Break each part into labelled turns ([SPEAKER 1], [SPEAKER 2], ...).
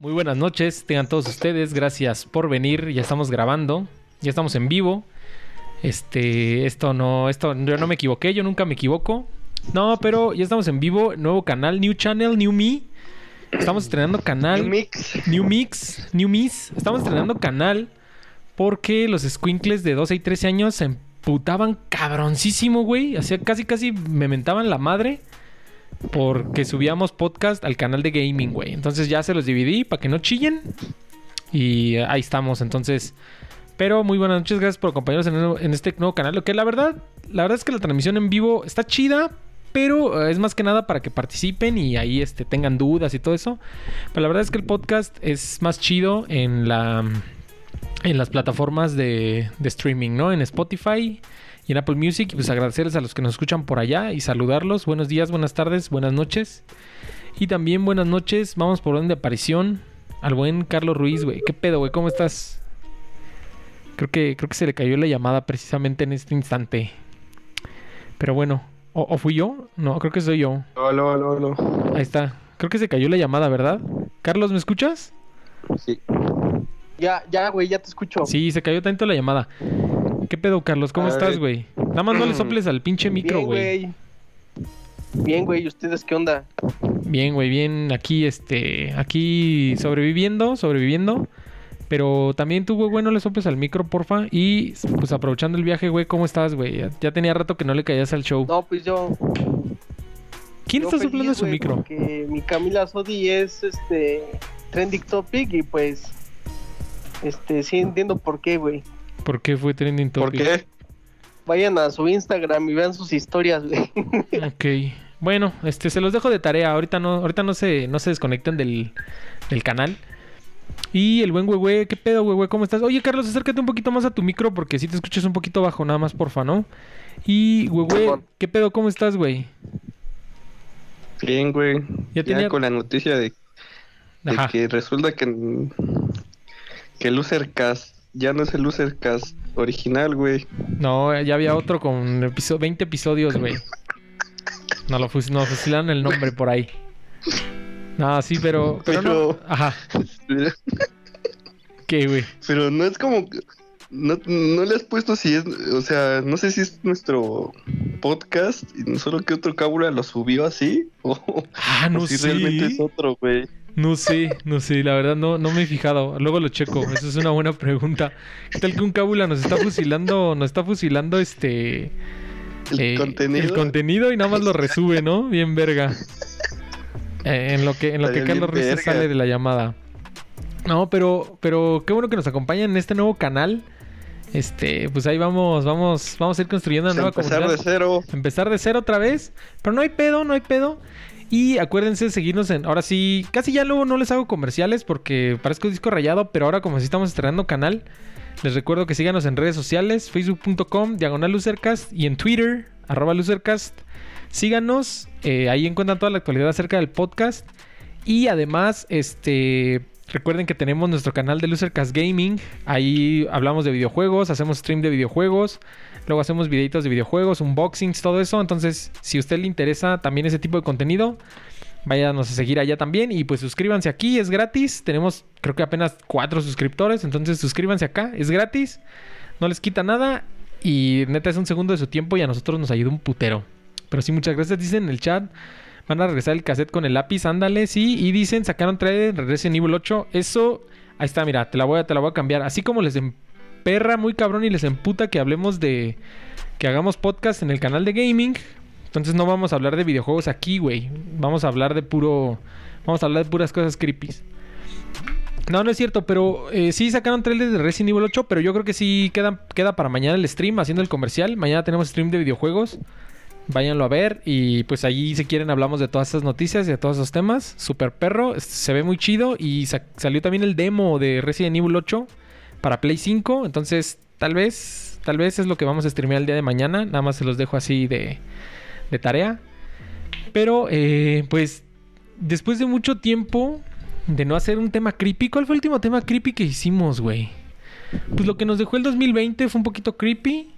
[SPEAKER 1] Muy buenas noches, tengan todos ustedes, gracias por venir, ya estamos grabando, ya estamos en vivo. Este, esto no, esto, yo no me equivoqué, yo nunca me equivoco. No, pero ya estamos en vivo, nuevo canal, new channel, new me. Estamos estrenando canal.
[SPEAKER 2] New Mix.
[SPEAKER 1] New Mix, New Mix. Estamos estrenando canal porque los squinkles de 12 y 13 años se emputaban cabroncísimo, güey. Hacía casi, casi me mentaban la madre porque subíamos podcast al canal de gaming, güey. Entonces ya se los dividí para que no chillen. Y ahí estamos, entonces. Pero muy buenas noches, gracias por acompañarnos en, este nuevo canal. Lo que la verdad, la verdad es que la transmisión en vivo está chida, pero eh, es más que nada para que participen y ahí este, tengan dudas y todo eso. Pero la verdad es que el podcast es más chido en la en las plataformas de, de streaming, ¿no? En Spotify y en Apple Music. Y pues agradecerles a los que nos escuchan por allá y saludarlos. Buenos días, buenas tardes, buenas noches. Y también buenas noches, vamos por orden de aparición al buen Carlos Ruiz, güey. ¿Qué pedo, güey? ¿Cómo estás? Creo que, creo que se le cayó la llamada precisamente en este instante. Pero bueno, ¿o, o fui yo? No, creo que soy yo.
[SPEAKER 2] Hola, hola, hola.
[SPEAKER 1] Ahí está. Creo que se cayó la llamada, ¿verdad? Carlos, ¿me escuchas?
[SPEAKER 2] Sí. Ya, ya, güey, ya te escucho.
[SPEAKER 1] Sí, se cayó tanto la llamada. ¿Qué pedo, Carlos? ¿Cómo
[SPEAKER 2] A
[SPEAKER 1] estás, güey? Nada más no le soples al pinche micro, güey.
[SPEAKER 2] Bien, güey, ¿y ustedes qué onda?
[SPEAKER 1] Bien, güey, bien. Aquí, este, aquí sobreviviendo, sobreviviendo. Pero también tú, güey, güey, no le soples al micro, porfa. Y, pues, aprovechando el viaje, güey, ¿cómo estás, güey? Ya, ya tenía rato que no le caías al show.
[SPEAKER 2] No, pues yo.
[SPEAKER 1] ¿Quién
[SPEAKER 2] yo
[SPEAKER 1] está
[SPEAKER 2] feliz,
[SPEAKER 1] soplando su micro?
[SPEAKER 2] Porque mi Camila Sodi es este. Trending topic y pues. Este, sí entiendo por qué, güey.
[SPEAKER 1] ¿Por qué fue trending
[SPEAKER 3] ¿Por
[SPEAKER 1] topic?
[SPEAKER 3] qué?
[SPEAKER 2] Vayan a su Instagram y vean sus historias, güey.
[SPEAKER 1] Ok. Bueno, este, se los dejo de tarea. Ahorita no, ahorita no se, no se desconecten del, del canal. Y el buen güey, ¿qué pedo, güey? ¿Cómo estás? Oye, Carlos, acércate un poquito más a tu micro porque si te escuchas un poquito bajo, nada más, porfa, ¿no? Y, güey. ¿qué pedo? ¿Cómo estás, güey?
[SPEAKER 3] Bien, güey.
[SPEAKER 1] Ya
[SPEAKER 3] Ya,
[SPEAKER 1] tenía-
[SPEAKER 3] con la noticia de, que resulta que, que el ya no es el Losercast original, güey.
[SPEAKER 1] No, ya había otro con episo- 20 episodios, güey. No lo fus nos fusilaron el nombre por ahí. No, sí, pero. Pero, no.
[SPEAKER 3] Pero-
[SPEAKER 1] Ajá. ¿Qué, güey?
[SPEAKER 3] Pero no es como... No, no le has puesto si es... O sea, no sé si es nuestro podcast y solo que otro cábula lo subió así o,
[SPEAKER 1] Ah, no
[SPEAKER 3] o si
[SPEAKER 1] sé.
[SPEAKER 3] realmente es otro, güey.
[SPEAKER 1] No sé, no sé, la verdad no, no me he fijado. Luego lo checo, esa es una buena pregunta. ¿Qué tal que un cábula nos está fusilando, nos está fusilando este
[SPEAKER 3] El
[SPEAKER 1] eh,
[SPEAKER 3] contenido.
[SPEAKER 1] el contenido y nada más lo resube, ¿no? Bien verga. Eh, en lo que, en lo que Carlos Ruiz sale de la llamada. No, pero, pero qué bueno que nos acompañan en este nuevo canal. Este, pues ahí vamos, vamos, vamos a ir construyendo una
[SPEAKER 3] sea,
[SPEAKER 1] nueva
[SPEAKER 3] empezar
[SPEAKER 1] comunidad.
[SPEAKER 3] de cero.
[SPEAKER 1] Empezar de cero otra vez. Pero no hay pedo, no hay pedo. Y acuérdense de seguirnos en. Ahora sí, casi ya luego no les hago comerciales porque parezco disco rayado. Pero ahora, como si estamos estrenando canal, les recuerdo que síganos en redes sociales: facebook.com, diagonal Lucercast y en Twitter, arroba Lucercast. Síganos, eh, ahí encuentran toda la actualidad acerca del podcast. Y además, este. Recuerden que tenemos nuestro canal de Lucercast Gaming. Ahí hablamos de videojuegos, hacemos stream de videojuegos. Luego hacemos videitos de videojuegos, unboxings, todo eso. Entonces, si a usted le interesa también ese tipo de contenido, váyanos a seguir allá también. Y pues suscríbanse aquí, es gratis. Tenemos creo que apenas cuatro suscriptores. Entonces suscríbanse acá, es gratis. No les quita nada. Y neta es un segundo de su tiempo y a nosotros nos ayuda un putero. Pero sí, muchas gracias. Dicen en el chat. Van a regresar el cassette con el lápiz, ándale, sí. Y dicen, sacaron trailer, regresen nivel 8. Eso, ahí está, mira, te la voy a, te la voy a cambiar. Así como les emperra muy cabrón y les emputa que hablemos de. que hagamos podcast en el canal de gaming. Entonces no vamos a hablar de videojuegos aquí, güey. Vamos a hablar de puro. Vamos a hablar de puras cosas creepy. No, no es cierto, pero eh, sí sacaron trailers de Resident Evil 8, pero yo creo que sí queda, queda para mañana el stream haciendo el comercial. Mañana tenemos stream de videojuegos. Váyanlo a ver y pues allí si quieren hablamos de todas esas noticias y de todos esos temas. Super perro, se ve muy chido y sa- salió también el demo de Resident Evil 8 para Play 5, entonces tal vez, tal vez es lo que vamos a streamear el día de mañana, nada más se los dejo así de, de tarea. Pero eh, pues después de mucho tiempo de no hacer un tema creepy, ¿cuál fue el último tema creepy que hicimos, güey? Pues lo que nos dejó el 2020 fue un poquito creepy.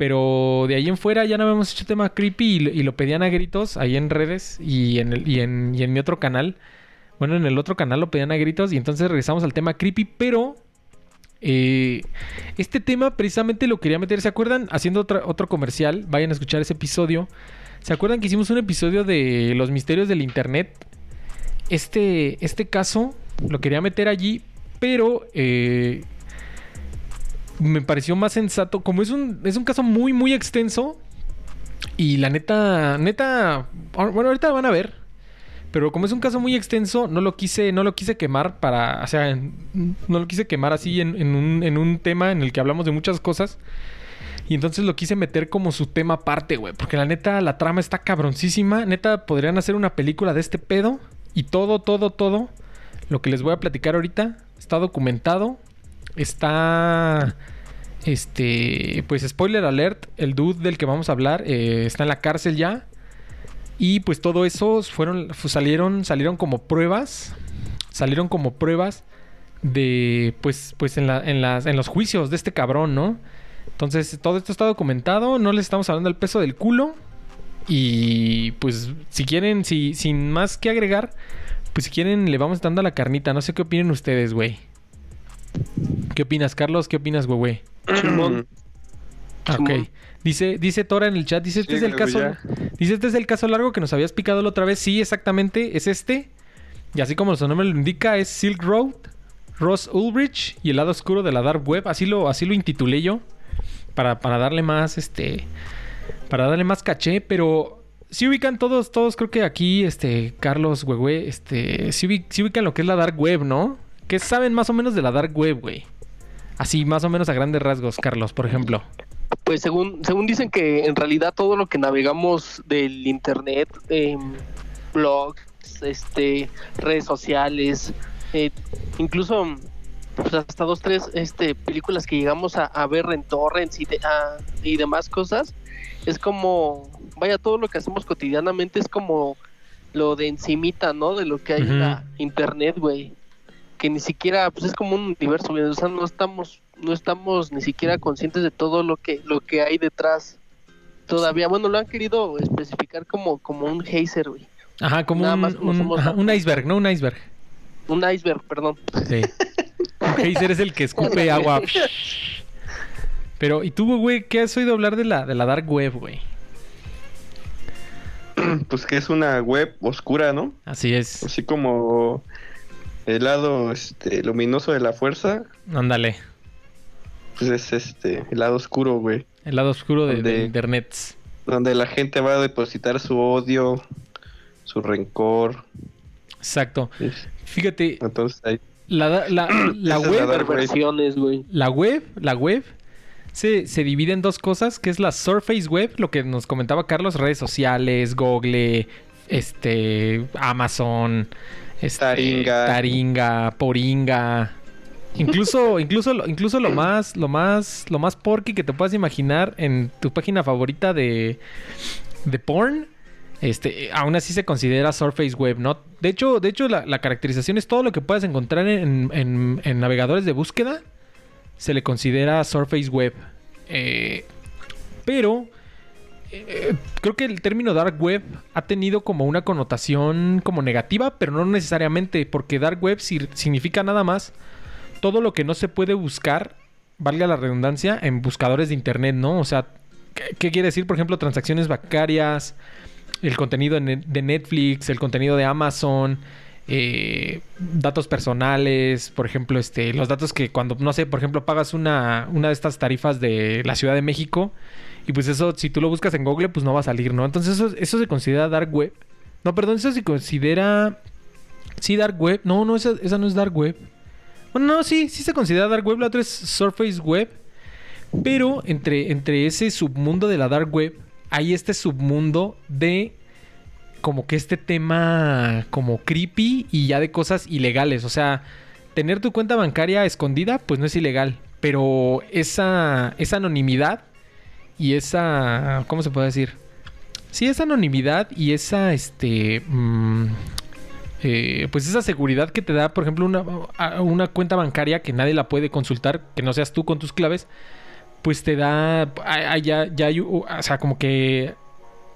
[SPEAKER 1] Pero de ahí en fuera ya no habíamos hecho tema creepy y, lo- pedían a gritos ahí en redes y en, y en, y en mi otro canal. Bueno, en el otro canal lo pedían a gritos y entonces regresamos al tema creepy, pero eh, este tema precisamente lo quería meter, ¿se acuerdan? Haciendo otro comercial, vayan a escuchar ese episodio. ¿Se acuerdan que hicimos un episodio de los misterios del Internet? Este, este caso lo quería meter allí, pero eh, me pareció más sensato. Como es un, es un caso muy, muy extenso. Y la neta, neta, bueno, ahorita van a ver. Pero como es un caso muy extenso, no lo quise, no lo quise quemar para, o sea, no lo quise quemar así en, un, en un tema en el que hablamos de muchas cosas. Y entonces lo quise meter como su tema aparte, güey. Porque la neta, la trama está cabroncísima. Neta, podrían hacer una película de este pedo. Y todo, todo, todo. Lo que les voy a platicar ahorita está documentado. Está. Este. Pues spoiler alert. El dude del que vamos a hablar eh, está en la cárcel ya. Y pues todo eso fueron. salieron. Salieron como pruebas. Salieron como pruebas. De. Pues. Pues en, la, en, las, en los juicios de este cabrón, ¿no? Entonces, todo esto está documentado. No les estamos hablando del peso del culo. Y pues, si quieren, si, sin más que agregar, pues si quieren, le vamos dando a la carnita. No sé qué opinen ustedes, güey. ¿Qué opinas, Carlos? ¿Qué opinas, güey? Ah, ok. Dice, dice Tora en el chat, dice, este es el caso. Dice, este es el caso largo que nos habías picado la otra vez. Sí, exactamente, es este. Y así como su nombre lo indica, es Silk Road, Ross Ulrich y el lado oscuro de la Dark Web. Así lo, así lo intitulé yo. Para, para darle más, este. Para darle más caché. Pero si ubican todos, todos, creo que aquí, este, Carlos, güey, este, si, ubican lo que es la Dark Web, ¿no? ¿Qué saben más o menos de la Dark Web, güey? Así, más o menos a grandes rasgos, Carlos, por ejemplo.
[SPEAKER 2] Pues según, según dicen que en realidad todo lo que navegamos del internet, eh, blogs, este, redes sociales, eh, incluso pues hasta dos, tres este, películas que llegamos a, ver en torrents y, y demás cosas, es como, vaya, todo lo que hacemos cotidianamente es como lo de encimita, ¿no? De lo que hay en la internet, güey. Que ni siquiera, pues es como un universo. O sea, no estamos, no estamos ni siquiera conscientes de todo lo que, lo que hay detrás. Todavía, bueno, lo han querido especificar como, como un geyser, güey.
[SPEAKER 1] Ajá, como un, un, iceberg, ¿no? Un iceberg.
[SPEAKER 2] Un iceberg, perdón.
[SPEAKER 1] Sí. un geyser es el que escupe agua. Pero, ¿y tú, güey, qué has oído hablar de la, de la dark web, güey?
[SPEAKER 3] Pues que es una web oscura, ¿no?
[SPEAKER 1] Así es.
[SPEAKER 3] Así como el lado este, luminoso de la fuerza.
[SPEAKER 1] Ándale.
[SPEAKER 3] Pues es este, el lado oscuro, güey.
[SPEAKER 1] El lado oscuro de, internet.
[SPEAKER 3] Donde la gente va a depositar su odio, su rencor.
[SPEAKER 1] Exacto. Fíjate.
[SPEAKER 3] Entonces ahí.
[SPEAKER 1] La, la, la web. La web, la web se, se, divide en dos cosas, que es la Surface Web, lo que nos comentaba Carlos, redes sociales, Google, este, Amazon, este,
[SPEAKER 3] Taringa.
[SPEAKER 1] Taringa, Poringa. Incluso, incluso, incluso lo más, lo más, lo más porky que te puedas imaginar en tu página favorita de, de porn. Este, aún así se considera Surface Web, ¿no? De hecho, de hecho la, caracterización es todo lo que puedas encontrar en, en navegadores de búsqueda se le considera Surface Web. Eh, pero eh, creo que el término Dark Web ha tenido como una connotación como negativa, pero no necesariamente, porque Dark Web significa nada más todo lo que no se puede buscar, valga la redundancia, en buscadores de Internet, ¿no? O sea, ¿qué, quiere decir? Por ejemplo, transacciones bancarias, el contenido de Netflix, el contenido de Amazon, eh, datos personales, por ejemplo, este, los datos que cuando, no sé, por ejemplo, pagas una, una de estas tarifas de la Ciudad de México y pues eso, si tú lo buscas en Google, pues no va a salir, ¿no? Entonces eso, eso se considera dark web. No, perdón, eso se considera... Sí, dark web. No, no, esa, esa no es dark web. Bueno, no, sí, sí se considera dark web. La otra es Surface Web. Pero entre, entre ese submundo de la dark web hay este submundo de como que este tema como creepy y ya de cosas ilegales. O sea, tener tu cuenta bancaria escondida, pues no es ilegal. Pero esa, esa anonimidad y esa. ¿Cómo se puede decir? Sí, esa anonimidad y esa. Este. Mm, eh, pues esa seguridad que te da, por ejemplo, una, una cuenta bancaria que nadie la puede consultar, que no seas tú con tus claves, pues te da. Ya, ya. O sea, como que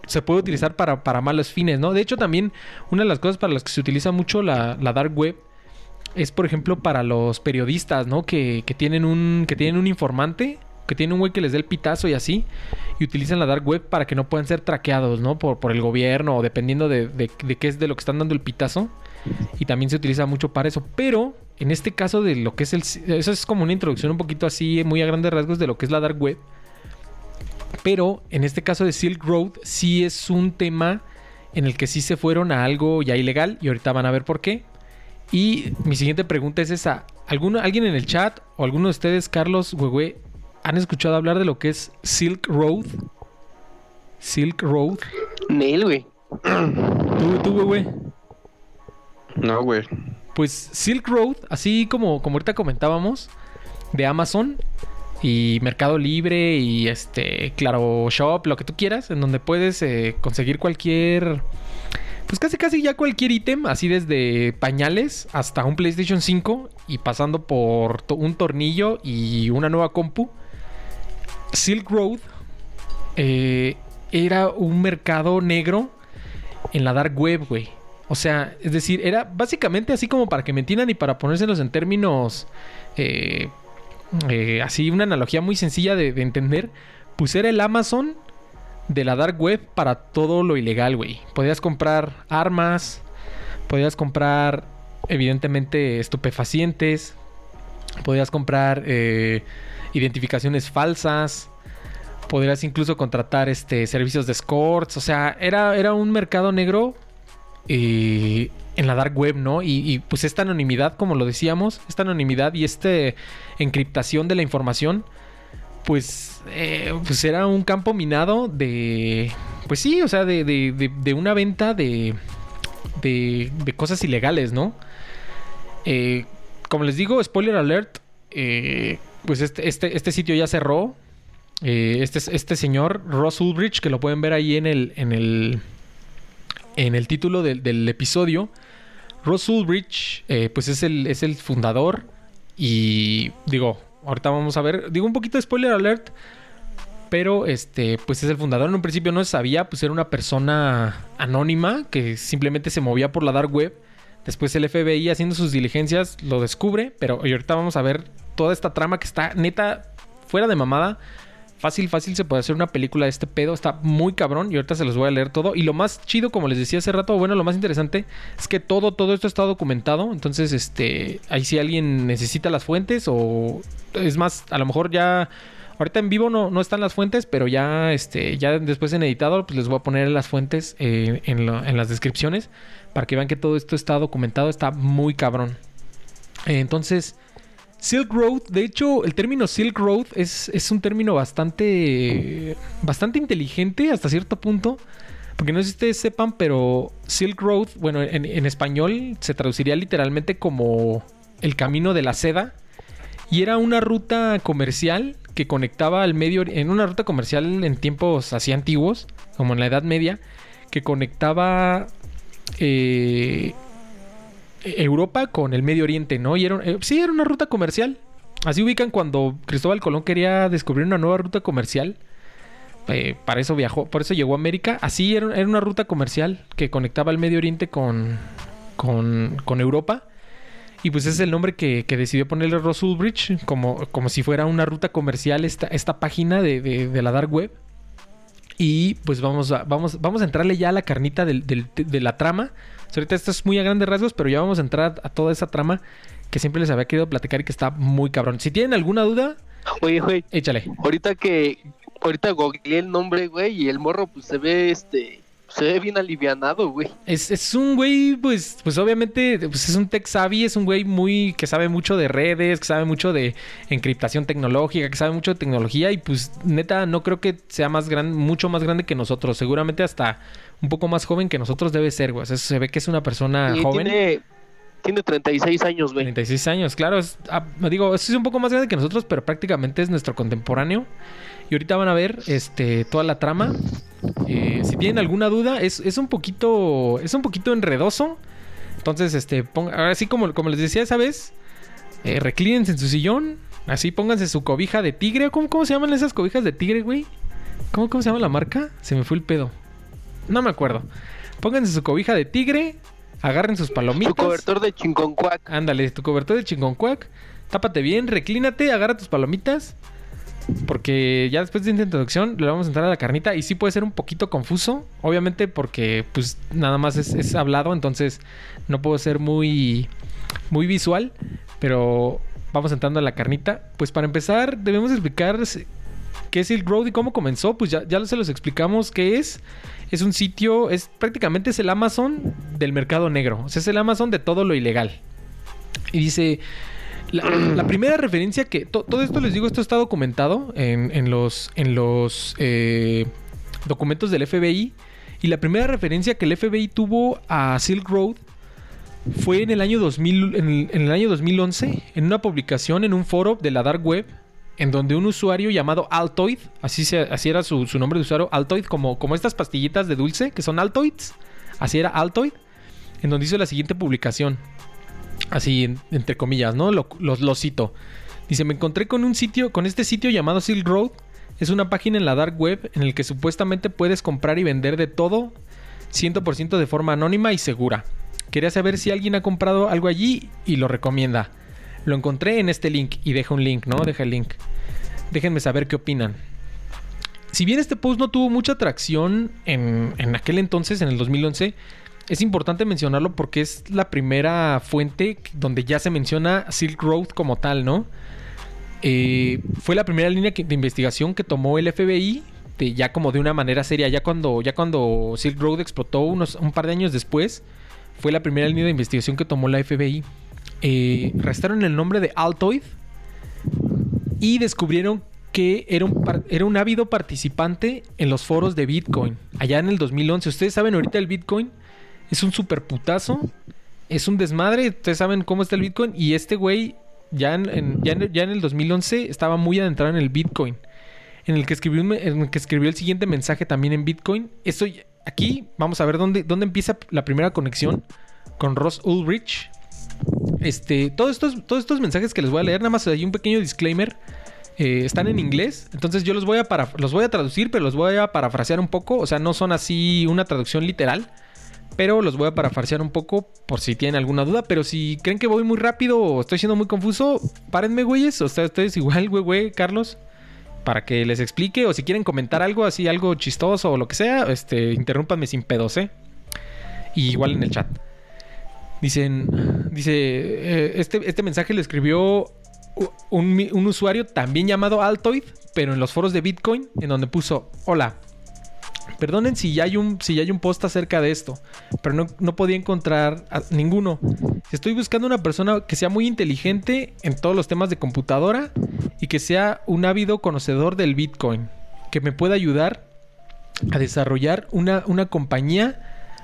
[SPEAKER 1] se puede utilizar para, para malos fines, ¿no? De hecho, también una de las cosas para las que se utiliza mucho la, la dark web es, por ejemplo, para los periodistas, ¿no? Que, que, tienen un, que tienen un informante, que tienen un güey que les dé el pitazo y así, y utilizan la dark web para que no puedan ser traqueados, ¿no? Por, por el gobierno o dependiendo de, de, de qué es de lo que están dando el pitazo. Y también se utiliza mucho para eso. Pero en este caso de lo que es el... Eso es como una introducción un poquito así, muy a grandes rasgos de lo que es la dark web. Pero en este caso de Silk Road sí es un tema en el que sí se fueron a algo ya ilegal y ahorita van a ver por qué. Y mi siguiente pregunta es esa. ¿Alguno, ¿Alguien en el chat o alguno de ustedes, Carlos, Huehue, han escuchado hablar de lo que es Silk Road? Silk Road.
[SPEAKER 2] Nel, güey.
[SPEAKER 1] ¿Tú, tú, Huehue?
[SPEAKER 3] No, güey.
[SPEAKER 1] Pues Silk Road, así como, como ahorita comentábamos, de Amazon y Mercado Libre y este, Claro Shop, lo que tú quieras, en donde puedes eh, conseguir cualquier, pues casi casi ya cualquier ítem, así desde pañales hasta un PlayStation 5 y pasando por to un tornillo y una nueva compu. Silk Road eh, era un mercado negro en la dark web, güey. O sea, es decir, era básicamente así como para que me entiendan y para ponérselos en términos eh, eh, así una analogía muy sencilla de, de, entender, pues era el Amazon de la dark web para todo lo ilegal, güey. Podías comprar armas, podías comprar evidentemente estupefacientes, podías comprar identificaciones falsas, podrías incluso contratar este servicios de escorts, o sea, era, era un mercado negro eh, en la dark web, ¿no? Y, pues esta anonimidad, como lo decíamos, esta anonimidad y esta encriptación de la información, pues, eh, pues era un campo minado de, pues sí, o sea, de, de, de, de una venta de, de, cosas ilegales, ¿no? Eh, como les digo, spoiler alert, eh, pues este, este, este, sitio ya cerró. este, este señor, Ross Ulbricht, que lo pueden ver ahí en el, en el, en el título del, del episodio. Ross Ulbricht, eh, pues es el, es el fundador. Y digo, ahorita vamos a ver. Digo un poquito de spoiler alert. Pero este, pues es el fundador. En un principio no se sabía, pues era una persona anónima que simplemente se movía por la dark web. Después el FBI haciendo sus diligencias lo descubre. Pero ahorita vamos a ver toda esta trama que está neta fuera de mamada. Fácil, fácil se puede hacer una película de este pedo. Está muy cabrón y ahorita se los voy a leer todo. Y lo más chido, como les decía hace rato, bueno, lo más interesante es que todo, todo esto está documentado. Entonces, este, ahí si alguien necesita las fuentes o es más, a lo mejor ya... Ahorita en vivo no, no están las fuentes, pero ya, este, ya después en editado, pues les voy a poner las fuentes eh, en, en, las descripciones para que vean que todo esto está documentado. Está muy cabrón. Entonces... Silk Road, de hecho, el término Silk Road es, es, un término bastante, bastante inteligente hasta cierto punto. Porque no sé si ustedes sepan, pero Silk Road, bueno, en, español se traduciría literalmente como el camino de la seda. Y era una ruta comercial que conectaba al medio, en una ruta comercial en tiempos así antiguos, como en la Edad Media, que conectaba eh, Europa con el Medio Oriente, ¿no? Y era, eh, sí, era una ruta comercial. Así ubican cuando Cristóbal Colón quería descubrir una nueva ruta comercial. Eh, para eso viajó, por eso llegó a América. Así era, era, una ruta comercial que conectaba el Medio Oriente con, con, Europa. Y pues es el nombre que, que decidió ponerle Ross Ulbricht, como, como si fuera una ruta comercial esta, esta página de, de, la Dark Web. Y pues vamos a, vamos, vamos a entrarle ya a la carnita de la trama. Ahorita esto es muy a grandes rasgos, pero ya vamos a entrar a toda esa trama que siempre les había querido platicar y que está muy cabrón. Si tienen alguna duda,
[SPEAKER 2] oye, güey,
[SPEAKER 1] échale.
[SPEAKER 2] Ahorita que ahorita googleé el nombre, güey, y el morro pues se ve este se ve bien alivianado, güey.
[SPEAKER 1] Es, es, un güey, pues, pues obviamente, pues es un tech savvy, es un güey muy que sabe mucho de redes, que sabe mucho de encriptación tecnológica, que sabe mucho de tecnología y pues neta no creo que sea más grande, mucho más grande que nosotros, seguramente hasta un poco más joven que nosotros debe ser, güey. O sea, se ve que es una persona joven.
[SPEAKER 2] Tiene, tiene 36 años, güey.
[SPEAKER 1] 36 años, claro. Es, ah, digo, es un poco más grande que nosotros, pero prácticamente es nuestro contemporáneo. Y ahorita van a ver este, toda la trama. Eh, si tienen alguna duda, es, es, un poquito. Es un poquito enredoso. Entonces, este, ponga, así como, como les decía esa vez, eh, reclínense en su sillón. Así pónganse su cobija de tigre. ¿Cómo, cómo se llaman esas cobijas de tigre, güey? ¿Cómo, ¿Cómo se llama la marca? Se me fue el pedo. No me acuerdo. Pónganse su cobija de tigre, agarren sus palomitas.
[SPEAKER 2] Tu cobertor de chingoncuac.
[SPEAKER 1] Ándale, tu cobertor de chingoncuac. Tápate bien, reclínate, agarra tus palomitas. Porque ya después de esta introducción le vamos a entrar a la carnita y sí puede ser un poquito confuso. Obviamente porque pues nada más es, hablado, entonces no puedo ser muy, muy visual. Pero vamos entrando a la carnita. Pues para empezar debemos explicar qué es Silk Road y cómo comenzó. Pues ya, ya se los explicamos qué es. Es un sitio, es prácticamente es el Amazon del mercado negro. O sea, es el Amazon de todo lo ilegal. Y dice, la, la primera referencia que... to- todo esto les digo, esto está documentado en, en los, en los eh, documentos del FBI. Y la primera referencia que el FBI tuvo a Silk Road fue en el año 2000, en el, en el año 2011, en una publicación en un foro de la Dark Web, en donde un usuario llamado Altoid, así, se, así era su, su nombre de usuario, Altoid, como, como estas pastillitas de dulce que son Altoids, así era Altoid, en donde hizo la siguiente publicación, así en- entre comillas, ¿no? Lo, lo- lo cito. Dice, me encontré con un sitio, con este sitio llamado Silk Road. Es una página en la dark web en el que supuestamente puedes comprar y vender de todo 100% de forma anónima y segura. Quería saber si alguien ha comprado algo allí y lo recomienda. Lo encontré en este link y deja un link, ¿no? Deja el link. Déjenme saber qué opinan. Si bien este post no tuvo mucha atracción en, en aquel entonces, en el 2011, es importante mencionarlo porque es la primera fuente donde ya se menciona Silk Road como tal, ¿no? Eh, fue la primera línea de investigación que tomó el FBI de- ya como de una manera seria. Ya cuando, ya cuando Silk Road explotó unos, un par de años después, fue la primera línea de investigación que tomó la FBI. Eh, restaron el nombre de Altoid y descubrieron que era un, era un ávido participante en los foros de Bitcoin. Allá en el 2011. Ustedes saben ahorita el Bitcoin es un super putazo. Es un desmadre. Ustedes saben cómo está el Bitcoin. Y este güey ya en, ya en- ya en el 2011 estaba muy adentrado en el Bitcoin. En el que escribió, en el que escribió el siguiente mensaje también en Bitcoin. Esto aquí vamos a ver dónde, dónde empieza la primera conexión con Ross Ulrich. Este, todos estos, todos estos mensajes que les voy a leer, nada más hay un pequeño disclaimer. eh, están en inglés, entonces yo los voy a para- los voy a traducir, pero los voy a parafrasear un poco. O sea, no son así una traducción literal, pero los voy a parafrasear un poco por si tienen alguna duda. Pero si creen que voy muy rápido o estoy siendo muy confuso, párenme, güeyes. O sea, ustedes igual, güey, güey, Carlos, para que les explique. O si quieren comentar algo así, algo chistoso o lo que sea, este, interrúmpanme sin pedos, ¿eh? Y igual en el chat. Dicen, dice, eh, este, este mensaje lo escribió un usuario también llamado Altoid, pero en los foros de Bitcoin, en donde puso, hola, perdonen si ya hay un, si ya hay un post acerca de esto, pero no, no podía encontrar a- ninguno. Estoy buscando una persona que sea muy inteligente en todos los temas de computadora y que sea un ávido conocedor del Bitcoin, que me pueda ayudar a desarrollar una, una compañía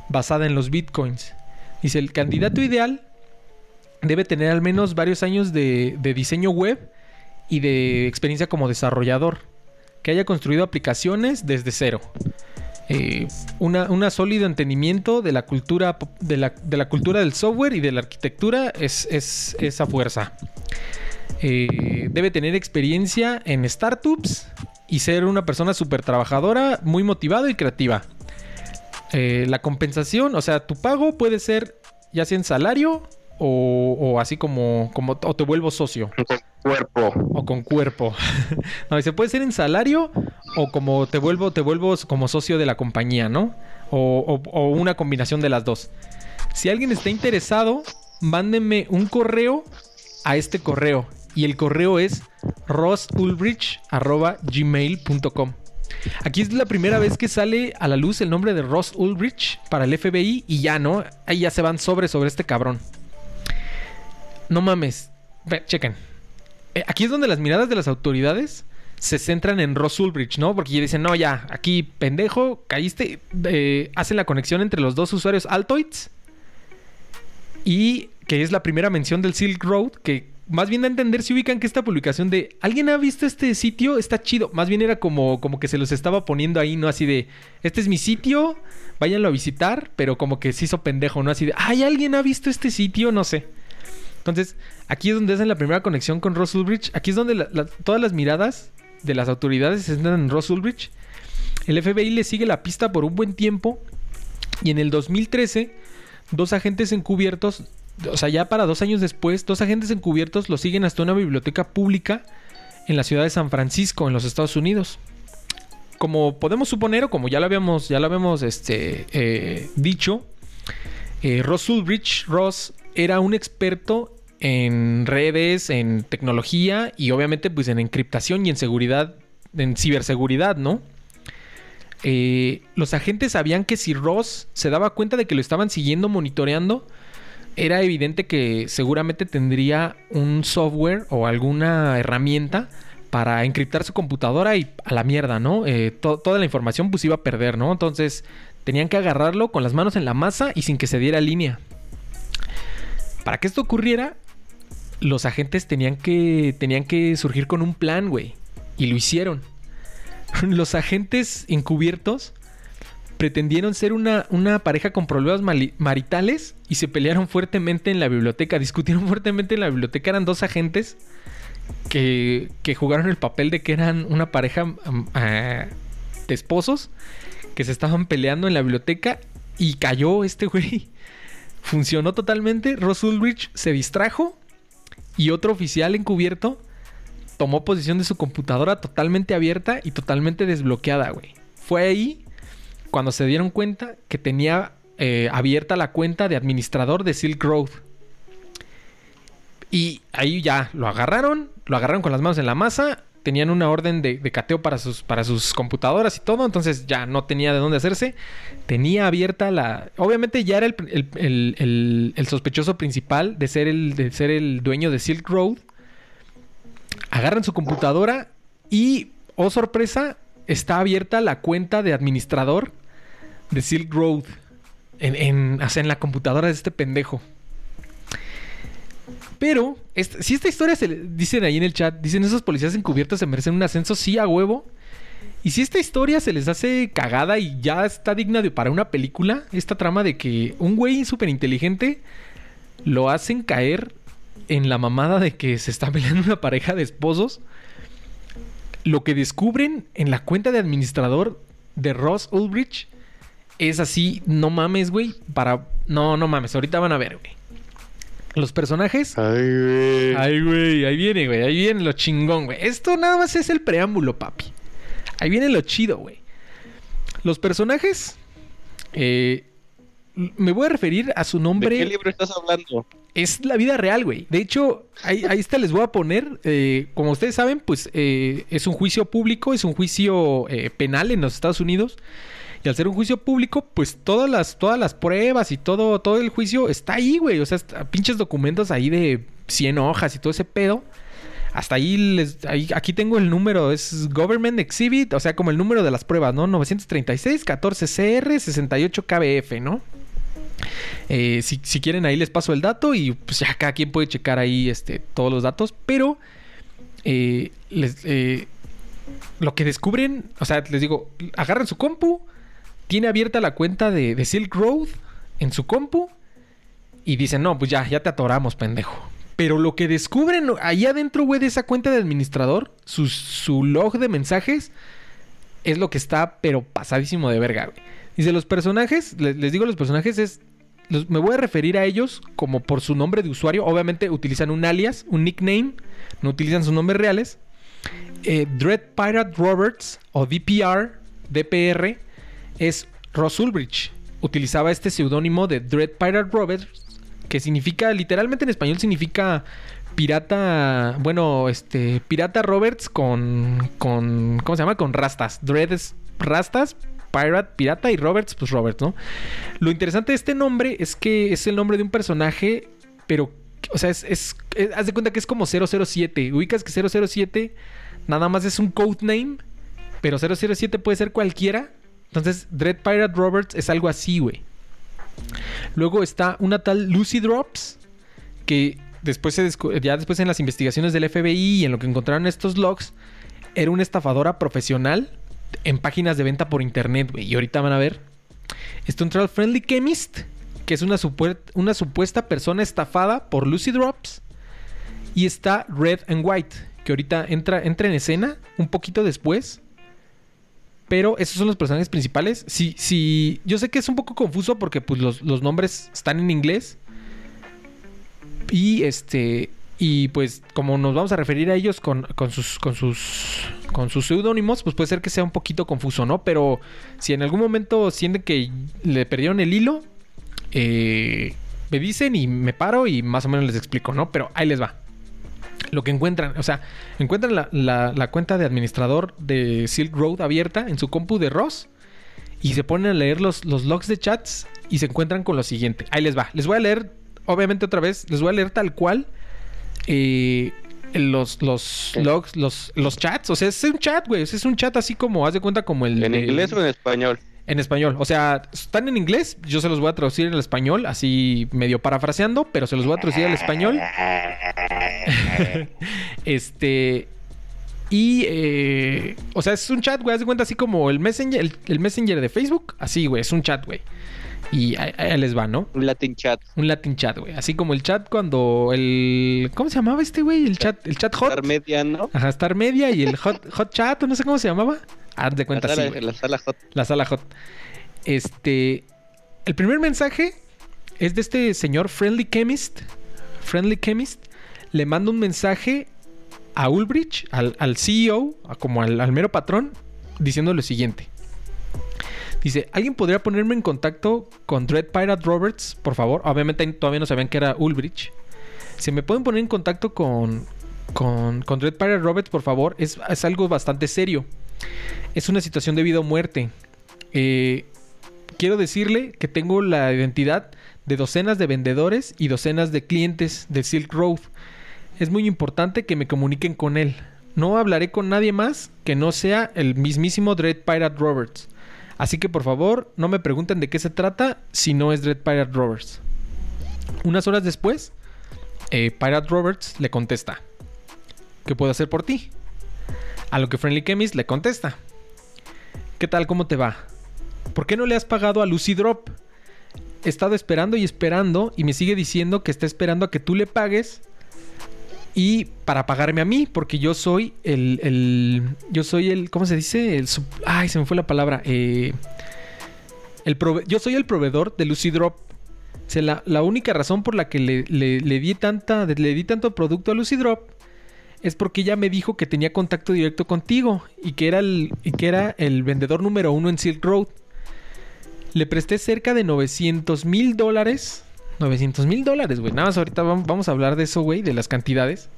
[SPEAKER 1] basada en los Bitcoins. Dice, el candidato ideal debe tener al menos varios años de, de diseño web y de experiencia como desarrollador, que haya construido aplicaciones desde cero. Eh, una, una sólido entendimiento de la cultura de la, cultura del software y de la arquitectura es, es esa fuerza. Eh, debe tener experiencia en startups y ser una persona súper trabajadora, muy motivada y creativa. Eh, la compensación, o sea, tu pago puede ser ya sea en salario o, o así como, como o te vuelvo socio
[SPEAKER 3] Con cuerpo.
[SPEAKER 1] o con cuerpo. no, dice, puede ser en salario o como te vuelvo, te vuelvo como socio de la compañía, ¿no? O, o- o una combinación de las dos. Si alguien está interesado, mándenme un correo a este correo. Y el correo es rossulrich.gmail.com. Aquí es la primera vez que sale a la luz el nombre de Ross Ulrich para el FBI y ya, ¿no? Ahí ya se van sobre sobre este cabrón. No mames. Chequen. Eh, aquí es donde las miradas de las autoridades se centran en Ross Ulbricht, ¿no? Porque dicen, no, ya, aquí, pendejo, caíste. Eh, hacen la conexión entre los dos usuarios Altoids. Y que es la primera mención del Silk Road, que más bien da a entender si ubican que esta publicación de ¿Alguien ha visto este sitio? Está chido. Más bien era como, como que se los estaba poniendo ahí, ¿no? Así de, este es mi sitio, váyanlo a visitar, pero como que se hizo pendejo, ¿no? Así de, ¿ay, alguien ha visto este sitio? No sé. Entonces, aquí es donde hacen la primera conexión con Ross Ulbricht. Aquí es donde todas las miradas de las autoridades se centran en Ross Ulbricht. El FBI le sigue la pista por un buen tiempo y en el 2013 dos agentes encubiertos, o sea, ya para dos años después, dos agentes encubiertos lo siguen hasta una biblioteca pública en la ciudad de San Francisco, en los Estados Unidos. Como podemos suponer, o como ya lo habíamos, ya lo habíamos este, eh, dicho, eh, Ross Ulrich, Ross era un experto en redes, en tecnología y obviamente pues en encriptación y en seguridad, en ciberseguridad, ¿no? Eh, los agentes sabían que si Ross se daba cuenta de que lo estaban siguiendo, monitoreando, era evidente que seguramente tendría un software o alguna herramienta para encriptar su computadora y a la mierda, ¿no? Eh, toda la información pues iba a perder, ¿no? Entonces tenían que agarrarlo con las manos en la masa y sin que se diera línea. Para que esto ocurriera, los agentes tenían que, tenían que surgir con un plan, güey. Y lo hicieron. Los agentes encubiertos pretendieron ser una, una pareja con problemas maritales y se pelearon fuertemente en la biblioteca. Discutieron fuertemente en la biblioteca. Eran dos agentes que, que jugaron el papel de que eran una pareja mm, ah, de esposos que se estaban peleando en la biblioteca y cayó este güey. Funcionó totalmente. Ross Ulrich se distrajo y otro oficial encubierto tomó posición de su computadora totalmente abierta y totalmente desbloqueada, güey. Fue ahí cuando se dieron cuenta que tenía eh, abierta la cuenta de administrador de Silk Road. Y ahí ya lo agarraron, lo agarraron con las manos en la masa, tenían una orden de, cateo para sus, para sus computadoras y todo, entonces ya no tenía de dónde hacerse. Tenía abierta la... Obviamente ya era el, el, sospechoso principal de ser el, de ser el dueño de Silk Road. Agarran su computadora y, oh sorpresa, está abierta la cuenta de administrador de Silk Road en, en, en la computadora de este pendejo. Pero, si esta historia se le, dicen ahí en el chat, dicen esos policías encubiertos se merecen un ascenso, sí, a huevo. Y si esta historia se les hace cagada y ya está digna de para una película, esta trama de que un güey súper inteligente lo hacen caer en la mamada de que se está peleando una pareja de esposos. Lo que descubren en la cuenta de administrador de Ross Ulrich es así, no mames, güey, para... No, no mames, ahorita van a ver, güey. Los personajes.
[SPEAKER 3] Ay, güey.
[SPEAKER 1] Ay, güey. Ahí viene, güey. Ahí viene lo chingón, güey. Esto nada más es el preámbulo, papi. Ahí viene lo chido, güey. Los personajes. Eh, me voy a referir a su nombre.
[SPEAKER 2] ¿De qué libro estás hablando?
[SPEAKER 1] Es la vida real, güey. De hecho, ahí, ahí está, les voy a poner. Eh, como ustedes saben, pues eh, es un juicio público, es un juicio penal en los Estados Unidos. Y al ser un juicio público, pues todas las, todas las pruebas y todo, todo el juicio está ahí, güey. O sea, pinches documentos ahí de 100 hojas y todo ese pedo. Hasta ahí, les, aquí tengo el número, es Government Exhibit, o sea, como el número de las pruebas, ¿no? 936, 14 CR, 68 KBF, ¿no? Eh, si, quieren ahí les paso el dato y pues ya cada quien puede checar ahí este, todos los datos, pero eh, eh, lo que descubren, o sea, les digo, agarran su compu, tiene abierta la cuenta de, Silk Road en su compu y dicen, no, pues ya, ya te atoramos, pendejo. Pero lo que descubren ahí adentro, güey, de esa cuenta de administrador, su, su log de mensajes, es lo que está, pero pasadísimo de verga, güey. Dice, los personajes, les, digo los personajes, es. me voy a referir a ellos como por su nombre de usuario. Obviamente utilizan un alias, un nickname, no utilizan sus nombres reales. Eh, Dread Pirate Roberts o DPR, DPR, es Ross Ulbricht. Utilizaba este seudónimo de Dread Pirate Roberts, que significa, literalmente en español significa pirata, bueno, este, pirata Roberts con, con, ¿cómo se llama? Con rastas. Dread es rastas, pirate, pirata y Roberts, pues Roberts, ¿no? Lo interesante de este nombre es que es el nombre de un personaje, pero, o sea, es, es, haz de cuenta que es como 007. Ubicas que 007 nada más es un codename, pero 007 puede ser cualquiera entonces, Dread Pirate Roberts es algo así, güey. Luego está una tal Lucy Drops, que después se ya después en las investigaciones del FBI y en lo que encontraron estos logs, era una estafadora profesional en páginas de venta por internet, güey. Y ahorita van a ver. Está un Trail Friendly Chemist, que es una, una supuesta persona estafada por Lucy Drops. Y está Red and White, que ahorita entra, entra en escena un poquito después Pero esos son los personajes principales. Si, si, yo sé que es un poco confuso porque pues, los, los nombres están en inglés. Y este. Y pues, como nos vamos a referir a ellos con, con sus. con sus. con sus seudónimos, pues puede ser que sea un poquito confuso, ¿no? Pero si en algún momento sienten que le perdieron el hilo. Eh, me dicen y me paro y más o menos les explico, ¿no? Pero ahí les va. Lo que encuentran, o sea, encuentran la, la- la cuenta de administrador de Silk Road abierta en su compu de Ross y se ponen a leer los, los logs de chats y se encuentran con lo siguiente. Ahí les va. Les voy a leer, obviamente otra vez, les voy a leer tal cual eh, los, los logs, los, los chats. O sea, es un chat, güey. Es un chat así como, haz de cuenta como el...
[SPEAKER 3] ¿En inglés o en español?
[SPEAKER 1] En español. O sea, están en inglés. Yo se los voy a traducir en el español, así medio parafraseando, pero se los voy a traducir al español. este. Y. eh, o sea, es un chat, güey. Haz de cuenta así como el Messenger, el, el Messenger de Facebook. Así, güey. Es un chat, güey. Y ahí, ahí les va, ¿no?
[SPEAKER 4] Un Latin chat.
[SPEAKER 1] Un Latin chat, güey. Así como el chat cuando el. ¿Cómo se llamaba este, güey? El chat, el chat hot.
[SPEAKER 4] Star Media, ¿no?
[SPEAKER 1] Ajá, Star Media y el hot, hot chat, no sé cómo se llamaba. Haz de
[SPEAKER 4] La
[SPEAKER 1] cuenta así.
[SPEAKER 4] sala,
[SPEAKER 1] güey.
[SPEAKER 4] la sala hot.
[SPEAKER 1] La sala hot. Este. El primer mensaje es de este señor Friendly Chemist. Friendly Chemist. Le manda un mensaje a Ulbrich, al, al CEO, a- como al, al mero patrón, diciendo lo siguiente. Dice, ¿alguien podría ponerme en contacto con Dread Pirate Roberts, por favor? Obviamente todavía no sabían que era Ulbrich. Si me pueden poner en contacto con, con, con Dread Pirate Roberts, por favor, es, es algo bastante serio. Es una situación de vida o muerte. Eh, quiero decirle que tengo la identidad de docenas de vendedores y docenas de clientes de Silk Road. Es muy importante que me comuniquen con él. No hablaré con nadie más que no sea el mismísimo Dread Pirate Roberts. Así que por favor, no me pregunten de qué se trata si no es Dread Pirate Roberts. Unas horas después, eh, Pirate Roberts le contesta: ¿Qué puedo hacer por ti? A lo que Friendly Chemist le contesta: ¿Qué tal? ¿Cómo te va? ¿Por qué no le has pagado a Lucy Drop? He estado esperando y esperando y me sigue diciendo que está esperando a que tú le pagues y para pagarme a mí, porque yo soy el, el- yo soy el, ¿cómo se dice? El, ay, se me fue la palabra. Eh, el yo soy el proveedor de Lucy Drop. La, la única razón por la que le, le- le di tanta, le di tanto producto a Lucy Drop es porque ella me dijo que tenía contacto directo contigo y que era el, y que era el vendedor número uno en Silk Road. Le presté cerca de 900 mil dólares. 900 mil dólares, güey. Nada más ahorita vam- vamos a hablar de eso, güey, de las cantidades.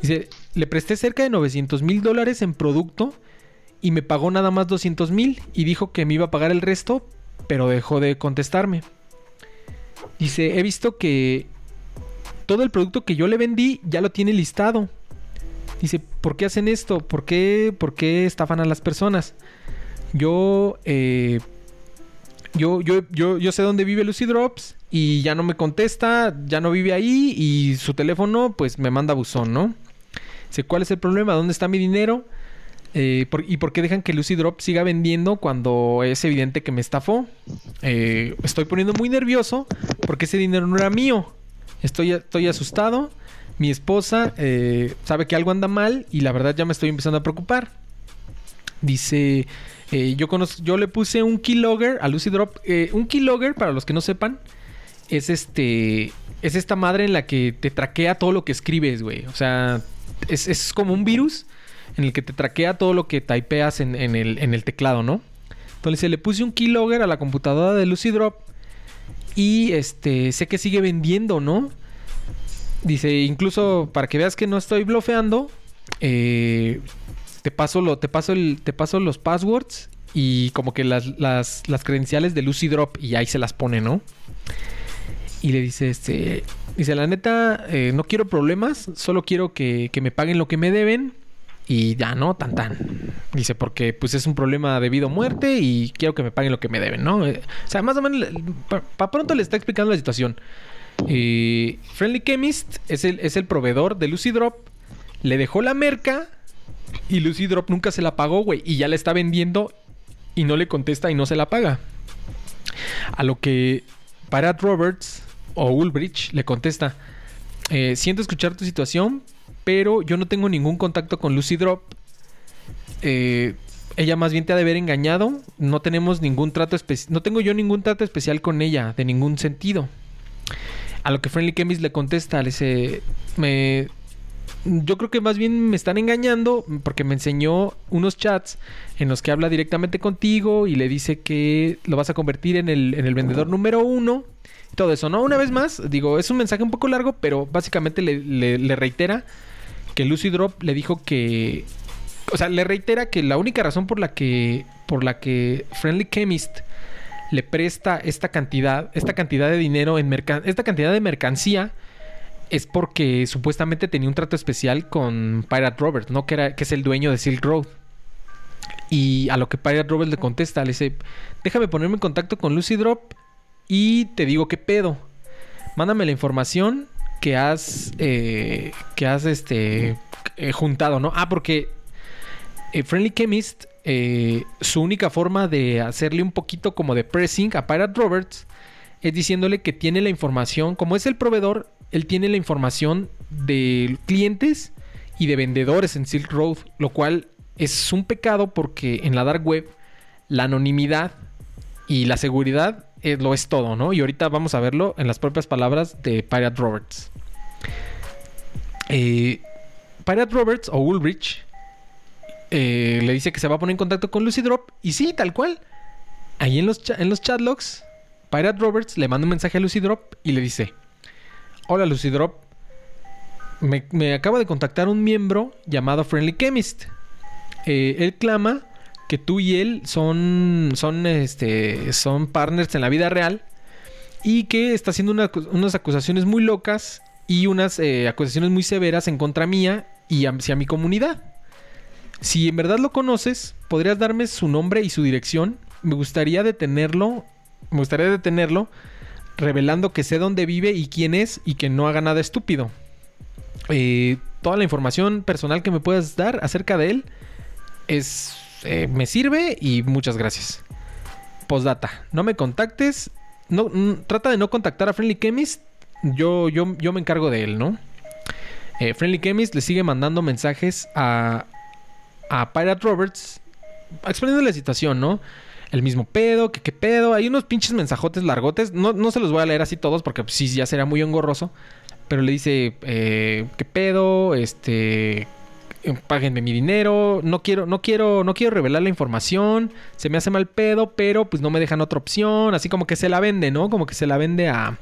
[SPEAKER 1] Dice, le presté cerca de 900 mil dólares en producto y me pagó nada más 200 mil y dijo que me iba a pagar el resto, pero dejó de contestarme. Dice, he visto que todo el producto que yo le vendí ya lo tiene listado. Dice, ¿por qué hacen esto? ¿Por qué, por qué estafan a las personas? Yo, eh, yo, yo, yo, yo sé dónde vive Lucy Drops y ya no me contesta, ya no vive ahí y su teléfono pues me manda buzón, ¿no? Dice, ¿cuál es el problema? ¿Dónde está mi dinero? Eh, ¿Y por qué dejan que Lucy Drop siga vendiendo cuando es evidente que me estafó? Eh, estoy poniendo muy nervioso porque ese dinero no era mío. Estoy, estoy asustado. Mi esposa eh, sabe que algo anda mal y la verdad ya me estoy empezando a preocupar. Dice, eh, yo, conozco, yo le puse un keylogger a Lucy Drop. Eh, un keylogger, para los que no sepan, es este. Es esta madre en la que te traquea todo lo que escribes, güey. O sea, es, es como un virus en el que te traquea todo lo que typeas en, en el, en el teclado, ¿no? Entonces le puse un keylogger a la computadora de Lucy Drop. Y este, sé que sigue vendiendo, ¿no? Dice, incluso para que veas que no estoy blofeando, eh, te paso lo, te te paso los passwords y como que las, las, las credenciales de Lucy Drop y ahí se las pone, ¿no? Y le dice, este, dice, la neta, eh, no quiero problemas, solo quiero que, que me paguen lo que me deben y ya, ¿no? Tan tan. Dice, porque pues es un problema de vida o muerte y quiero que me paguen lo que me deben, ¿no? Eh, o sea, más o menos, para pronto le está explicando la situación. Eh, Friendly Chemist es el, es el proveedor de Lucy Drop. Le dejó la merca y Lucy Drop nunca se la pagó, güey. Y ya la está vendiendo y no le contesta y no se la paga. A lo que Pirate Roberts o Ulbrich le contesta: eh, Siento escuchar tu situación, pero yo no tengo ningún contacto con Lucy Drop. Eh, ella más bien te ha de haber engañado. No tenemos ningún trato especial. No tengo yo ningún trato especial con ella, de ningún sentido. A lo que Friendly Chemist le contesta, le dice, me... Yo creo que más bien me están engañando porque me enseñó unos chats en los que habla directamente contigo y le dice que lo vas a convertir en el, en el vendedor número uno. Todo eso, ¿no? Una vez más, digo, es un mensaje un poco largo, pero básicamente le, le- le reitera que Lucy Drop le dijo que o sea, le reitera que la única razón por la que por la que Friendly Chemist le presta esta cantidad, esta cantidad de dinero en mercan esta cantidad de mercancía es porque supuestamente tenía un trato especial con Pirate Robert, ¿no? Que era que es el dueño de Silk Road. Y a lo que Pirate Robert le contesta, le dice, "Déjame ponerme en contacto con Lucy Drop y te digo qué pedo. Mándame la información que has eh, que has este eh, juntado, ¿no? Ah, porque eh, Friendly Chemist, eh, su única forma de hacerle un poquito como de pressing a Pirate Roberts es diciéndole que tiene la información, como es el proveedor, él tiene la información de clientes y de vendedores en Silk Road, lo cual es un pecado porque en la dark web la anonimidad y la seguridad eh, lo es todo, ¿no? Y ahorita vamos a verlo en las propias palabras de Pirate Roberts. Eh, Pirate Roberts o Ulrich eh, le dice que se va a poner en contacto con Lucy Drop. Y sí, tal cual. Ahí en los, en los chatlogs, Pirate Roberts le manda un mensaje a Lucy Drop y le dice: Hola Lucy Drop. Me, me acaba de contactar un miembro llamado Friendly Chemist. Eh, él clama que tú y él son, son, este, son partners en la vida real y que está haciendo unas acusaciones muy locas y unas eh, acusaciones muy severas en contra mía y hacia mi comunidad. Si en verdad lo conoces, podrías darme su nombre y su dirección. Me gustaría detenerlo. Me gustaría detenerlo revelando que sé dónde vive y quién es y que no haga nada estúpido. Eh, toda la información personal que me puedas dar acerca de él es eh, me sirve y muchas gracias. Postdata, no me contactes. No, trata de no contactar a Friendly Chemist. Yo, yo, yo me encargo de él, ¿no? Eh, Friendly Chemist le sigue mandando mensajes a, a Pirate Roberts exponiendo la situación, ¿no? El mismo pedo, que qué pedo. Hay unos pinches mensajotes largotes. No, no se los voy a leer así todos porque pues, sí, ya será muy engorroso. Pero le dice, eh, qué pedo, este, páguenme mi dinero. No quiero, no quiero, no quiero revelar la información. Se me hace mal pedo, pero pues no me dejan otra opción. Así como que se la vende, ¿no? Como que se la vende a,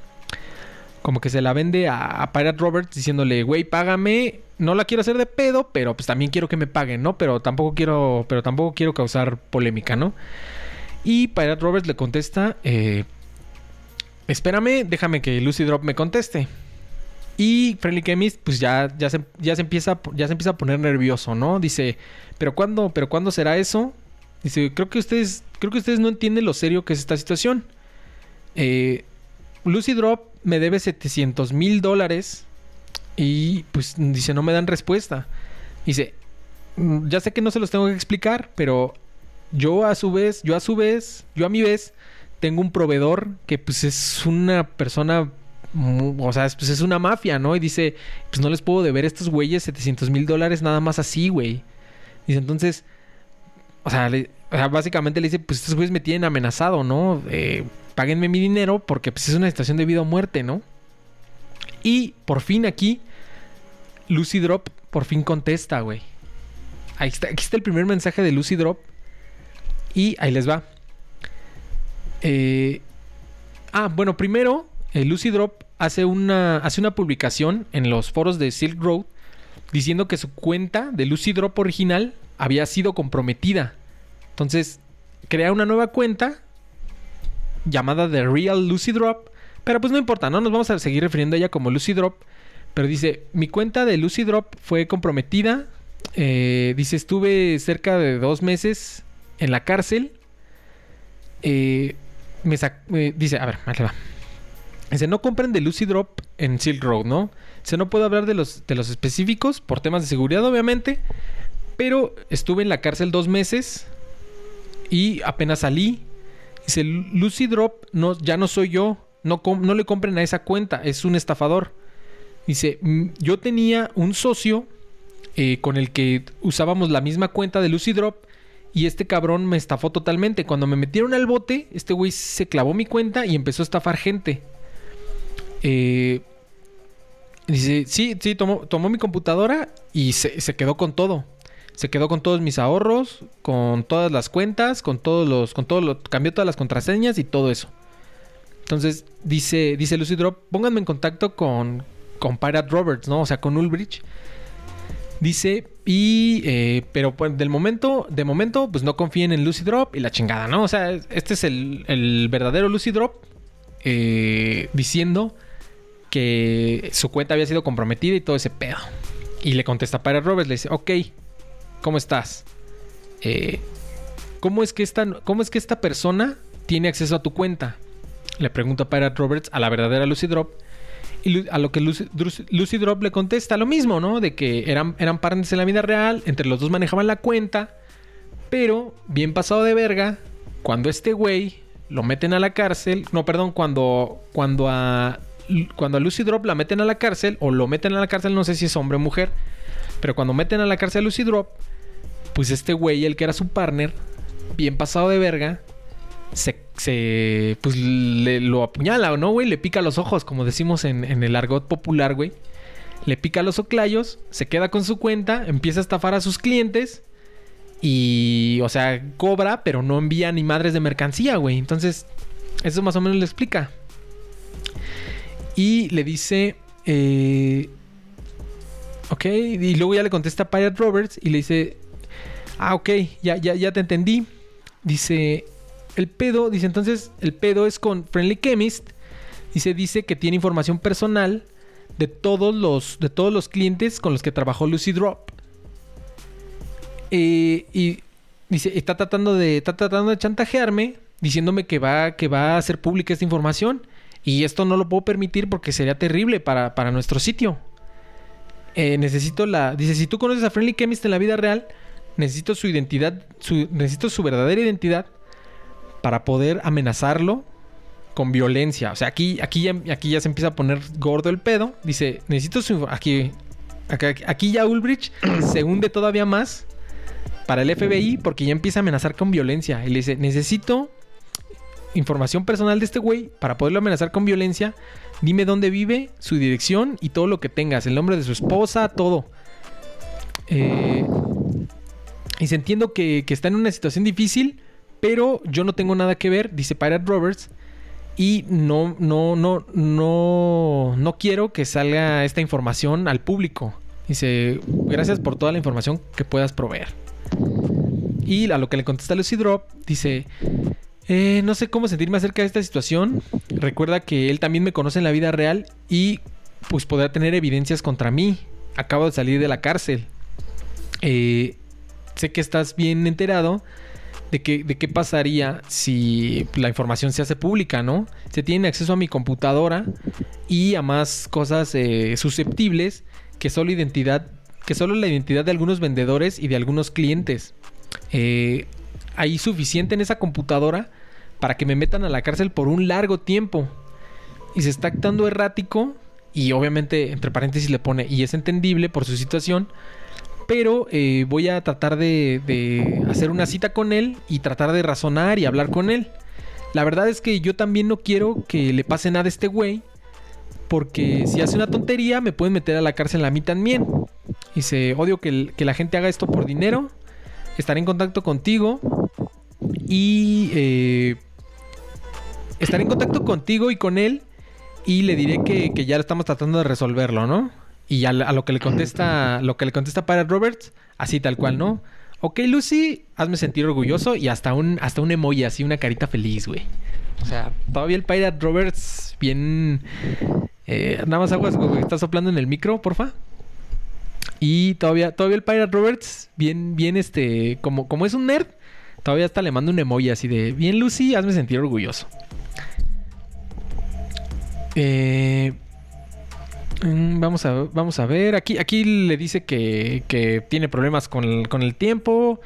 [SPEAKER 1] como que se la vende a, a Pirate Roberts diciéndole, güey, págame. No la quiero hacer de pedo, pero pues también quiero que me paguen, ¿no? Pero tampoco quiero, pero tampoco quiero causar polémica, ¿no? Y Pirate Roberts le contesta, eh, espérame, déjame que Lucy Drop me conteste. Y Friendly Chemist, pues ya, ya, se, ya, se empieza, ya se empieza a poner nervioso, ¿no? Dice, ¿pero cuándo, pero cuándo será eso? Dice, creo que ustedes, creo que ustedes no entienden lo serio que es esta situación. Eh, Lucy Drop me debe 700 mil dólares y pues dice, no me dan respuesta. Dice, "Mm, ya sé que no se los tengo que explicar, pero yo a su vez, yo a su vez, yo a mi vez, tengo un proveedor que pues es una persona, o sea, es- pues es una mafia, ¿no? Y dice, pues no les puedo deber a estos güeyes 700 mil dólares nada más así, güey. Dice, entonces, o sea, básicamente le dice, pues estos güeyes me tienen amenazado, ¿no? Páguenme mi dinero porque pues es una situación de vida o muerte, ¿no? Y por fin aquí, Lucy Drop por fin contesta, güey. Ahí está, aquí está el primer mensaje de Lucy Drop. Y ahí les va. Eh, ah, bueno, primero, eh, Lucy Drop hace una, hace una publicación en los foros de Silk Road diciendo que su cuenta de Lucy Drop original había sido comprometida. Entonces, crea una nueva cuenta llamada The Real Lucy Drop. Pero pues no importa, ¿no? Nos vamos a seguir refiriendo a ella como Lucy Drop. Pero dice, mi cuenta de Lucy Drop fue comprometida. Eh, dice, estuve cerca de dos meses en la cárcel. Eh, me eh, dice, a ver, ahí va. Dice, no compren de Lucy Drop en Silk Road, ¿no? Dice, no puedo hablar de los, de los específicos por temas de seguridad, obviamente. Pero estuve en la cárcel dos meses y apenas salí. Dice, Lucy Drop no, ya no soy yo. No, no le compren a esa cuenta, es un estafador. Dice, "Mm, yo tenía un socio eh, con el que usábamos la misma cuenta de Lucy Drop Y este cabrón me estafó totalmente. Cuando me metieron al bote, este güey se clavó mi cuenta y empezó a estafar gente. Eh, dice, sí, sí, tomó, tomó mi computadora y se quedó con todo. Se quedó con todos mis ahorros, con todas las cuentas, con todos los, con todo lo, cambió todas las contraseñas y todo eso. Entonces dice, dice Lucy Drop, pónganme en contacto con, con Pirate Roberts, ¿no? O sea, con Ulbrich. Dice, y, eh, pero pues del momento, de momento, pues no confíen en Lucy Drop y la chingada, ¿no? O sea, este es el, el verdadero Lucy Drop eh, diciendo que su cuenta había sido comprometida y todo ese pedo. Y le contesta Pirate Roberts, le dice, ok, ¿cómo estás? Eh, ¿cómo, es que esta, ¿Cómo es que esta persona tiene acceso a tu cuenta? Le pregunta Pirate Roberts a la verdadera Lucy Drop. Y a lo que Lucy, Drop le contesta lo mismo, ¿no? De que eran, eran partners en la vida real, entre los dos manejaban la cuenta, pero bien pasado de verga, cuando este güey lo meten a la cárcel, no, perdón, cuando, cuando a, cuando a Lucy Drop la meten a la cárcel, o lo meten a la cárcel, no sé si es hombre o mujer, pero cuando meten a la cárcel a Lucy Drop, pues este güey, el que era su partner, bien pasado de verga, se, se pues le, lo apuñala, ¿no, güey? Le pica los ojos, como decimos en, en el argot popular, güey. Le pica los oclayos, se queda con su cuenta, empieza a estafar a sus clientes y, o sea, cobra, pero no envía ni madres de mercancía, güey. Entonces, eso más o menos le explica. Y le dice, eh, ok, y luego ya le contesta a Pirate Roberts y le dice, ah, ok, ya, ya, ya te entendí. Dice, el pedo, dice entonces, el pedo es con Friendly Chemist. Dice, dice que tiene información personal de todos los, de todos los clientes con los que trabajó Lucy Drop. Eh, y dice, está tratando de, está tratando de chantajearme, diciéndome que va, que va a hacer pública esta información. Y esto no lo puedo permitir porque sería terrible para, para nuestro sitio. Eh, necesito la. Dice: Si tú conoces a Friendly Chemist en la vida real, necesito su identidad, necesito su verdadera identidad para poder amenazarlo con violencia. O sea, aquí, aquí, ya, aquí ya se empieza a poner gordo el pedo. Dice, necesito su... Aquí, aquí, ya Ulbricht se hunde todavía más para el FBI porque ya empieza a amenazar con violencia. Y le dice, necesito información personal de este güey para poderlo amenazar con violencia. Dime dónde vive, su dirección y todo lo que tengas. El nombre de su esposa, todo. Eh, y se entiendo que, que está en una situación difícil pero yo no tengo nada que ver, dice Pirate Roberts. Y no, no, no, no, no quiero que salga esta información al público. Dice, gracias por toda la información que puedas proveer. Y a lo que le contesta Lucy Drop, dice, eh, no sé cómo sentirme acerca de esta situación. Recuerda que él también me conoce en la vida real y pues podrá tener evidencias contra mí. Acabo de salir de la cárcel. Eh, sé que estás bien enterado de, de qué pasaría si la información se hace pública, ¿no? Se tiene acceso a mi computadora y a más cosas eh, susceptibles que solo identidad, que solo la identidad de algunos vendedores y de algunos clientes. Eh, hay suficiente en esa computadora para que me metan a la cárcel por un largo tiempo. Y se está actuando errático y obviamente entre paréntesis le pone y es entendible por su situación pero eh, voy a tratar de, hacer una cita con él y tratar de razonar y hablar con él. La verdad es que yo también no quiero que le pase nada a este güey, porque si hace una tontería me pueden meter a la cárcel a mí también. Se odio que, la gente haga esto por dinero. Estaré en contacto contigo y eh, estaré en contacto contigo y con él y le diré que, que ya estamos tratando de resolverlo, ¿no? Y a, lo que le contesta, lo que le contesta para Roberts, así tal cual, ¿no? Ok, Lucy, hazme sentir orgulloso y hasta un, hasta un emoji así, una carita feliz, güey. O sea, todavía el Pirate Roberts bien... Eh, nada más aguas, güey. Está soplando en el micro, porfa. Y todavía, todavía el Pirate Roberts, bien, bien, este... Como, como es un nerd, todavía hasta le mando un emoji así de... Bien, Lucy, hazme sentir orgulloso. Eh... Mm, vamos a, vamos a ver. Aquí, aquí le dice que, tiene problemas con el, tiempo.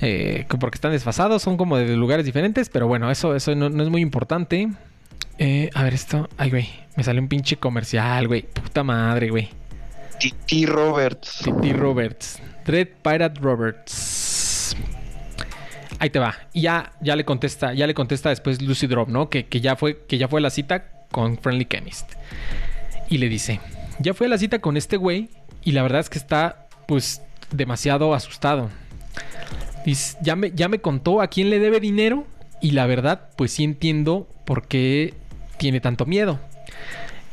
[SPEAKER 1] Eh, porque están desfasados. Son como de lugares diferentes. Pero bueno, eso, eso no, es muy importante. Eh, a ver esto. Ay, güey. Me sale un pinche comercial, güey. Puta madre, güey.
[SPEAKER 3] Titi Roberts.
[SPEAKER 1] Titi Roberts. Dread Pirate Roberts. Ahí te va. Y ya, ya le contesta, ya le contesta después Lucy Drop, ¿no? Que, que ya fue, que ya fue la cita con Friendly Chemist. Y le dice, ya fue a la cita con este güey y la verdad es que está, pues, demasiado asustado. Ya me, ya me contó a quién le debe dinero y la verdad, pues sí entiendo por qué tiene tanto miedo.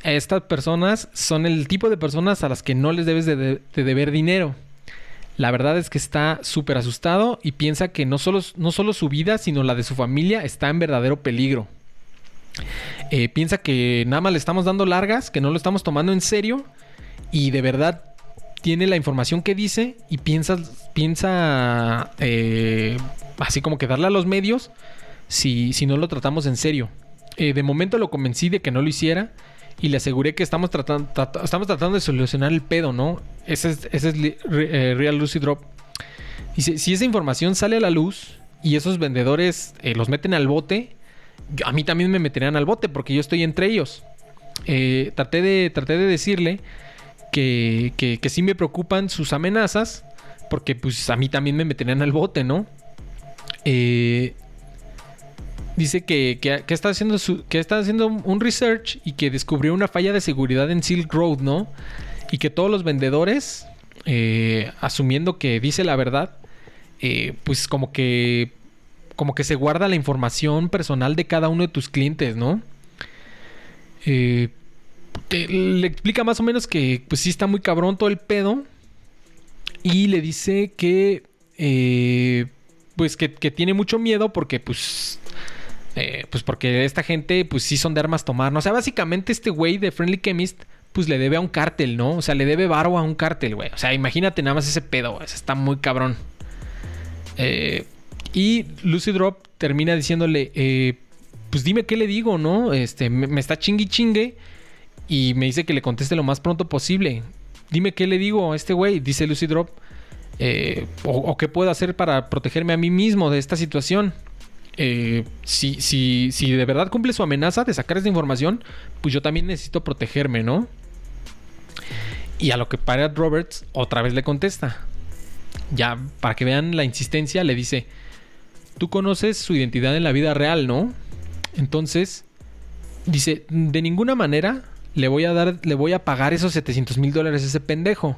[SPEAKER 1] Estas personas son el tipo de personas a las que no les debes de, de- de deber dinero. La verdad es que está súper asustado y piensa que no solo, no solo su vida, sino la de su familia está en verdadero peligro. Eh, piensa que nada más le estamos dando largas, que no lo estamos tomando en serio y de verdad tiene la información que dice y piensa, piensa eh, así como que darle a los medios si, si no lo tratamos en serio. Eh, de momento lo convencí de que no lo hiciera y le aseguré que estamos tratando, trata- estamos tratando de solucionar el pedo, ¿no? Ese es, ese Real Lucy Drop. Dice, si esa información sale a la luz y esos vendedores los meten al bote, a mí también me meterían al bote porque yo estoy entre ellos. Eh, traté, de, traté de decirle que, que, que sí me preocupan sus amenazas porque pues a mí también me meterían al bote, ¿no? Eh, dice que, que- está haciendo que está haciendo un research y que descubrió una falla de seguridad en Silk Road, ¿no? Y que todos los vendedores, eh, asumiendo que dice la verdad, eh, pues como que como que se guarda la información personal de cada uno de tus clientes, ¿no? Eh, le explica más o menos que pues sí está muy cabrón todo el pedo y le dice que eh, pues que, tiene mucho miedo porque pues eh, pues porque esta gente pues sí son de armas tomar, ¿no? O sea, básicamente este güey de Friendly Chemist pues le debe a un cártel, ¿no? O sea, le debe varo a un cártel, güey. O sea, imagínate nada más ese pedo, güey. Está muy cabrón. Eh, y Lucy Drop termina diciéndole, eh, pues dime qué le digo, ¿no? Este, me, está chingui chingue y me dice que le conteste lo más pronto posible. Dime qué le digo a este güey, dice Lucy Drop. eh, o, qué puedo hacer para protegerme a mí mismo de esta situación. Eh, si, si, si de verdad cumple su amenaza de sacar esta información, pues yo también necesito protegerme, ¿no? Y a lo que Pirate Roberts otra vez le contesta. Ya, para que vean la insistencia, le dice: Tú conoces su identidad en la vida real, ¿no? Entonces, dice: De ninguna manera le voy a dar, le voy a pagar esos 700 mil dólares a ese pendejo.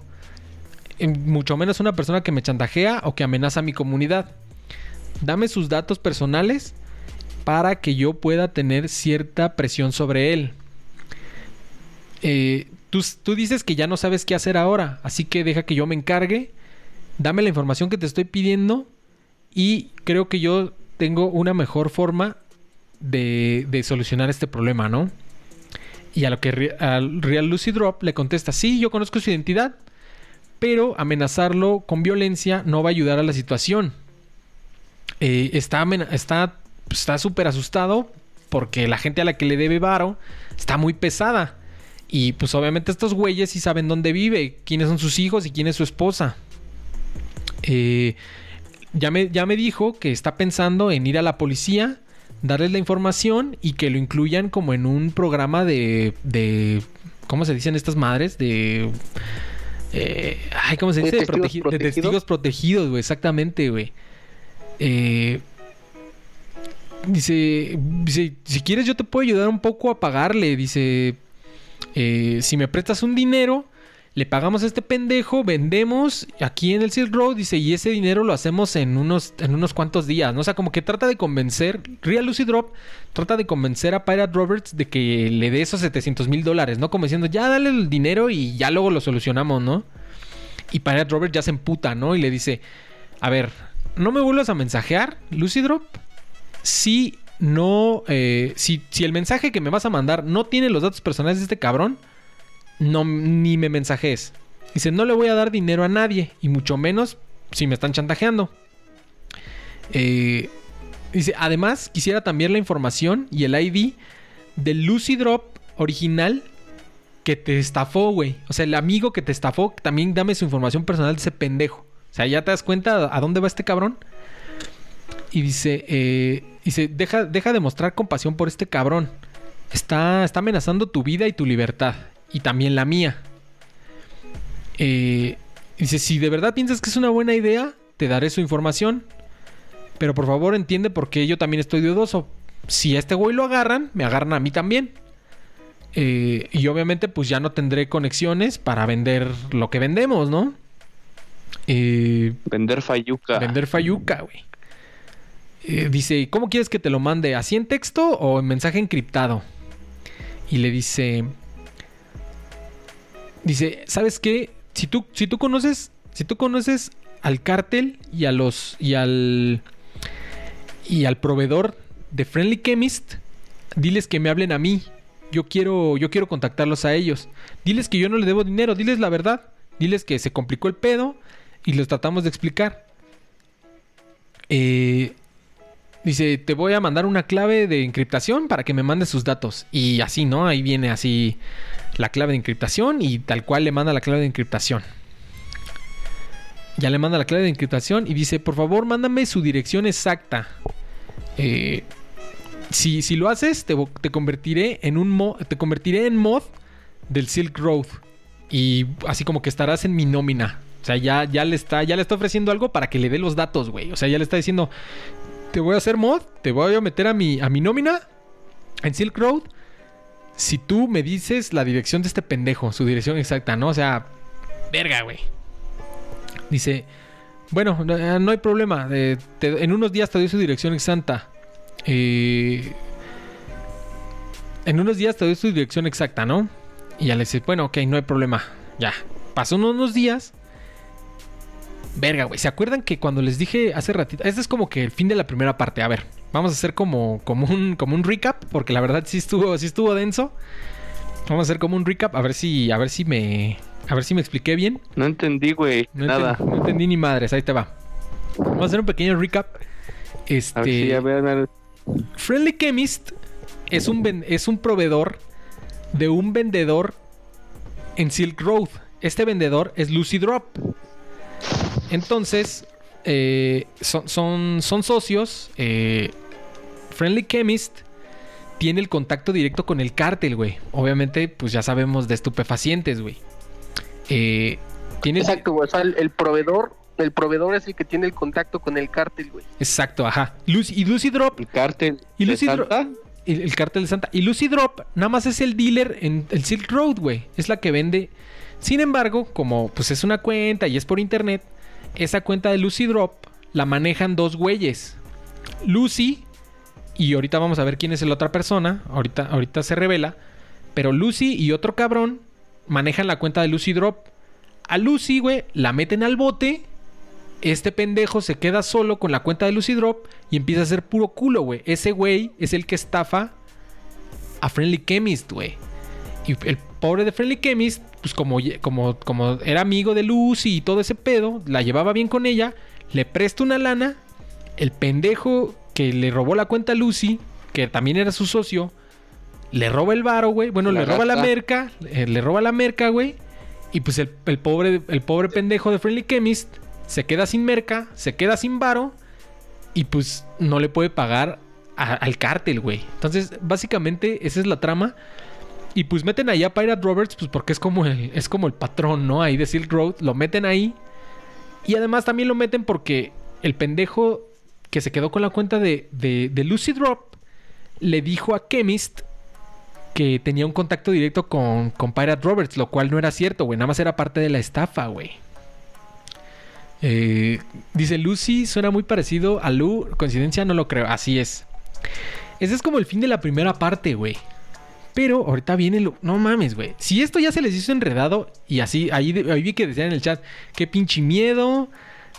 [SPEAKER 1] Mucho menos una persona que me chantajea o que amenaza a mi comunidad. Dame sus datos personales para que yo pueda tener cierta presión sobre él. Eh, tú, tú dices que ya no sabes qué hacer ahora, así que deja que yo me encargue. Dame la información que te estoy pidiendo y creo que yo tengo una mejor forma de, de solucionar este problema, ¿no? Y a lo que al Real Lucy Drop le contesta, sí, yo conozco su identidad, pero amenazarlo con violencia no va a ayudar a la situación. Eh, está amena- está está súper asustado porque la gente a la que le debe varo está muy pesada. Y pues obviamente estos güeyes sí saben dónde vive, quiénes son sus hijos y quién es su esposa. Eh, ya, me, ya me dijo que está pensando en ir a la policía, darles la información y que lo incluyan como en un programa de... de ¿Cómo se dicen estas madres? De... eh, ay, ¿cómo se
[SPEAKER 2] ¿De
[SPEAKER 1] dice? De,
[SPEAKER 2] testigos
[SPEAKER 1] protegi- de
[SPEAKER 2] protegidos?
[SPEAKER 1] testigos protegidos, güey. Exactamente, güey. Eh, dice, dice, si quieres yo te puedo ayudar un poco a pagarle. Dice, eh, si me prestas un dinero, le pagamos a este pendejo, vendemos aquí en el Silk Road, dice, y ese dinero lo hacemos en unos, en unos cuantos días, ¿no? O sea, como que trata de convencer, Real Lucy Drop trata de convencer a Pirate Roberts de que le dé esos 700 mil dólares, ¿no? Como diciendo, ya dale el dinero y ya luego lo solucionamos, ¿no? Y Pirate Roberts ya se emputa, ¿no? Y le dice, a ver, no me vuelvas a mensajear, Lucy Drop, si no, eh, si, si el mensaje que me vas a mandar no tiene los datos personales de este cabrón, no, ni me mensajes. Dice, no le voy a dar dinero a nadie, y mucho menos si me están chantajeando. Eh, dice, además, quisiera también la información y el ID del Lucy Drop original que te estafó, güey. O sea, el amigo que te estafó, también dame su información personal de ese pendejo. O sea, ¿ya te das cuenta a dónde va este cabrón? Y dice, eh, dice, deja, deja de mostrar compasión por este cabrón. Está, está amenazando tu vida y tu libertad. Y también la mía. Eh, dice, si de verdad piensas que es una buena idea, te daré su información. Pero por favor entiende porque yo también estoy dudoso. Si a este güey lo agarran, me agarran a mí también. Eh, y obviamente pues ya no tendré conexiones para vender lo que vendemos, ¿no? Eh,
[SPEAKER 3] Vender fayuca.
[SPEAKER 1] vender Fayuca, güey. Eh, dice, ¿cómo quieres que te lo mande? ¿Así en texto o en mensaje encriptado? Y le dice, dice, ¿sabes qué? Si tú, si tú conoces, si tú conoces al cártel y a los y al y al proveedor de Friendly Chemist, diles que me hablen a mí. Yo quiero, yo quiero contactarlos a ellos. Diles que yo no le debo dinero, diles la verdad. Diles que se complicó el pedo y los tratamos de explicar. Eh, dice, te voy a mandar una clave de encriptación para que me mandes sus datos. Y así, ¿no? Ahí viene así la clave de encriptación y tal cual le manda la clave de encriptación. Ya le manda la clave de encriptación y dice, por favor, mándame su dirección exacta. Eh, si, si lo haces, te, convertiré en un mo- te convertiré en mod del Silk Road. Y así como que estarás en mi nómina. O sea, ya, ya le está, ya le está ofreciendo algo para que le dé los datos, güey. O sea, ya le está diciendo, te voy a hacer mod, te voy a meter a mi, a mi nómina en Silk Road. Si tú me dices la dirección de este pendejo, su dirección exacta, ¿no? O sea, verga, güey. Dice, bueno, no, eh, hay problema. eh, en unos días te doy su dirección exacta. Eh, en unos días te doy su dirección exacta, ¿no? Y ya le dice, bueno, ok, no hay problema. Ya. Pasó unos, unos días. Verga, güey. ¿Se acuerdan que cuando les dije hace ratito? Este es como que el fin de la primera parte. A ver, vamos a hacer como, como, un, como un recap. Porque la verdad sí estuvo, sí estuvo denso. Vamos a hacer como un recap. A ver si, a ver si me. A ver si me expliqué bien.
[SPEAKER 3] No entendí, güey.
[SPEAKER 1] No,
[SPEAKER 3] Nada.
[SPEAKER 1] enten- no entendí ni madres. Ahí te va. Vamos a hacer un pequeño recap. Este.
[SPEAKER 3] A ver si.
[SPEAKER 1] Friendly Chemist es un, es un proveedor de un vendedor en Silk Road. Este vendedor es Lucy Drop. Entonces, eh, son, son, son socios. eh, Friendly Chemist tiene el contacto directo con el cártel, güey. Obviamente, pues ya sabemos de estupefacientes, güey. Eh, tiene
[SPEAKER 2] Exacto, güey. O sea, el, el proveedor, el proveedor es el que tiene el contacto con el cártel, güey.
[SPEAKER 1] Exacto, ajá. Lucy, y Lucy Drop
[SPEAKER 3] El cártel.
[SPEAKER 1] Y
[SPEAKER 3] de
[SPEAKER 1] Lucy Dro-
[SPEAKER 3] Santa.
[SPEAKER 1] El, el cártel de Santa. Y Lucy Drop nada más es el dealer en el Silk Road, güey. Es la que vende. Sin embargo, como pues es una cuenta y es por internet, esa cuenta de Lucy Drop la manejan dos güeyes. Lucy, y ahorita vamos a ver quién es la otra persona. Ahorita, ahorita se revela. Pero Lucy y otro cabrón manejan la cuenta de Lucy Drop. A Lucy, güey, la meten al bote. Este pendejo se queda solo con la cuenta de Lucy Drop y empieza a hacer puro culo, güey. Ese güey es el que estafa a Friendly Chemist, güey. Y el pobre de Friendly Chemist, pues como, como, como era amigo de Lucy y todo ese pedo, la llevaba bien con ella, le presta una lana. El pendejo que le robó la cuenta a Lucy, que también era su socio, le roba el varo, güey. Bueno,
[SPEAKER 3] La
[SPEAKER 1] le roba la merca, eh, le roba la merca, güey. Y pues el, el pobre, el pobre pendejo de Friendly Chemist se queda sin merca, se queda sin varo y pues no le puede pagar a- al cártel, güey. Entonces, básicamente esa es la trama. Y pues meten ahí a Pirate Roberts, pues porque es como el, es como el patrón, ¿no? Ahí de Silk Road, lo meten ahí. Y además también lo meten porque el pendejo que se quedó con la cuenta de, de, Lucy Drop le dijo a Chemist que tenía un contacto directo con, con Pirate Roberts, lo cual no era cierto, güey. Nada más era parte de la estafa, güey. Eh, dice Lucy, suena muy parecido a Lu. Coincidencia, no lo creo. Así es. Ese es como el fin de la primera parte, güey. Pero ahorita viene lo. No mames, güey. Si esto ya se les hizo enredado y así, ahí, vi que decían en el chat, qué pinche miedo.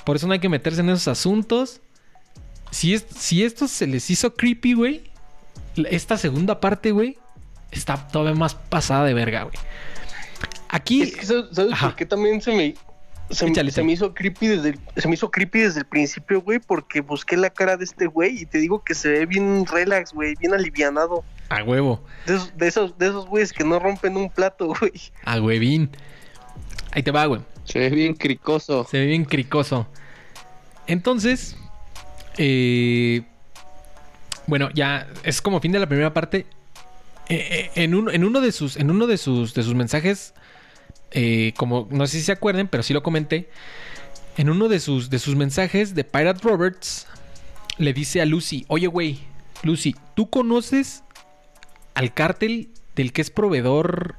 [SPEAKER 1] Por eso no hay que meterse en esos asuntos. Si, es- si esto se les hizo creepy, güey. Esta segunda parte, güey, está todavía más pasada de verga, güey. Aquí.
[SPEAKER 2] Es que, ¿sabes
[SPEAKER 1] Ajá.
[SPEAKER 2] por qué también se me... Se,
[SPEAKER 1] Échale,
[SPEAKER 2] se me hizo creepy desde el, se me hizo creepy desde el principio, güey, porque busqué la cara de este güey y te digo que se ve bien relax, güey, bien alivianado.
[SPEAKER 1] A huevo.
[SPEAKER 2] De esos, de esos, de esos güeyes que no rompen un plato, güey.
[SPEAKER 1] A huevín. Ahí te va, güey.
[SPEAKER 3] Se ve bien cricoso.
[SPEAKER 1] Se ve bien cricoso. Entonces, eh, bueno, ya es como fin de la primera parte. Eh, eh, en, un- en uno de sus, en uno de sus, de sus mensajes, eh, como no sé si se acuerden, pero sí lo comenté. En uno de sus, de sus mensajes de Pirate Roberts, le dice a Lucy, oye, güey, Lucy, ¿tú conoces al cártel del que es proveedor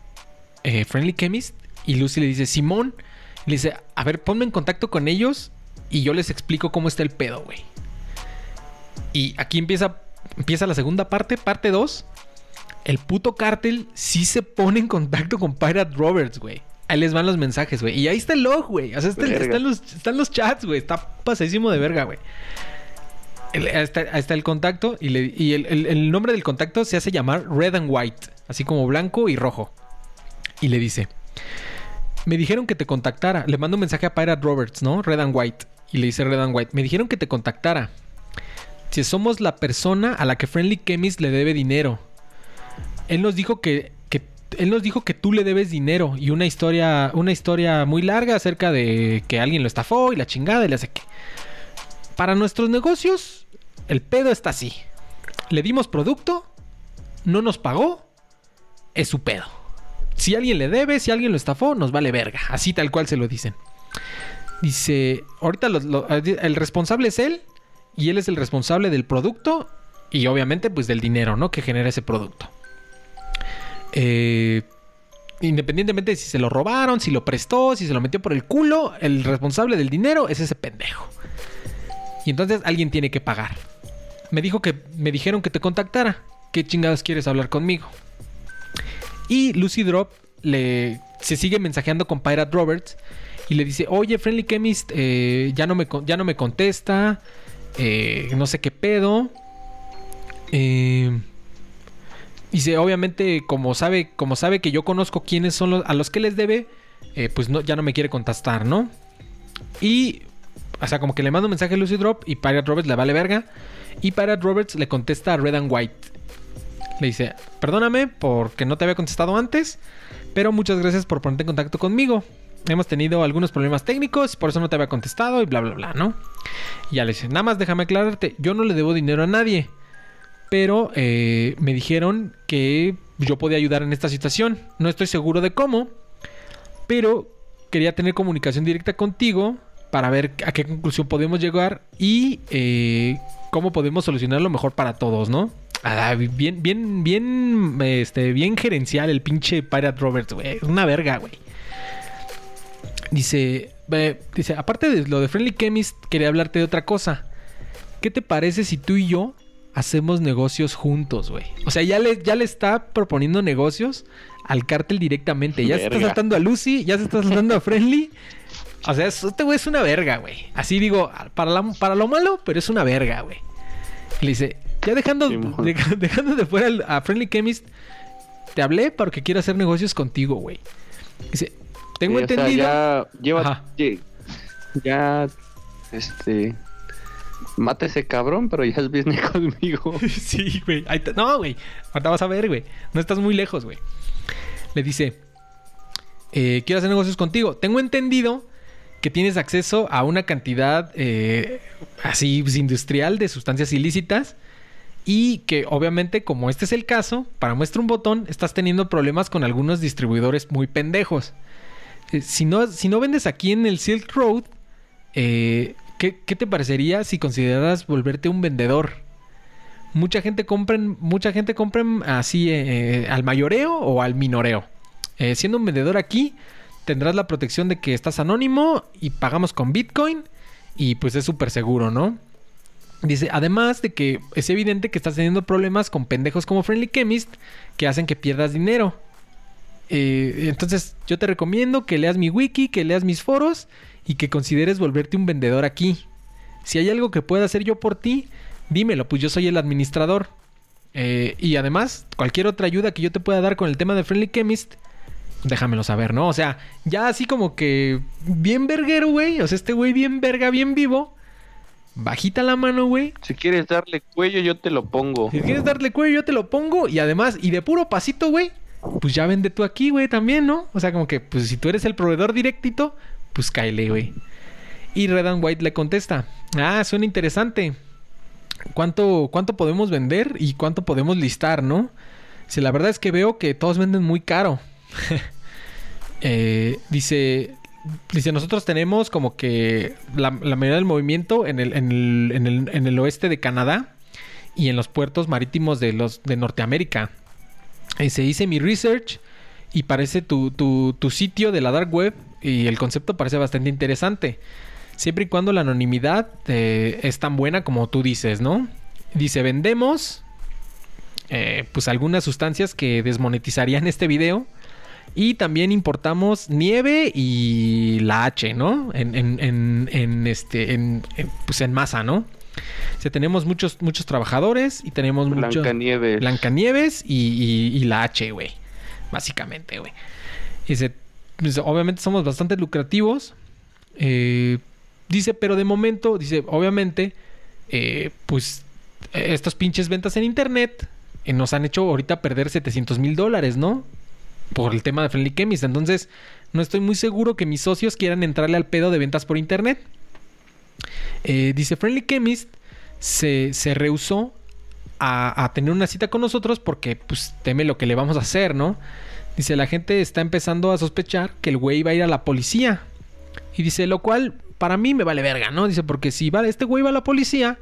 [SPEAKER 1] eh, Friendly Chemist? Y Lucy le dice, Simón, le dice, a ver, ponme en contacto con ellos y yo les explico cómo está el pedo, güey. Y aquí empieza, empieza la segunda parte, parte 2. El puto cártel sí se pone en contacto con Pirate Roberts, güey. Ahí les van los mensajes, güey. Y ahí está el log, güey. O sea, está- están, los, están los chats, güey. Está pasadísimo de verga, güey. El- ahí está el contacto. Y, el, nombre del contacto se hace llamar Red and White. Así como blanco y rojo. Y le dice... Me dijeron que te contactara. Le mando un mensaje a Pirate Roberts, ¿no? Red and White. Y le dice Red and White. Me dijeron que te contactara. Si somos la persona a la que Friendly Chemist le debe dinero. Él nos dijo que, que- él nos dijo que tú le debes dinero y una historia, una historia muy larga acerca de que alguien lo estafó y la chingada y le hace que. Para nuestros negocios, el pedo está así. Le dimos producto, no nos pagó, es su pedo. Si alguien le debe, si alguien lo estafó, nos vale verga. Así tal cual se lo dicen. Dice, ahorita lo- lo- el responsable es él y él es el responsable del producto y obviamente pues del dinero, ¿no? Que genera ese producto. Eh, independientemente de si se lo robaron, si lo prestó, si se lo metió por el culo, el responsable del dinero es ese pendejo. Y entonces alguien tiene que pagar. Me dijo que me dijeron que te contactara. ¿Qué chingados quieres hablar conmigo? Y Lucy Drop le se sigue mensajeando con Pirate Roberts y le dice, oye, Friendly Chemist eh, ya, no me, ya no me contesta, eh, no sé qué pedo. Eh, dice, obviamente, como sabe, como sabe que yo conozco quiénes son a los que les debe, eh, pues no, ya no me quiere contestar, ¿no? Y, o sea, como que le manda un mensaje a Lucy Drop y Pirate Roberts le vale verga. Y Pirate Roberts le contesta a Red and White. Le dice, perdóname porque no te había contestado antes, pero muchas gracias por ponerte en contacto conmigo. Hemos tenido algunos problemas técnicos, por eso no te había contestado y bla, bla, bla, ¿no? Y ya le dice, nada más déjame aclararte, yo no le debo dinero a nadie, pero eh, me dijeron que yo podía ayudar en esta situación. No estoy seguro de cómo, pero quería tener comunicación directa contigo para ver a qué conclusión podemos llegar y eh, cómo podemos solucionarlo mejor para todos, ¿no? Ah, bien, bien, bien, este, bien gerencial el pinche Pirate Roberts, güey. Una verga, güey. Dice, eh, dice, aparte de lo de Friendly Chemist, quería hablarte de otra cosa. ¿Qué te parece si tú y yo hacemos negocios juntos, güey? O sea, ya le, ya le está proponiendo negocios al cártel directamente. Ya se está
[SPEAKER 3] Verga.
[SPEAKER 1] saltando a Lucy, ya se está saltando a Friendly. O sea, es- este güey es una verga, güey. Así digo, para, la- para lo malo, pero es una verga, güey. Le dice, ya dejando, deja- dejando de fuera a Friendly Chemist, te hablé porque quiero hacer negocios contigo, güey. Dice, tengo
[SPEAKER 3] Sí, o sea,
[SPEAKER 1] entendido.
[SPEAKER 3] ya lleva. Ya. Este. Mata ese cabrón, pero ya es business conmigo.
[SPEAKER 1] sí, güey. No, güey. Ahorita vas a ver, güey. No estás muy lejos, güey. Le dice, eh, quiero hacer negocios contigo. Tengo entendido que tienes acceso a una cantidad eh, así pues, industrial de sustancias ilícitas y que obviamente como este es el caso, para muestra un botón, estás teniendo problemas con algunos distribuidores muy pendejos. Eh, si, no, si no vendes aquí en el Silk Road, eh, ¿qué, te parecería si consideras volverte un vendedor? Mucha gente compra, en- mucha gente compra en- así al mayoreo o al minoreo. Siendo un vendedor aquí, tendrás la protección de que estás anónimo y pagamos con Bitcoin y pues es súper seguro, ¿no? Dice, además de que es evidente que estás teniendo problemas con pendejos como Friendly Chemist que hacen que pierdas dinero. Eh, entonces yo te recomiendo que leas mi wiki, que leas mis foros y que consideres volverte un vendedor aquí. Si hay algo que pueda hacer yo por ti, dímelo, pues yo soy el administrador. Eh, y además, cualquier otra ayuda que yo te pueda dar con el tema de Friendly Chemist, déjamelo saber, ¿no? O sea, ya así como que bien verguero, güey. O sea, este güey bien verga, bien vivo. Bajita la mano, güey.
[SPEAKER 3] Si quieres darle cuello, yo te lo pongo.
[SPEAKER 1] Si quieres darle cuello, yo te lo pongo. Y además, y de puro pasito, güey, pues ya vende tú aquí, güey, también, ¿no? O sea, como que, pues si tú eres el proveedor directito, pues cáele, güey. Y Red and White le contesta: Ah, suena interesante. ¿Cuánto, ¿Cuánto podemos vender y cuánto podemos listar, no? Si la verdad es que veo que todos venden muy caro. Eh, dice, dice, nosotros tenemos como que la, la mayoría del movimiento en el, en, el, en, el, oeste de Canadá y en los puertos marítimos de, los, de Norteamérica. Se hice mi research y parece tu, tu, tu sitio de la dark web y el concepto parece bastante interesante. Siempre y cuando la anonimidad eh, es tan buena como tú dices, ¿no? Dice, vendemos eh, pues algunas sustancias que desmonetizarían este video. Y también importamos nieve y la H, ¿no? En, en, en, en este, en, en- pues en masa, ¿no? O sea, tenemos muchos, muchos trabajadores y tenemos muchos...
[SPEAKER 3] Blancanieves.
[SPEAKER 1] Blancanieves y, y- y la H, güey. Básicamente, güey. Dice, pues, obviamente somos bastante lucrativos. Eh, dice, pero de momento, dice, obviamente, eh, pues eh, estas pinches ventas en internet eh, nos han hecho ahorita perder 700 mil dólares, ¿no? Por el tema de Friendly Chemist. Entonces, no estoy muy seguro que mis socios quieran entrarle al pedo de ventas por internet. Eh, dice Friendly Chemist se, se rehusó a, a tener una cita con nosotros porque pues teme lo que le vamos a hacer, ¿no? Dice, la gente está empezando a sospechar que el güey va a ir a la policía. Y dice, lo cual para mí me vale verga, ¿no? Dice, porque si va, este güey va a la policía,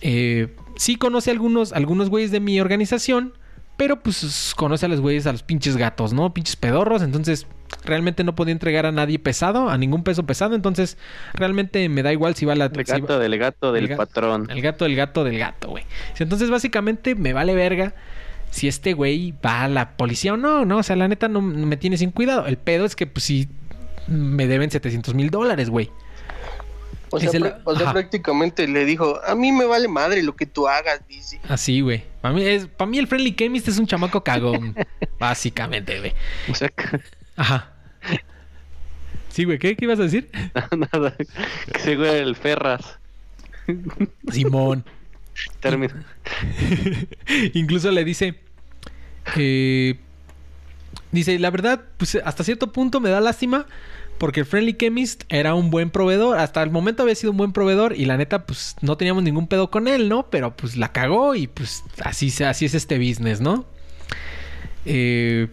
[SPEAKER 1] eh, sí conoce a algunos, algunos güeyes de mi organización, pero pues conoce a los güeyes, a los pinches gatos, ¿no? Pinches pedorros, entonces realmente no podía entregar a nadie pesado, a ningún peso pesado, entonces realmente me da igual si va a la...
[SPEAKER 3] El
[SPEAKER 1] si va-
[SPEAKER 3] gato del gato del
[SPEAKER 1] el
[SPEAKER 3] patrón.
[SPEAKER 1] el gato del gato del gato, güey. Entonces, básicamente, me vale verga si este güey va a la policía o no, ¿no? O sea, la neta no no me tiene sin cuidado. El pedo es que, pues, sí, me deben 700 mil dólares, güey.
[SPEAKER 2] O sea, o prácticamente le dijo, a mí me vale madre lo que tú hagas, dice.
[SPEAKER 1] Así, güey. Para mí, es, para mí el Friendly Chemist es un chamaco cagón. básicamente, güey.
[SPEAKER 3] O sea,
[SPEAKER 1] Ajá. Sí, güey, ¿qué, ¿qué ibas a decir?
[SPEAKER 3] nada. Que se güey el Ferras.
[SPEAKER 1] Simón.
[SPEAKER 3] Término.
[SPEAKER 1] Incluso le dice. eh, dice, la verdad, pues hasta cierto punto me da lástima. Porque el Friendly Chemist era un buen proveedor. Hasta el momento había sido un buen proveedor. Y la neta, pues no teníamos ningún pedo con él, ¿no? Pero pues la cagó. Y pues así, es este business, ¿no? Eh,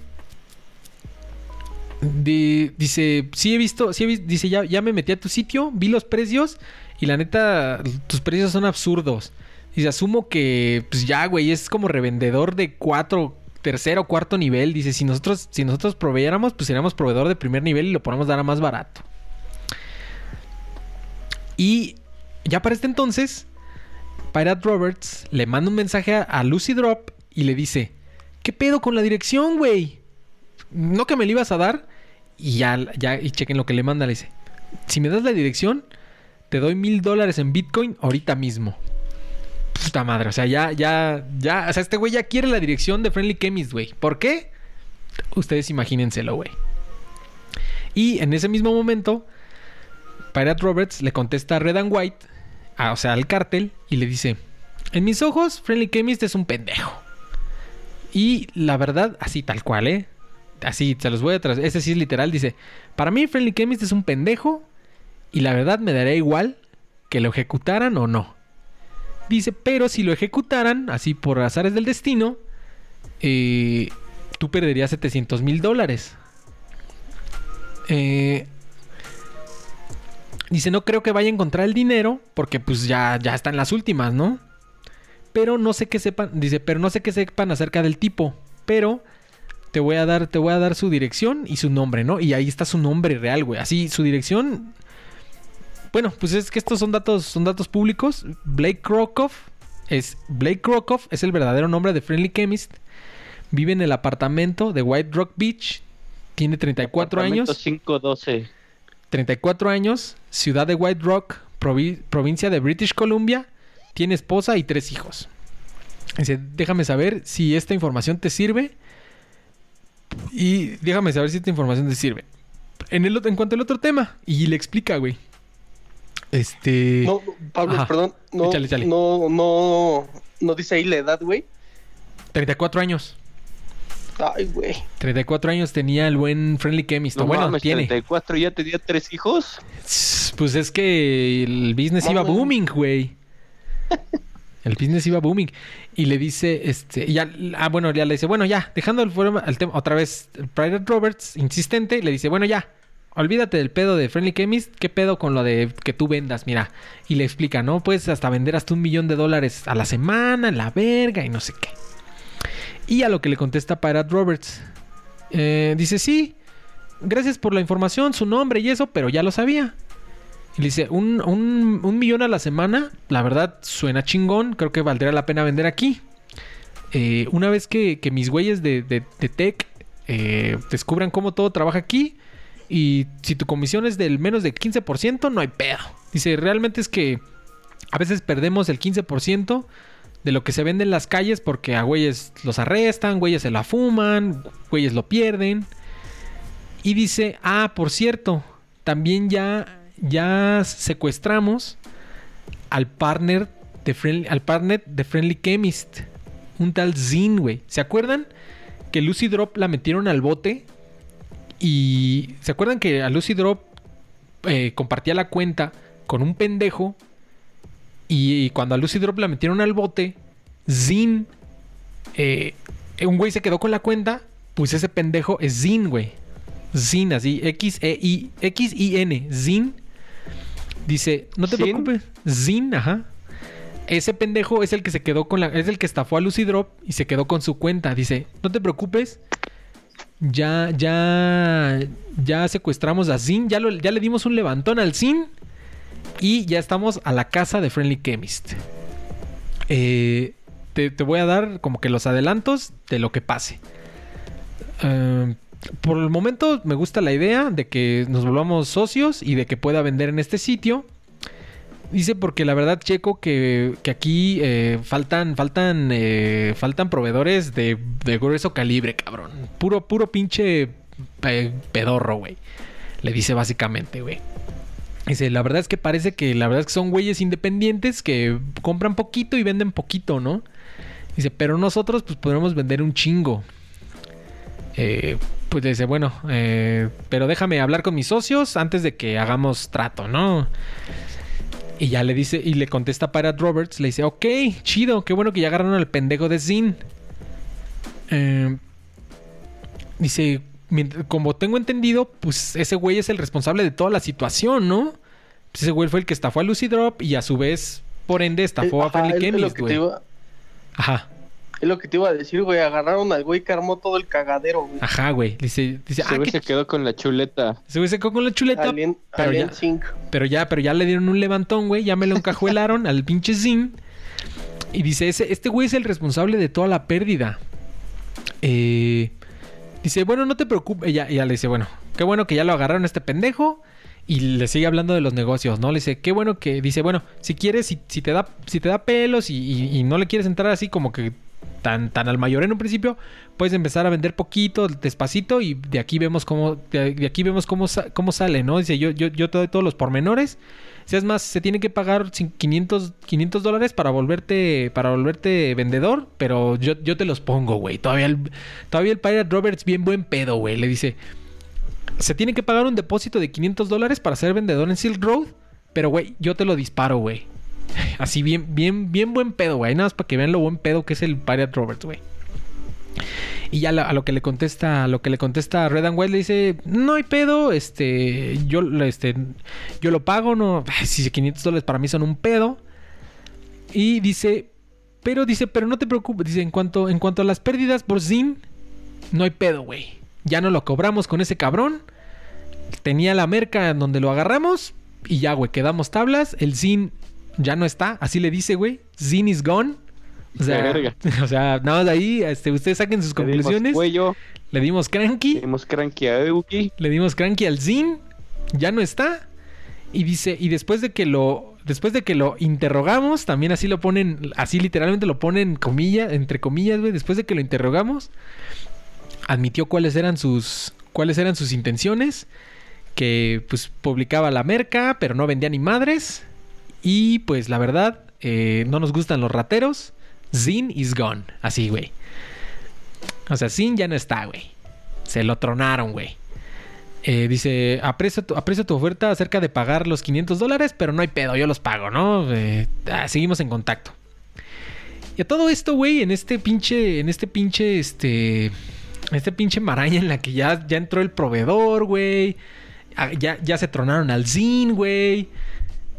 [SPEAKER 1] di- dice, sí he visto, dice, ya, ya me metí a tu sitio, vi los precios y la neta, tus precios son absurdos. Dice, asumo que, pues ya, güey, es como revendedor de cuatro, tercero, cuarto nivel. Dice, si nosotros, si nosotros proveyéramos, pues seríamos proveedor de primer nivel y lo podemos dar a más barato. Y ya para este entonces, Pirate Roberts le manda un mensaje a, a Lucy Drop y le dice, ¿qué pedo con la dirección, güey? No que me la ibas a dar. Y ya, ya, y chequen lo que le manda, le dice, si me das la dirección, te doy mil dólares en Bitcoin ahorita mismo. Puta madre, o sea, ya, ya, ya, o sea, este güey ya quiere la dirección de Friendly Chemist, güey. ¿Por qué? Ustedes imagínenselo, güey. Y en ese mismo momento, Pirate Roberts le contesta a Red and White, o sea, al cártel, y le dice: En mis ojos, Friendly Chemist es un pendejo. Y la verdad, así tal cual, ¿eh? Así, se los voy a tras. Ese sí es literal, dice: Para mí, Friendly Chemist es un pendejo, y la verdad me daría igual que lo ejecutaran o no. Dice, pero si lo ejecutaran, así por azares del destino, eh, tú perderías 700 mil dólares. Eh, dice, no creo que vaya a encontrar el dinero, porque pues ya, ya están las últimas, ¿no? Pero no sé qué sepan, dice, pero no sé qué sepan acerca del tipo, pero te voy a dar, te voy a dar su dirección y su nombre, ¿no? Y ahí está su nombre real, güey. Así, su dirección bueno, pues es que estos son datos, son datos públicos. Blake Krokoff es Blake Krokoff es el verdadero nombre de Friendly Chemist. Vive en el apartamento de White Rock Beach. Tiene 34 años.
[SPEAKER 3] 512.
[SPEAKER 1] 34 años. Ciudad de White Rock, provi- provincia de British Columbia. Tiene esposa y tres hijos. Dice, déjame saber si esta información te sirve. Y déjame saber si esta información te sirve. En, el, ot- en cuanto al otro tema. Y le explica, güey. Este...
[SPEAKER 2] No, Pablo,
[SPEAKER 1] Ajá.
[SPEAKER 2] perdón, no,
[SPEAKER 1] Échale, échale.
[SPEAKER 2] no, no, no dice ahí la edad, güey.
[SPEAKER 1] 34 años.
[SPEAKER 2] Ay, güey.
[SPEAKER 1] 34 años tenía el buen Friendly Chemist.
[SPEAKER 3] No
[SPEAKER 1] bueno,
[SPEAKER 3] mames,
[SPEAKER 1] tiene.
[SPEAKER 3] 34 ya tenía tres hijos.
[SPEAKER 1] Pues es que el business iba booming, güey. El business iba booming. Y le dice, este, ya, ah, bueno, ya le dice, bueno, ya, dejando el al tema, otra vez, Private Roberts, insistente, le dice, bueno, ya, olvídate del pedo de Friendly Chemist, ¿qué pedo con lo de que tú vendas? Mira, y le explica, ¿no? Puedes hasta vender hasta un millón de dólares a la semana, la verga y no sé qué. Y a lo que le contesta Pirate Roberts, eh, dice, sí, gracias por la información, su nombre y eso, pero ya lo sabía. Y le dice, un, millón a la semana, la verdad suena chingón, creo que valdría la pena vender aquí. Eh, una vez que, mis güeyes de tech eh, descubran cómo todo trabaja aquí, y si tu comisión es del menos del 15%, no hay pedo. Dice, realmente es que a veces perdemos el 15% de lo que se vende en las calles porque a güeyes los arrestan, güeyes se la fuman, güeyes lo pierden. Y dice, ah, por cierto, también ya, ya secuestramos al partner de Friendly, al partner de Friendly Chemist. Un tal Zin, güey. ¿Se acuerdan? Que Lucy Drop la metieron al bote. Y ¿se acuerdan que a Lucy Drop eh, compartía la cuenta con un pendejo? Y, cuando a Lucy Drop la metieron al bote, Zin, eh, un güey se quedó con la cuenta, pues ese pendejo es Zin, güey. Zin, así, X-E-I, X-I-N, Zin. Dice, no te preocupes. Zin, ajá. Ese pendejo es el que se quedó con la. Es el que estafó a Lucy Drop y se quedó con su cuenta. Dice, no te preocupes. Ya, ya. Ya secuestramos a Zin. Ya, le dimos un levantón al Zin. Y ya estamos a la casa de Friendly Chemist. Eh, te, te voy a dar como que los adelantos de lo que pase. Eh, por el momento me gusta la idea de que nos volvamos socios y de que pueda vender en este sitio. Dice porque la verdad checo que, que aquí eh, faltan faltan eh, faltan proveedores de, de grueso calibre, cabrón. Puro puro pinche pedorro, güey. Le dice básicamente, güey. Dice, la verdad es que parece que la verdad es que son güeyes independientes que compran poquito y venden poquito, ¿no? Dice, pero nosotros pues podemos vender un chingo. Eh, pues dice, bueno, pero déjame hablar con mis socios antes de que hagamos trato, ¿no? Y ya le dice, y le contesta Pirate Roberts, le dice, ok, chido, qué bueno que ya agarraron al pendejo de Zin. Eh, dice, como tengo entendido, pues ese güey es el responsable de toda la situación, ¿no? Pues ese güey fue el que estafó a Lucy Drop y a su vez, por ende, estafó a
[SPEAKER 2] Ajá,
[SPEAKER 1] Friendly Chemist, güey.
[SPEAKER 2] iba-
[SPEAKER 1] Ajá,
[SPEAKER 2] Es lo que te iba a decir, güey. Agarraron al güey que armó todo el cagadero, güey.
[SPEAKER 1] ajá, güey. Dice, dice,
[SPEAKER 3] Ese
[SPEAKER 1] ah,
[SPEAKER 3] se quedó con la chuleta.
[SPEAKER 1] Ese güey se quedó con la chuleta.
[SPEAKER 2] Alien,
[SPEAKER 1] pero
[SPEAKER 2] Alien
[SPEAKER 1] ya-
[SPEAKER 2] 5.
[SPEAKER 1] Pero ya, pero ya le dieron un levantón, güey. Ya me lo encajuelaron al pinche Zin. Y dice, ese, este güey es el responsable de toda la pérdida. Eh, dice, bueno, no te preocupes. Ya, ya le dice, bueno, qué bueno que ya lo agarraron a este pendejo. Y le sigue hablando de los negocios, ¿no? Le dice, qué bueno que. Dice, bueno, si quieres, si, si te da, si te da pelos y, y- y no le quieres entrar así como que tan, tan al mayor en un principio, puedes empezar a vender poquito, despacito, y de aquí vemos cómo, de, aquí vemos cómo, cómo sale, ¿no? Dice, yo, yo, yo te doy todos los pormenores. Si es más, se tiene que pagar cin- 500, 500 dólares para volverte, para volverte vendedor, pero yo, yo te los pongo, güey. Todavía el, todavía el Pirate Roberts bien buen pedo, güey. Le dice, se tiene que pagar un depósito de 500 dólares para ser vendedor en Silk Road, pero, güey, yo te lo disparo, güey. Así bien, bien, bien buen pedo, güey. Nada más para que vean lo buen pedo que es el Pirate Roberts, güey. Y ya a lo que le contesta, a lo que le contesta Red and White le dice, no hay pedo, este, yo, este, yo lo pago, no, si 500 dólares para mí son un pedo. Y dice, pero dice, pero no te preocupes, dice, en cuanto, en cuanto a las pérdidas por Zin, no hay pedo, güey. Ya no lo cobramos con ese cabrón. Tenía la merca en donde lo agarramos y ya, güey, quedamos tablas. El Zin ya no está, así le dice, güey. Zin is gone. O sea, o sea, nada más de ahí, este, ustedes saquen sus
[SPEAKER 3] Le dimos
[SPEAKER 1] conclusiones.
[SPEAKER 3] cuello,
[SPEAKER 1] Le dimos cranky.
[SPEAKER 3] le dimos cranky a Euki.
[SPEAKER 1] Le dimos cranky al Zin. Ya no está. Y dice, y después de que lo. Después de que lo interrogamos, también así lo ponen, así literalmente lo ponen comilla, entre comillas, güey. Después de que lo interrogamos, admitió cuáles eran sus. cuáles eran sus intenciones. Que pues publicaba la merca, pero no vendía ni madres. Y pues la verdad, eh, no nos gustan los rateros. Zin is gone. Así, güey. O sea, Zin ya no está, güey. Se lo tronaron, güey. Eh, dice, aprecio tu, aprecio tu oferta acerca de pagar los 500 dólares, pero no hay pedo, yo los pago, ¿no? Eh, ah, seguimos en contacto. Y a todo esto, güey, en este pinche, en este pinche, este, este pinche maraña en la que ya, ya entró el proveedor, güey. Ah, Ya, ya se tronaron al Zin, güey.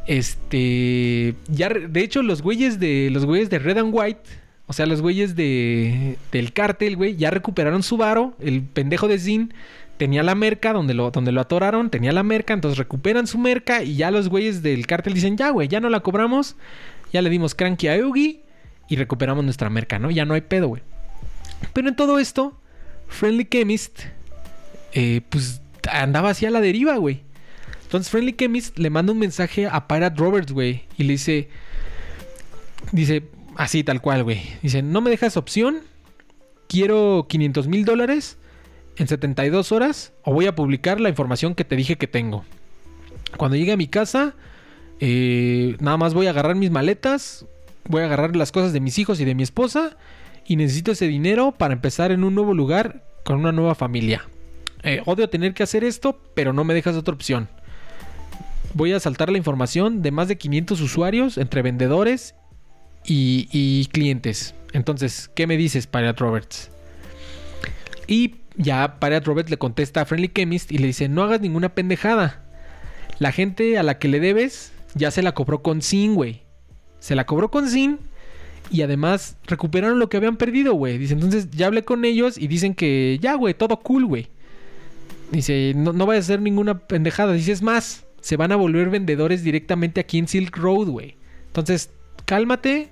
[SPEAKER 1] Este. Ya, de hecho, los güeyes de. Los güeyes de Red and White. O sea, los güeyes de. Del cártel, güey. Ya recuperaron su varo. El pendejo de Zin tenía la merca donde lo, donde lo atoraron. Tenía la merca. Entonces recuperan su merca. Y ya los güeyes del cártel dicen: Ya, güey, ya no la cobramos. Ya le dimos cranky a Eugi. Y recuperamos nuestra merca, ¿no? Ya no hay pedo, güey. Pero en todo esto, Friendly Chemist. eh, pues andaba así a la deriva, güey. Entonces Friendly Chemist le manda un mensaje a Pirate Roberts, güey. Y le dice... Dice, así tal cual, güey. Dice, no me dejas opción. Quiero 500 mil dólares en 72 horas. O voy a publicar la información que te dije que tengo. Cuando llegue a mi casa, eh, nada más voy a agarrar mis maletas. Voy a agarrar las cosas de mis hijos y de mi esposa. Y necesito ese dinero para empezar en un nuevo lugar con una nueva familia. Eh, odio tener que hacer esto, pero no me dejas otra opción. Voy a saltar la información de más de 500 usuarios entre vendedores y, clientes. Entonces, ¿qué me dices, Pirate Roberts? Y ya Pirate Roberts le contesta a Friendly Chemist y le dice, no hagas ninguna pendejada. La gente a la que le debes ya se la cobró con Sin, güey. Se la cobró con Sin y además recuperaron lo que habían perdido, güey. Dice, entonces ya hablé con ellos y dicen que ya, güey, todo cool, güey. Dice, no, no vaya a hacer ninguna pendejada. Dice, es más, se van a volver vendedores directamente aquí en Silk Road, güey. Entonces, cálmate,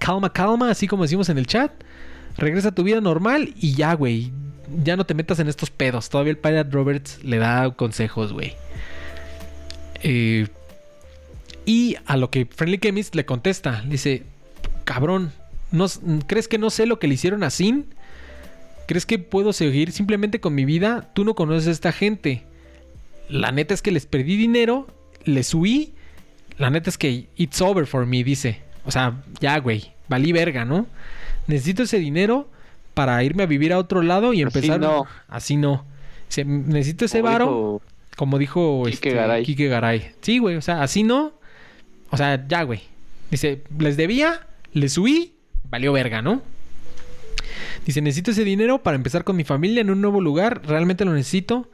[SPEAKER 1] calma, calma, así como decimos en el chat. Regresa a tu vida normal y ya, güey. Ya no te metas en estos pedos. Todavía el Pirate Roberts le da consejos, güey. Eh, y a lo que Friendly Chemist le contesta, dice, cabrón, ¿no, ¿crees que no sé lo que le hicieron a Sin? ¿Crees que puedo seguir simplemente con mi vida? Tú no conoces a esta gente. La neta es que les perdí dinero, les huí. La neta es que it's over for me, dice. O sea, ya, güey, valí verga, ¿no? Necesito ese dinero para irme a vivir a otro lado y
[SPEAKER 4] Así
[SPEAKER 1] empezar.
[SPEAKER 4] no.
[SPEAKER 1] Así no. Dice, necesito ese
[SPEAKER 4] Como
[SPEAKER 1] varo.
[SPEAKER 4] dijo-
[SPEAKER 1] Como dijo
[SPEAKER 4] Quique
[SPEAKER 1] este,
[SPEAKER 4] Garay.
[SPEAKER 1] Quique Garay. Sí, güey, o sea, así no. O sea, ya, güey. Dice, les debía, les huí, valió verga, ¿no? Dice, necesito ese dinero para empezar con mi familia en un nuevo lugar, realmente lo necesito.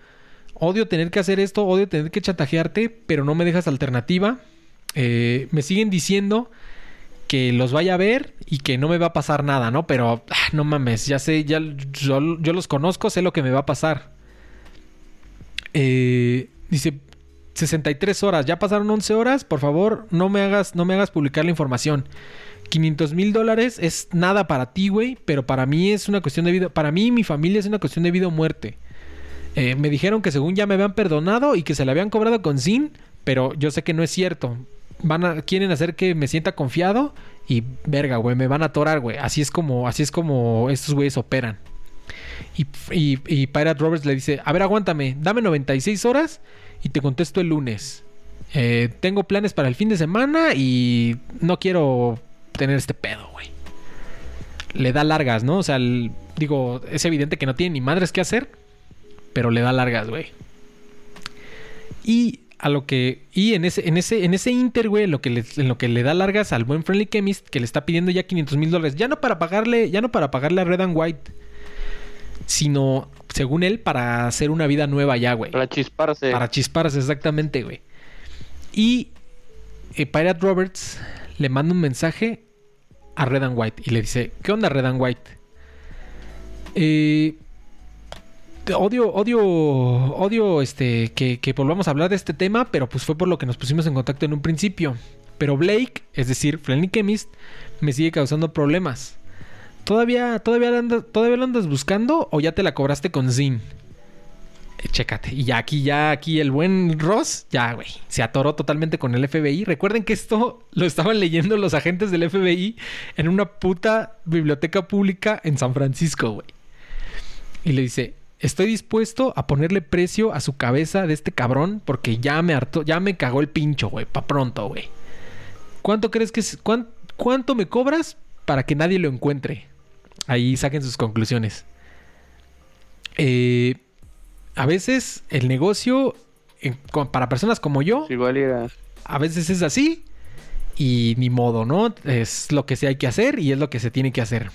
[SPEAKER 1] Odio tener que hacer esto, odio tener que chantajearte, pero no me dejas alternativa. Eh, me siguen diciendo que los vaya a ver y que no me va a pasar nada, ¿no? Pero ah, no mames, ya sé, ya yo, los conozco, sé lo que me va a pasar. Eh, dice 63 horas, ya pasaron 11 horas, por favor, no me hagas, no me hagas publicar la información. 500 mil dólares es nada para ti, güey, pero para mí es una cuestión de vida, para mí y mi familia es una cuestión de vida o muerte. Eh, me dijeron que según ya me habían perdonado y que se le habían cobrado con sin, pero yo sé que no es cierto. Van quieren hacer que me sienta confiado y verga, güey, me van a atorar, güey. Así es como, así es como estos güeyes operan. Y, y, y Pirate Roberts le dice, a ver, aguántame, dame 96 horas y te contesto el lunes. Eh, tengo planes para el fin de semana y no quiero tener este pedo, güey. Le da largas, ¿no? O sea, digo, es evidente que no tiene ni madres que hacer, pero le da largas, güey. Y a lo que y en ese en ese en ese inter, güey, en lo que le, en lo que le da largas al buen Friendly Chemist que le está pidiendo ya 500 mil dólares, ya no para pagarle, ya no para pagarle a Red and White, sino según él para hacer una vida nueva ya, güey.
[SPEAKER 4] Para chisparse.
[SPEAKER 1] Para chisparse, exactamente, güey. Y eh, Pirate Roberts le manda un mensaje a Red and White y le dice: ¿Qué onda, Red and White? Eh, odio, odio, odio este, que, volvamos a hablar de este tema, pero pues fue por lo que nos pusimos en contacto en un principio. Pero Blake, es decir, Friendly Chemist, me sigue causando problemas. ¿Todavía, todavía, lo andas, ¿Todavía lo andas buscando o ya te la cobraste con Zin? Eh, Chécate. Y ya aquí, ya aquí el buen Ross, ya, güey, se atoró totalmente con el FBI. Recuerden que esto lo estaban leyendo los agentes del FBI en una puta biblioteca pública en San Francisco, güey. Y le dice, estoy dispuesto a ponerle precio a su cabeza de este cabrón porque ya me hartó, ya me cagó el pincho, güey, pa' pronto, güey. ¿Cuánto crees que es, cuán- cuánto me cobras para que nadie lo encuentre? Ahí saquen sus conclusiones. Eh, a veces el negocio, en- para personas como yo,
[SPEAKER 4] igual
[SPEAKER 1] a veces es así y ni modo, ¿no? Es lo que se hay que hacer y es lo que se tiene que hacer.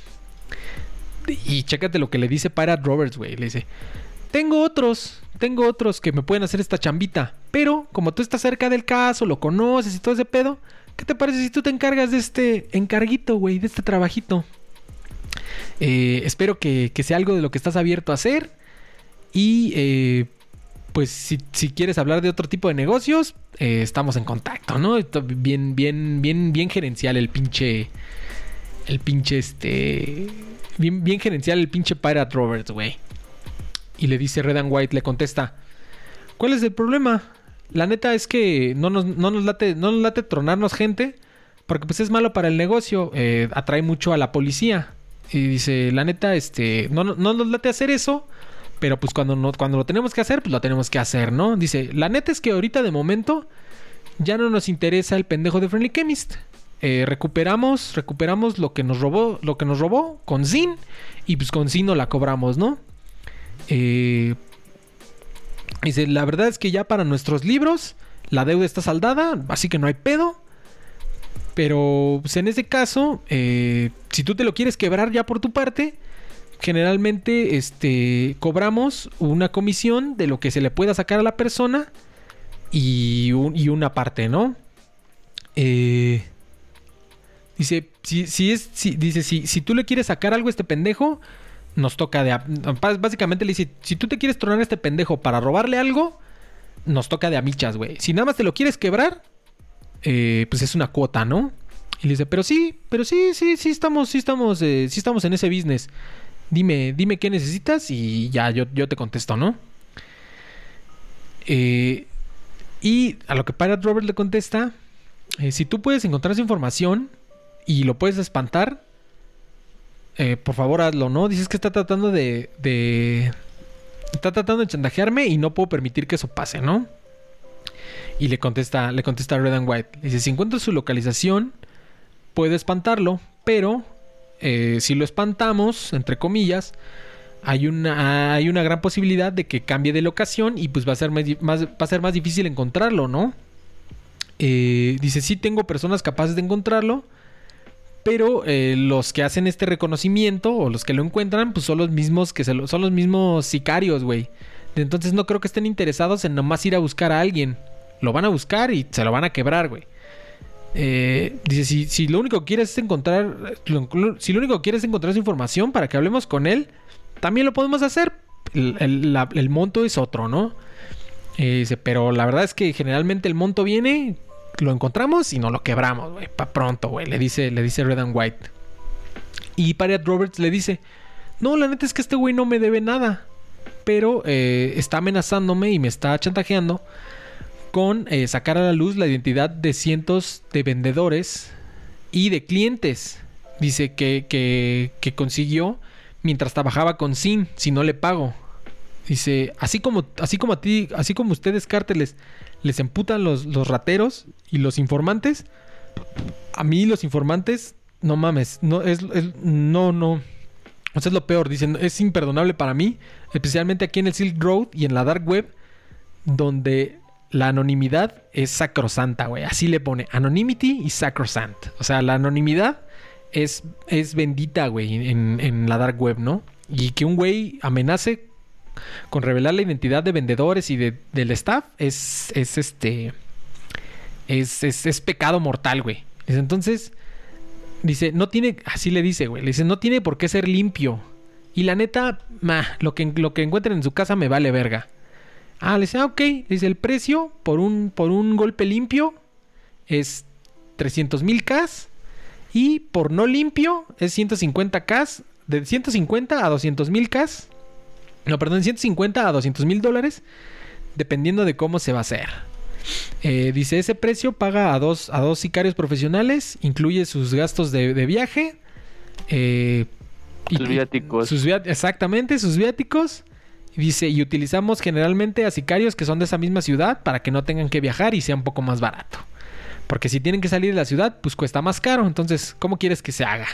[SPEAKER 1] Y chécate lo que le dice Pirate Roberts, güey. Le dice, tengo otros, tengo otros que me pueden hacer esta chambita. Pero como tú estás cerca del caso, lo conoces y todo ese pedo, ¿qué te parece si tú te encargas de este encarguito, güey, de este trabajito? Eh, espero que, que sea algo de lo que estás abierto a hacer. Y eh, pues si, si quieres hablar de otro tipo de negocios, eh, estamos en contacto, ¿no? Bien, bien, bien, bien gerencial el pinche. El pinche este. Bien, bien gerencial el pinche Pirate Roberts, güey. Y le dice Red and White, le contesta. ¿Cuál es el problema? La neta es que no nos, no nos late, no nos late tronarnos gente. Porque pues es malo para el negocio. eh, atrae mucho a la policía. Y dice, la neta, este. No, no- no nos late hacer eso. Pero pues cuando, no, cuando lo tenemos que hacer, pues lo tenemos que hacer, ¿no? Dice, la neta es que ahorita de momento ya no nos interesa el pendejo de Friendly Chemist. Eh, recuperamos, recuperamos lo que nos robó, lo que nos robó con Zin. Y pues con Zin no la cobramos, ¿no? Eh, dice, la verdad es que ya para nuestros libros la deuda está saldada, así que no hay pedo. Pero pues, en ese caso, eh, si tú te lo quieres quebrar ya por tu parte, generalmente este, cobramos una comisión de lo que se le pueda sacar a la persona y, un- y una parte, ¿no? Eh, dice, si, si es, dice, si, si tú le quieres sacar algo a este pendejo, nos toca de... Básicamente le dice, si tú te quieres tronar a este pendejo para robarle algo, nos toca de a michas, güey. Si nada más te lo quieres quebrar, eh, pues es una cuota, ¿no? Y le dice, pero sí, pero sí, sí, sí estamos, sí estamos, eh, sí estamos en ese business. Dime, dime qué necesitas y ya yo, yo te contesto, ¿no? Eh, y a lo que Pirate Robert le contesta, si tú puedes encontrar esa información y lo puedes espantar, eh, por favor hazlo, ¿no? Dices que está tratando de. Está tratando de chantajearme y no puedo permitir que eso pase, ¿no? Y le contesta, le contesta Red and White. Dice, si encuentro su localización, puedo espantarlo, pero eh, si lo espantamos, entre comillas, hay una, hay una gran posibilidad de que cambie de locación y pues va a ser más- va a ser más difícil encontrarlo, ¿no? Eh, dice, sí tengo personas capaces de encontrarlo, pero eh, los que hacen este reconocimiento o los que lo encuentran, pues son los mismos que se lo- son los mismos sicarios, güey. Entonces no creo que estén interesados en nomás ir a buscar a alguien. Lo van a buscar y se lo van a quebrar, güey. Eh, dice, si, si lo único que quieres es encontrar, si lo único que quieres es encontrar esa información para que hablemos con él, también lo podemos hacer. El monto es otro, ¿no? Eh, dice, pero la verdad es que generalmente el monto viene, lo encontramos y no lo quebramos, güey, pa' pronto, güey, le dice, le dice Red and White. Y Pirate Roberts le dice, no, la neta es que este güey no me debe nada, pero eh, está amenazándome y me está chantajeando con eh, sacar a la luz la identidad de cientos de vendedores y de clientes. Dice que, que, que consiguió mientras trabajaba con Sin, si no le pago. Dice, así como, así como a ti, así como ustedes, cárteles, les emputan los, los rateros y los informantes, a mí los informantes, no mames, no, es, es- no, no. O sea, es lo peor, dicen, es imperdonable para mí, especialmente aquí en el Silk Road y en la Dark Web, donde la anonimidad es sacrosanta, güey. Así le pone, anonymity y sacrosant. O sea, la anonimidad es, es bendita, güey, en, en la Dark Web, ¿no? Y que un güey amenace con revelar la identidad de vendedores y de- del staff es, es este. Es, es, es pecado mortal, güey. Entonces, dice, no tiene. Así le dice, güey. Le dice, no tiene por qué ser limpio. Y la neta, ma, lo que, lo que encuentren en su casa me vale verga. Ah, le dice, ah, ok. Le dice, el precio por un, por un golpe limpio es 300 mil K. Y por no limpio es 150 K. De 150 a 200 mil K. No, perdón, 150 a 200 mil dólares. Dependiendo de cómo se va a hacer. Eh, dice, ese precio paga a dos, a dos sicarios profesionales. Incluye sus gastos de, de viaje. eh,
[SPEAKER 2] Sus viáticos.
[SPEAKER 1] sus exactamente, sus viáticos. Dice, y utilizamos generalmente a sicarios que son de esa misma ciudad para que no tengan que viajar y sea un poco más barato. Porque si tienen que salir de la ciudad, pues cuesta más caro. Entonces, ¿cómo quieres que se haga?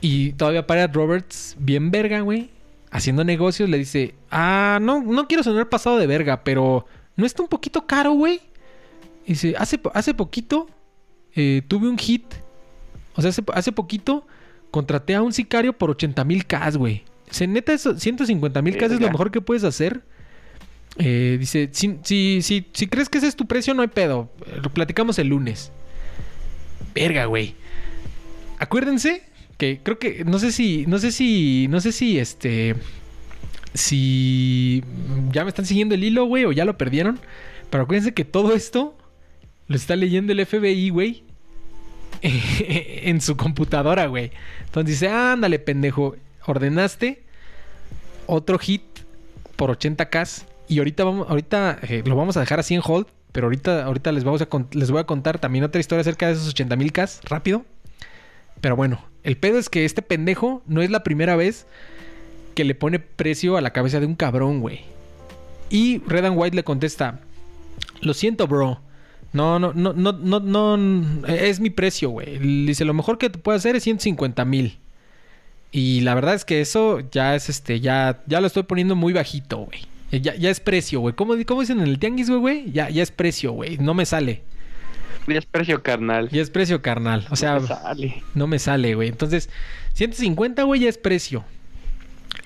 [SPEAKER 1] Y todavía para Roberts, bien verga, güey. Haciendo negocios, le dice, ah, no, no quiero sonar pasado de verga, pero ¿no está un poquito caro, güey? Dice, hace, hace poquito eh, tuve un hit. O sea, hace, hace poquito contraté a un sicario por 80 mil K, güey. Se neta, eso, 150 mil casi es lo mejor que puedes hacer. Eh, dice, si, si, si, si crees que ese es tu precio, no hay pedo. Lo platicamos el lunes. Verga, güey. Acuérdense creo que, no sé si, no sé si, no sé si este, si ya me están siguiendo el hilo, güey, o ya lo perdieron. Pero acuérdense que todo esto lo está leyendo el FBI, güey. en su computadora, güey. Entonces dice, ándale, pendejo. Ordenaste otro hit por 80k. Y ahorita ahorita eh, lo vamos a dejar así en hold. Pero ahorita, ahorita les, vamos a les voy a contar también otra historia acerca de esos 80 mil K rápido. Pero bueno, el pedo es que este pendejo no es la primera vez que le pone precio a la cabeza de un cabrón, güey. Y Red White le contesta: Lo siento, bro. No, no, no, no, no, no. Es mi precio, güey. Dice: Lo mejor que te puedo hacer es 150 mil. Y la verdad es que eso ya es este, ya, ya lo estoy poniendo muy bajito, güey. Ya, ya es precio, güey. ¿Cómo, ¿Cómo dicen en el tianguis, güey, güey? Ya, ya es precio, güey. No me sale.
[SPEAKER 4] Ya es precio carnal.
[SPEAKER 1] Ya es precio, carnal. O sea,
[SPEAKER 4] Me sale.
[SPEAKER 1] no me sale, güey. Entonces, 150, güey, ya es precio.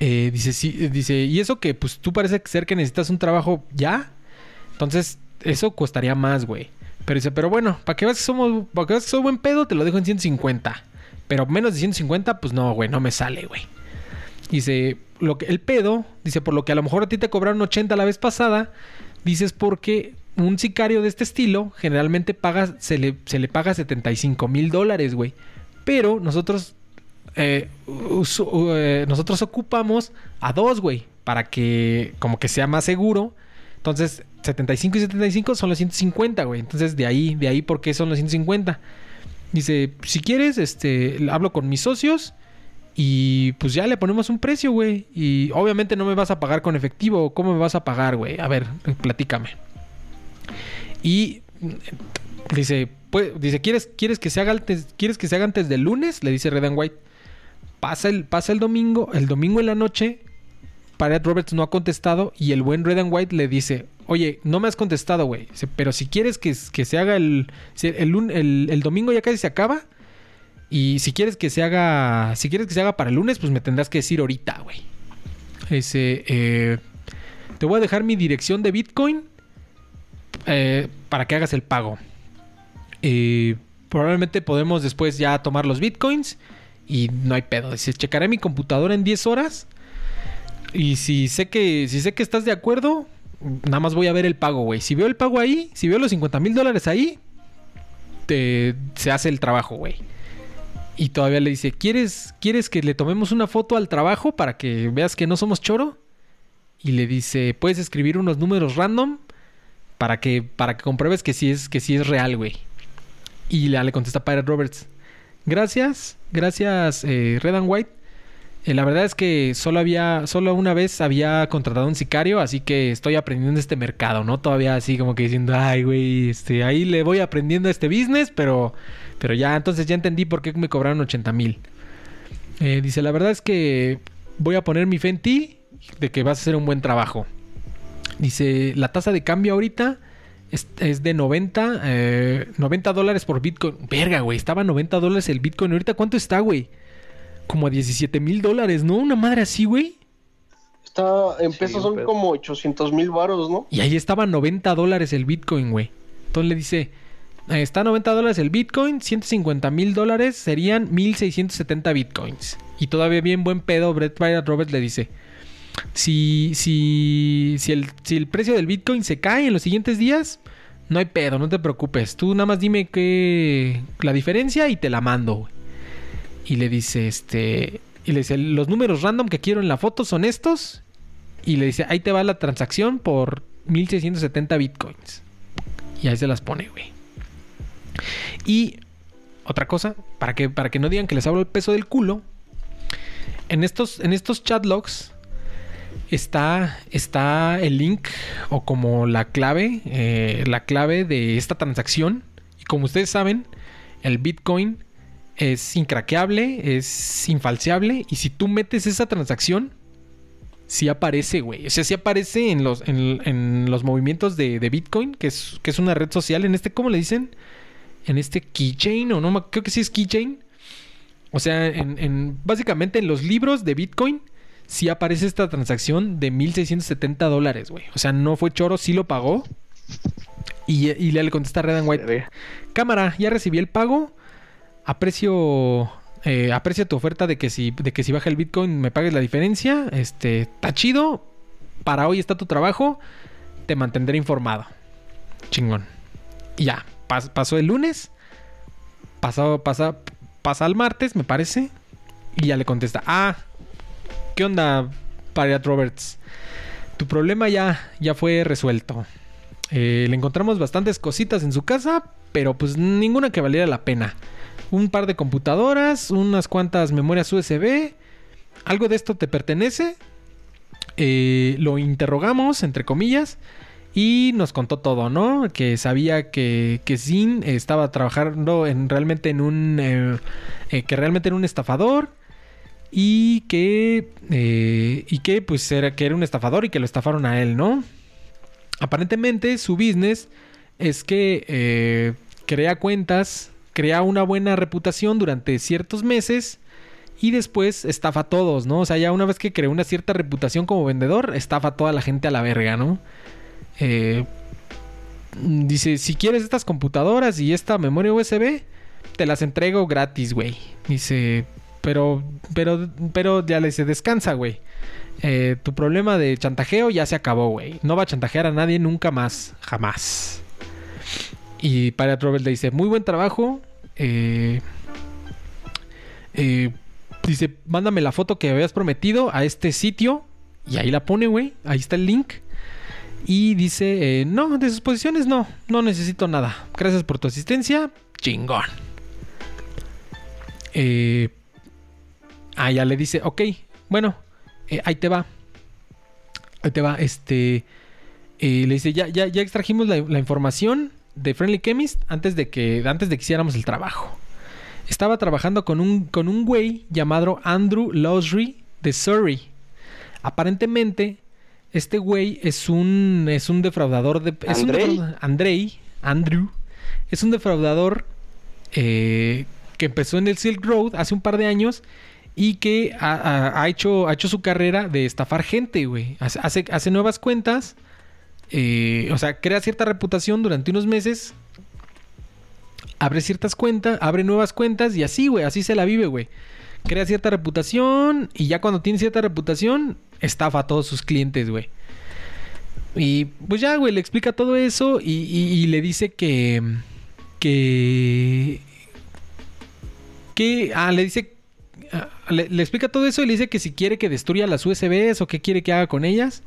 [SPEAKER 1] Eh, dice, sí, eh, dice, y eso que, pues, tú parece ser que necesitas un trabajo ya. Entonces, eso costaría más, güey. Pero dice, pero bueno, para que veas que somos, para que veas que soy buen pedo, te lo dejo en 150. Pero menos de 150, pues no, güey, no me sale, güey. Dice, lo que, el pedo, dice, por lo que a lo mejor a ti te cobraron 80 la vez pasada, dices porque un sicario de este estilo generalmente paga, se le, se le paga 75 mil dólares, güey. Pero nosotros, eh, eh, nosotros ocupamos a dos, güey, para que como que sea más seguro. Entonces, 75 y 75 son los 150, güey. Entonces, de ahí, de ahí, ¿por qué son los 150? Dice, si quieres, este, hablo con mis socios y pues ya le ponemos un precio, güey. Y obviamente no me vas a pagar con efectivo. ¿Cómo me vas a pagar, güey? A ver, platícame. Y dice, dice, ¿quieres, quieres que se haga antes, quieres que se haga antes del lunes? Le dice Red and White. Pasa el, pasa el domingo, el domingo en la noche. Paret Roberts no ha contestado y el buen Red and White le dice, oye, no me has contestado, güey. Pero si quieres que, que se haga el, el, el- el domingo ya casi se acaba. Y si quieres que se haga, si quieres que se haga para el lunes, pues me tendrás que decir ahorita, güey. Dice, eh, te voy a dejar mi dirección de Bitcoin eh, para que hagas el pago. Eh, probablemente podemos después ya tomar los Bitcoins y no hay pedo. Dice, checaré mi computadora en 10 horas y si sé que si sé que estás de acuerdo, nada más voy a ver el pago, güey. Si veo el pago ahí, si veo los 50 mil dólares ahí, te, se hace el trabajo, güey. Y todavía le dice, ¿quieres, ¿quieres que le tomemos una foto al trabajo para que veas que no somos choro? Y le dice, puedes escribir unos números random para que, para que compruebes que sí es, que sí es real, güey. Y le, contesta Pirate Roberts, gracias, gracias eh, Red and White. Eh, la verdad es que solo había, solo una vez había contratado un sicario, así que estoy aprendiendo este mercado, ¿no? Todavía así como que diciendo, ay, güey, este, ahí le voy aprendiendo este business, pero, pero ya, entonces ya entendí por qué me cobraron 80 mil. Eh, dice, la verdad es que voy a poner mi fe en ti, de que vas a hacer un buen trabajo. Dice, la tasa de cambio ahorita es, es de 90, eh, 90 dólares por Bitcoin. Verga, güey, estaba a 90 dólares el Bitcoin. Ahorita, ¿cuánto está, güey? Como a 17 mil dólares, ¿no? Una madre así, güey.
[SPEAKER 2] Está, en pesos son
[SPEAKER 4] pedo.
[SPEAKER 2] como 800 mil varos, ¿no?
[SPEAKER 1] Y ahí estaba a 90 dólares el Bitcoin, güey. Entonces le dice, eh, está a 90 dólares el Bitcoin, 150 mil dólares serían 1670 Bitcoins. Y todavía bien buen pedo, Brett Pirate Roberts le dice, si, si, si, el, si el precio del Bitcoin se cae en los siguientes días, no hay pedo, no te preocupes. Tú nada más dime que la diferencia y te la mando. Y le dice, este, y le dice, los números random que quiero en la foto son estos. Y le dice, ahí te va la transacción por 1670 bitcoins. Y ahí se las pone, güey. Y otra cosa, para que, para que no digan que les hablo el peso del culo. En estos, en estos chat logs está, está el link o como la clave, eh, la clave de esta transacción. Y como ustedes saben, el Bitcoin es incraqueable, es infalseable. Y si tú metes esa transacción, sí aparece, güey. O sea, sí aparece en los, en, en los movimientos de, de Bitcoin, que es, que es una red social. En este, ¿cómo le dicen? En este keychain, o no, creo que sí es keychain. O sea, en- básicamente en los libros de Bitcoin sí aparece esta transacción de 1670 dólares, güey. O sea, no fue choro, sí lo pagó. Y, y le contesta a Red and White: Cámara, ya recibí el pago. Aprecio. eh, aprecio tu oferta de que si de que si baja el Bitcoin me pagues la diferencia. Este, está chido. Para hoy está tu trabajo. Te mantendré informado. Chingón. Y ya, pas- pasó el lunes. Pasó, pasa, pasa el martes, me parece. Y ya le contesta, ah, ¿qué onda, Pariat Roberts? Tu problema ya, ya fue resuelto. Eh, le encontramos bastantes cositas en su casa, pero pues ninguna que valiera la pena. Un par de computadoras, unas cuantas memorias USB. ¿Algo de esto te pertenece? Eh, lo interrogamos, entre comillas, y nos contó todo, ¿no? Que sabía que, que Zin estaba trabajando en, realmente en un... eh, que realmente era un estafador y que... eh, y que pues era, que era un estafador y que lo estafaron a él, ¿no? Aparentemente su business es que eh, crea cuentas, crea una buena reputación durante ciertos meses y después estafa a todos, ¿no? O sea, ya una vez que creó una cierta reputación como vendedor, estafa a toda la gente a la verga, ¿no? Eh, dice, si quieres estas computadoras y esta memoria USB, te las entrego gratis, güey. Dice, pero, pero, pero ya le dice, descansa, güey. Eh, tu problema de chantajeo ya se acabó, güey. No va a chantajear a nadie nunca más, jamás. Y Pirate Robert le dice, muy buen trabajo. Eh, eh, dice, mándame la foto que habías prometido a este sitio. Y ahí la pone, güey. Ahí está el link. Y dice, eh, no, de sus posiciones no, no necesito nada. Gracias por tu asistencia. Chingón. Eh, ah, ya le dice, ok, bueno, eh, ahí te va. Ahí te va, este... eh, le dice, ya, ya, ya extrajimos la, la información de Friendly Chemist antes de que, antes de que hiciéramos el trabajo. Estaba trabajando con un, con un güey llamado Andrew Losry de Surrey. Aparentemente, este güey es un, es un defraudador de... Es un
[SPEAKER 4] ¿Andrei?
[SPEAKER 1] defrauda- Andrei, Andrew, es un defraudador eh, que empezó en el Silk Road hace un par de años y que ha, hecho, ha hecho su carrera de estafar gente, güey. Hace, hace, nuevas cuentas, eh, o sea, crea cierta reputación durante unos meses, abre ciertas cuentas, abre nuevas cuentas y así, güey, así se la vive, güey. Crea cierta reputación y ya cuando tiene cierta reputación, estafa a todos sus clientes, güey. Y pues ya, güey, le explica todo eso y le dice que... Que... Que... Ah, le dice... le, le explica todo eso y le dice que si quiere que destruya las USBs o qué quiere que haga con ellas.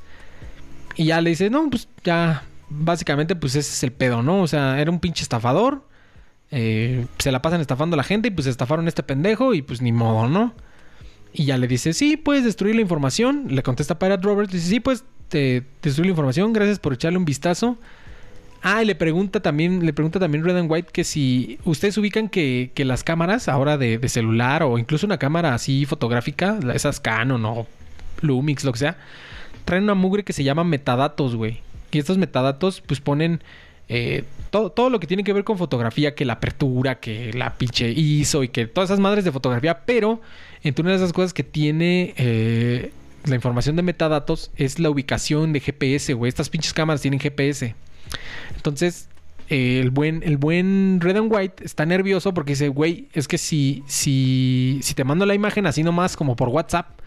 [SPEAKER 1] Y ya le dice, no, pues ya... Básicamente, pues ese es el pedo, ¿no? O sea, era un pinche estafador. eh, se la pasan estafando a la gente y pues estafaron a este pendejo y pues ni modo, ¿no? Y ya le dice, sí, puedes destruir la información. Le contesta Pirate Robert. Dice, sí, pues te destruir la información. Gracias por echarle un vistazo. Ah, y le pregunta también, le pregunta también Red and White que si ustedes ubican que, que las cámaras ahora de, de celular o incluso una cámara así fotográfica, esas Canon o Lumix, lo que sea, traen una mugre que se llama metadatos, güey. Y estos metadatos, pues ponen eh, todo, todo lo que tiene que ver con fotografía, que la apertura, que la pinche ISO y que todas esas madres de fotografía, pero entre una de esas cosas que tiene eh, la información de metadatos es la ubicación de GPS, güey. Estas pinches cámaras tienen GPS. Entonces, eh, el buen, el buen Red and White está nervioso porque dice, güey, es que si, si, si te mando la imagen así nomás como por WhatsApp,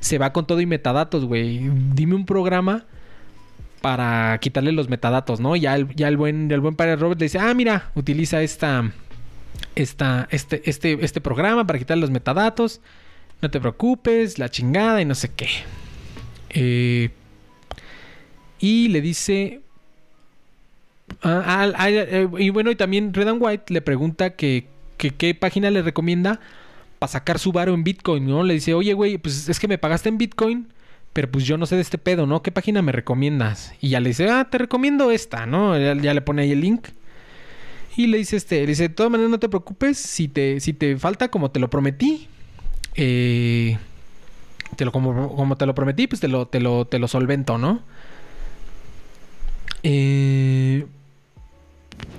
[SPEAKER 1] se va con todo y metadatos, güey. Dime un programa para quitarle los metadatos, ¿no? Ya el, ya el buen, el buen padre Robert le dice, ah, mira, utiliza esta, esta, este, este, este programa para quitarle los metadatos. No te preocupes, la chingada y no sé qué. Eh, y le dice. Ah, eh, y bueno, y también Red and White le pregunta que, qué página le recomienda para sacar su varo en Bitcoin, ¿no? Le dice, oye, güey, pues es que me pagaste en Bitcoin, pero pues yo no sé de este pedo, ¿no? ¿Qué página me recomiendas? Y ya le dice, ah, te recomiendo esta, ¿no? Ya, ya le pone ahí el link. Y le dice este, le dice, de todas maneras no te preocupes, si te, si te falta como te lo prometí, eh, te lo, como, como te lo prometí, pues te lo, te lo, te lo solvento, ¿no? Eh,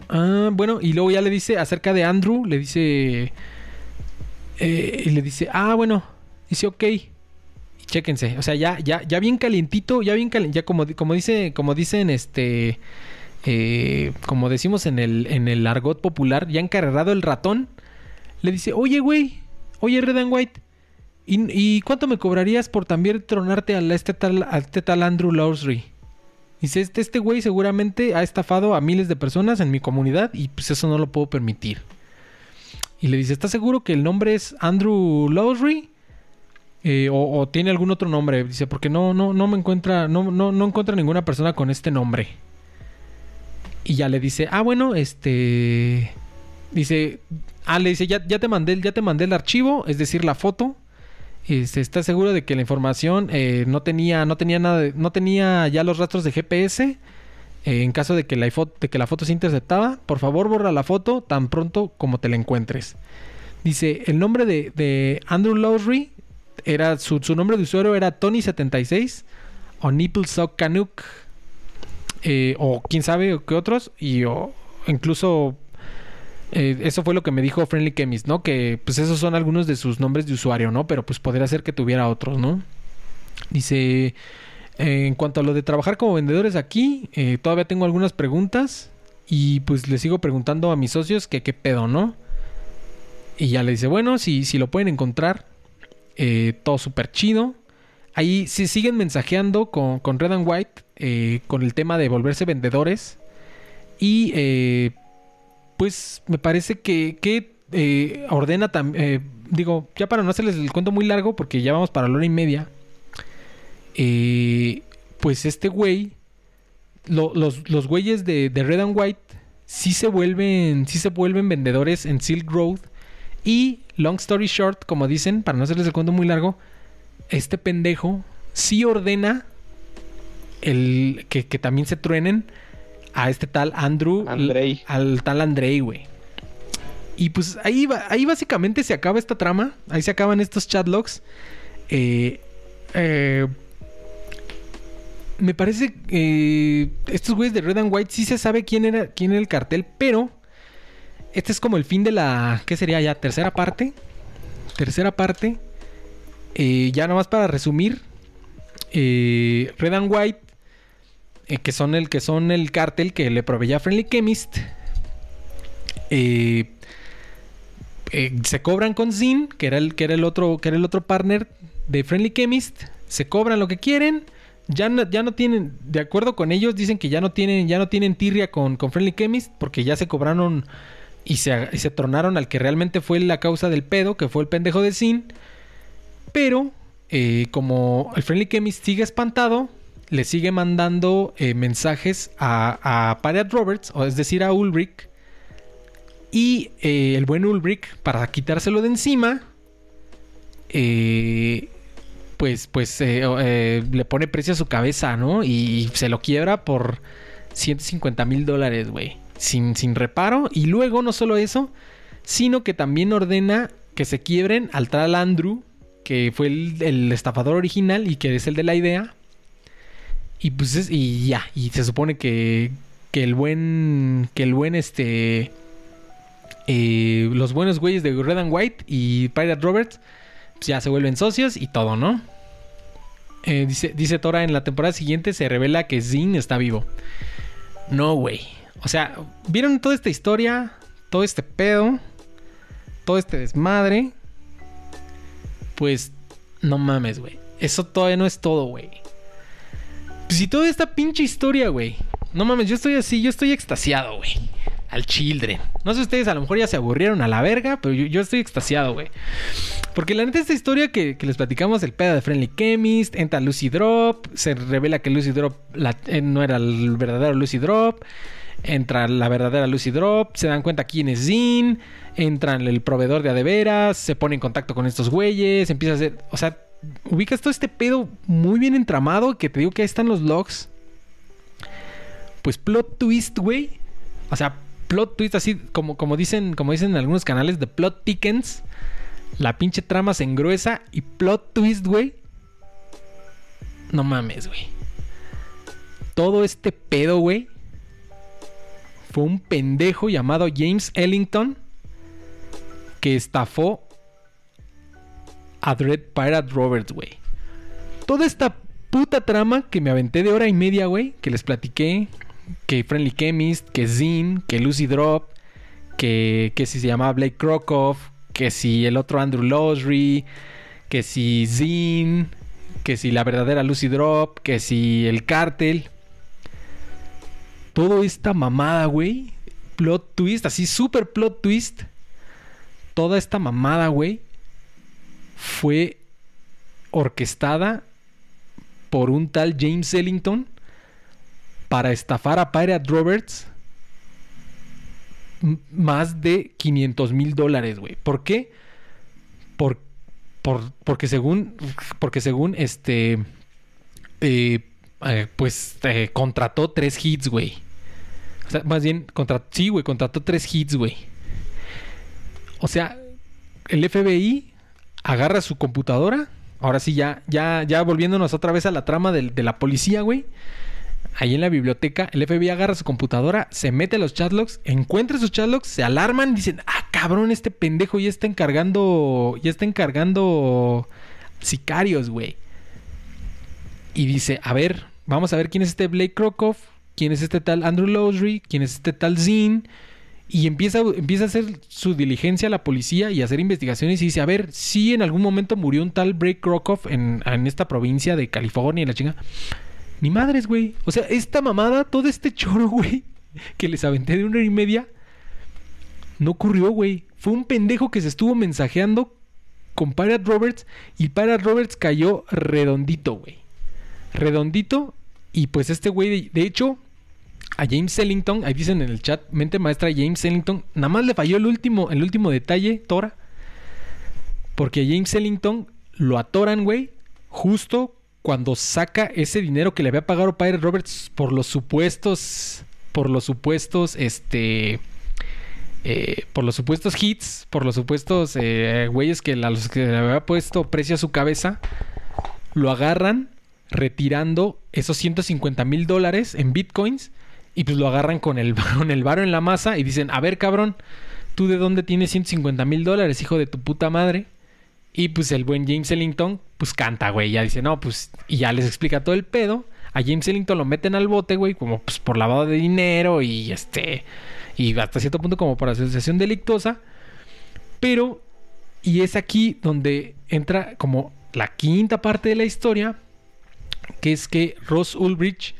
[SPEAKER 1] ah, bueno, y luego ya le dice acerca de Andrew, le dice... eh, y le dice, ah, bueno, dice, ok. Y Chéquense. O sea, ya, ya, ya bien calientito, ya bien calientito. Ya como, como dice, como dicen, este. eh, como decimos en el, en el argot popular, ya encarregado el ratón. Le dice, oye, güey. Oye, Red and White. ¿Y, y cuánto me cobrarías por también tronarte a, este, tal, a este tal Andrew Lowry? Dice, este, este güey seguramente ha estafado a miles de personas en mi comunidad y pues eso no lo puedo permitir. Y le dice, ¿estás seguro que el nombre es Andrew Lowry? Eh, o, tiene algún otro nombre. Dice, porque no, no, no me encuentra, no, no, no encuentra ninguna persona con este nombre. Y ya le dice, ah, bueno, este. Dice. Ah, le dice, ya, ya te mandé, ya te mandé el archivo, es decir, la foto. Este, ¿Estás seguro de que la información eh, no tenía, no tenía nada, de- no tenía ya los rastros de GPS? Eh, en caso de que, la de que la foto se interceptaba, por favor borra la foto tan pronto como te la encuentres. Dice, el nombre de, Andrew Lowry era su, nombre de usuario era Tony76 o Nipple Sock Canuck eh, o quién sabe qué otros y o incluso eh, eso fue lo que me dijo Friendly Chemist, ¿no? Que pues esos son algunos de sus nombres de usuario, ¿no? Pero pues podría ser que tuviera otros, ¿no? Dice, eh, en cuanto a lo de trabajar como vendedores aquí, eh, todavía tengo algunas preguntas y pues le sigo preguntando a mis socios que qué pedo, ¿no? Y ya le dice, bueno, si, si lo pueden encontrar, todo súper chido. Ahí sí siguen mensajeando con, con Red and White con el tema de volverse vendedores. Y eh, pues me parece que, que eh, ordena también, digo, ya para no hacerles el cuento muy largo, porque ya vamos para la hora y media. eh, pues este güey, lo- los, los güeyes de, de Red and White, sí se vuelven, sí se vuelven vendedores en Silk Road. Y long story short, como dicen, para no hacerles el cuento muy largo, este pendejo sí ordena el que, que también se truenen a este tal Andrew,
[SPEAKER 4] Andrei.
[SPEAKER 1] al tal Andrei, güey. Y pues ahí, ahí básicamente se acaba esta trama, ahí se acaban estos chatlogs. Eh, eh, me parece que estos güeyes de Red and White sí se sabe quién era, quién era el cartel, pero este es como el fin de la. ¿Qué sería ya? Tercera parte. Tercera parte. Eh, ya nomás para resumir. eh, Red and White. Eh, que son el que son el cartel que le proveía Friendly Chemist. eh, eh, se cobran con Zin, que era el, que era el otro, que era el otro partner de Friendly Chemist. Se cobran lo que quieren. Ya no, ya no tienen, de acuerdo con ellos, dicen que ya no tienen, ya no tienen tirria con, con Friendly Chemist, porque ya se cobraron y se, y se tronaron al que realmente fue la causa del pedo, que fue el pendejo de Sin. Pero, como el Friendly Chemist sigue espantado, le sigue mandando eh, mensajes a, a Roberts, o es decir, a Ulrich. Y eh, el buen Ulrich, para quitárselo de encima, eh, pues, pues le pone precio a su cabeza, ¿no? Y se lo quiebra por 150 mil dólares, güey. Sin, sin reparo. Y luego, no solo eso, sino que también ordena que se quiebren al tal Andrew, que fue el, el estafador original y que es el de la idea. Y pues es- y ya, y se supone que, que el buen, que el buen este, eh, los buenos güeyes de Red and White y Pirate Roberts, pues ya se vuelven socios y todo, ¿no? Eh, dice, dice Tora, en la temporada siguiente se revela que Zin está vivo. No, güey. O sea, ¿vieron toda esta historia? Todo este pedo. Todo este desmadre. Pues, no mames, güey. Eso todavía no es todo, güey. Pues si toda esta pinche historia, güey. No mames, yo estoy así, yo estoy extasiado, güey. Al children. No sé ustedes, a lo mejor ya se aburrieron a la verga, pero yo, estoy extasiado, güey. Porque la neta, esta historia que, que les platicamos, el pedo de Friendly Chemist, entra Lucy Drop, se revela que Lucy Drop eh, no era el verdadero Lucy Drop, entra la verdadera Lucy Drop, se dan cuenta quién es Zin, entran el proveedor de adeveras, se pone en contacto con estos güeyes, empieza a hacer, o sea, ubicas todo este pedo muy bien entramado, que te digo que ahí están los logs. Pues plot twist, güey. O sea, plot twist así como, como dicen, como dicen en algunos canales de plot thickens. La pinche trama se engruesa y plot twist, güey. No mames, güey. Todo este pedo, güey. Fue un pendejo llamado James Ellington que estafó a Dread Pirate Roberts, güey. toda esta puta trama que me aventé de hora y media, güey, que les platiqué, que Friendly Chemist, que Zin, que Lucy Drop, que, que si se llamaba Blake Krokoff, que si el otro Andrew Losry, que si Zin, que si la verdadera Lucy Drop, que si el cártel. Todo esta mamada, güey. Plot twist, así super plot twist. Toda esta mamada, güey. Fue orquestada por un tal James Ellington para estafar a Pirate Roberts más de 500 mil dólares, güey. ¿Por qué? Por, por- porque según, porque según este, eh, eh, pues eh, contrató tres hits, güey. O sea, más bien, contra, sí, güey, contrató tres hits, güey. O sea, el FBI agarra su computadora. Ahora sí, ya, ya, ya volviéndonos otra vez a la trama del- de, la policía, güey. Ahí en la biblioteca, el FBI agarra su computadora, se mete los chatlogs, encuentra sus chatlogs, se alarman, dicen, ah, cabrón, este pendejo ya está encargando, ya está encargando sicarios, güey. Y dice, a ver, vamos a ver quién es este Blake Krokoff, quién es este tal Andrew Lowry, quién es este tal Zin. Y empieza, empieza a hacer su diligencia a la policía y a hacer investigaciones y dice, a ver, si en algún momento murió un tal Blake Krokoff en, en esta provincia de California y la chinga. Ni madres, güey. O sea, esta mamada, todo este choro, güey, que les aventé de una hora y media, no ocurrió, güey. Fue un pendejo que se estuvo mensajeando con Pirate Roberts y Pirate Roberts cayó redondito, güey. Redondito. Y pues este güey, de hecho, a James Ellington, ahí dicen en el chat, mente maestra James Ellington, nada más le falló el último, el último detalle, Tora. Porque a James Ellington lo atoran, güey, justo cuando saca ese dinero que le había pagado Pirate Roberts por los supuestos, por los supuestos, este, eh, por los supuestos hits, por los supuestos eh, güeyes que a los que le había puesto precio a su cabeza, lo agarran retirando esos 150 mil dólares en bitcoins y pues lo agarran con el, con el varo en la masa y dicen, a ver cabrón, ¿tú de dónde tienes 150 mil dólares, hijo de tu puta madre? Y pues el buen James Ellington, pues canta, güey. Ya dice, no, pues. Y ya les explica todo el pedo. A James Ellington lo meten al bote, güey, como pues por lavado de dinero y este. Y hasta cierto punto como por asociación delictuosa. Pero. Y es aquí donde entra como la quinta parte de la historia. Que es que Ross Ulbricht.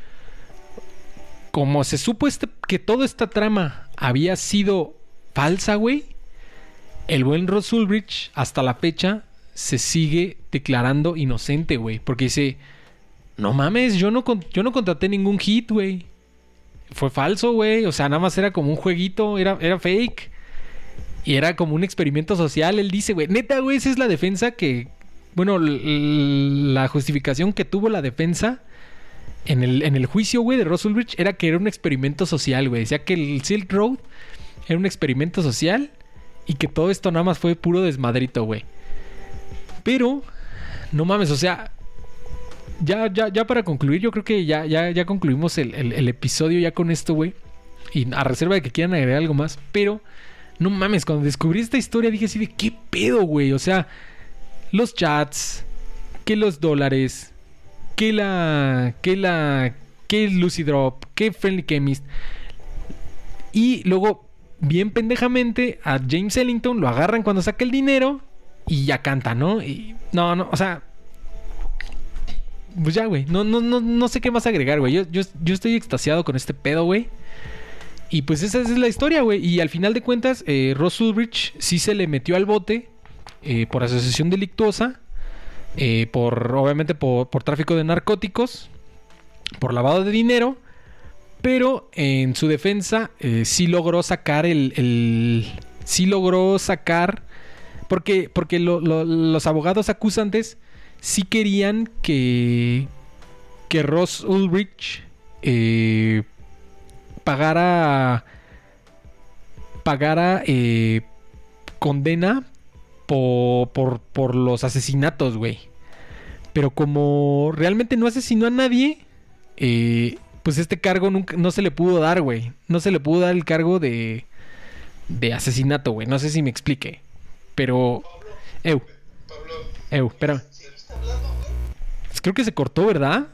[SPEAKER 1] Como se supo este, que toda esta trama había sido falsa, güey el buen Ross Ulbricht hasta la fecha se sigue declarando inocente, güey. Porque dice, no mames, yo no, yo no contraté ningún hit, güey. Fue falso, güey. O sea, nada más era como un jueguito, era, era fake. Y era como un experimento social, él dice, güey. Neta, güey, esa es la defensa que... Bueno, la justificación que tuvo la defensa en el, en el juicio, güey, de Ross Ulbricht era que era un experimento social, güey. Decía que el Silk Road era un experimento social y que todo esto nada más fue puro desmadrito, güey. Pero, no mames, o sea, ya, ya, ya para concluir, yo creo que ya, ya, ya concluimos el, el- el episodio ya con esto, güey. Y a reserva de que quieran agregar algo más, pero, no mames, cuando descubrí esta historia dije así de, ¿qué pedo, güey? O sea, los chats, que los dólares, que la, que la, que Lucy Drop, que Friendly Chemist. Y luego, bien pendejamente, a James Ellington lo agarran cuando saca el dinero y ya canta, ¿no? No, no, o sea. Pues ya, güey. No, no, no, no sé qué más agregar, güey. Yo, yo, yo estoy extasiado con este pedo, güey. Y pues esa es la historia, güey. Y al final de cuentas, eh, Ross Ulbricht sí se le metió al bote eh, por asociación delictuosa. Eh, por, obviamente, por, por tráfico de narcóticos. Por lavado de dinero. Pero en su defensa eh, sí logró sacar el, el- Sí logró sacar... Porque, porque lo- lo- los abogados acusantes sí querían que... Que Ross Ulrich eh, pagara... Pagara condena por, por, por los asesinatos, güey. Pero como realmente no asesinó a nadie, eh, pues este cargo nunca, no se le pudo dar, güey. No se le pudo dar el cargo de, de asesinato, güey. No sé si me explique. Pero... Eu. Eu, espérame. Creo que se cortó, ¿verdad?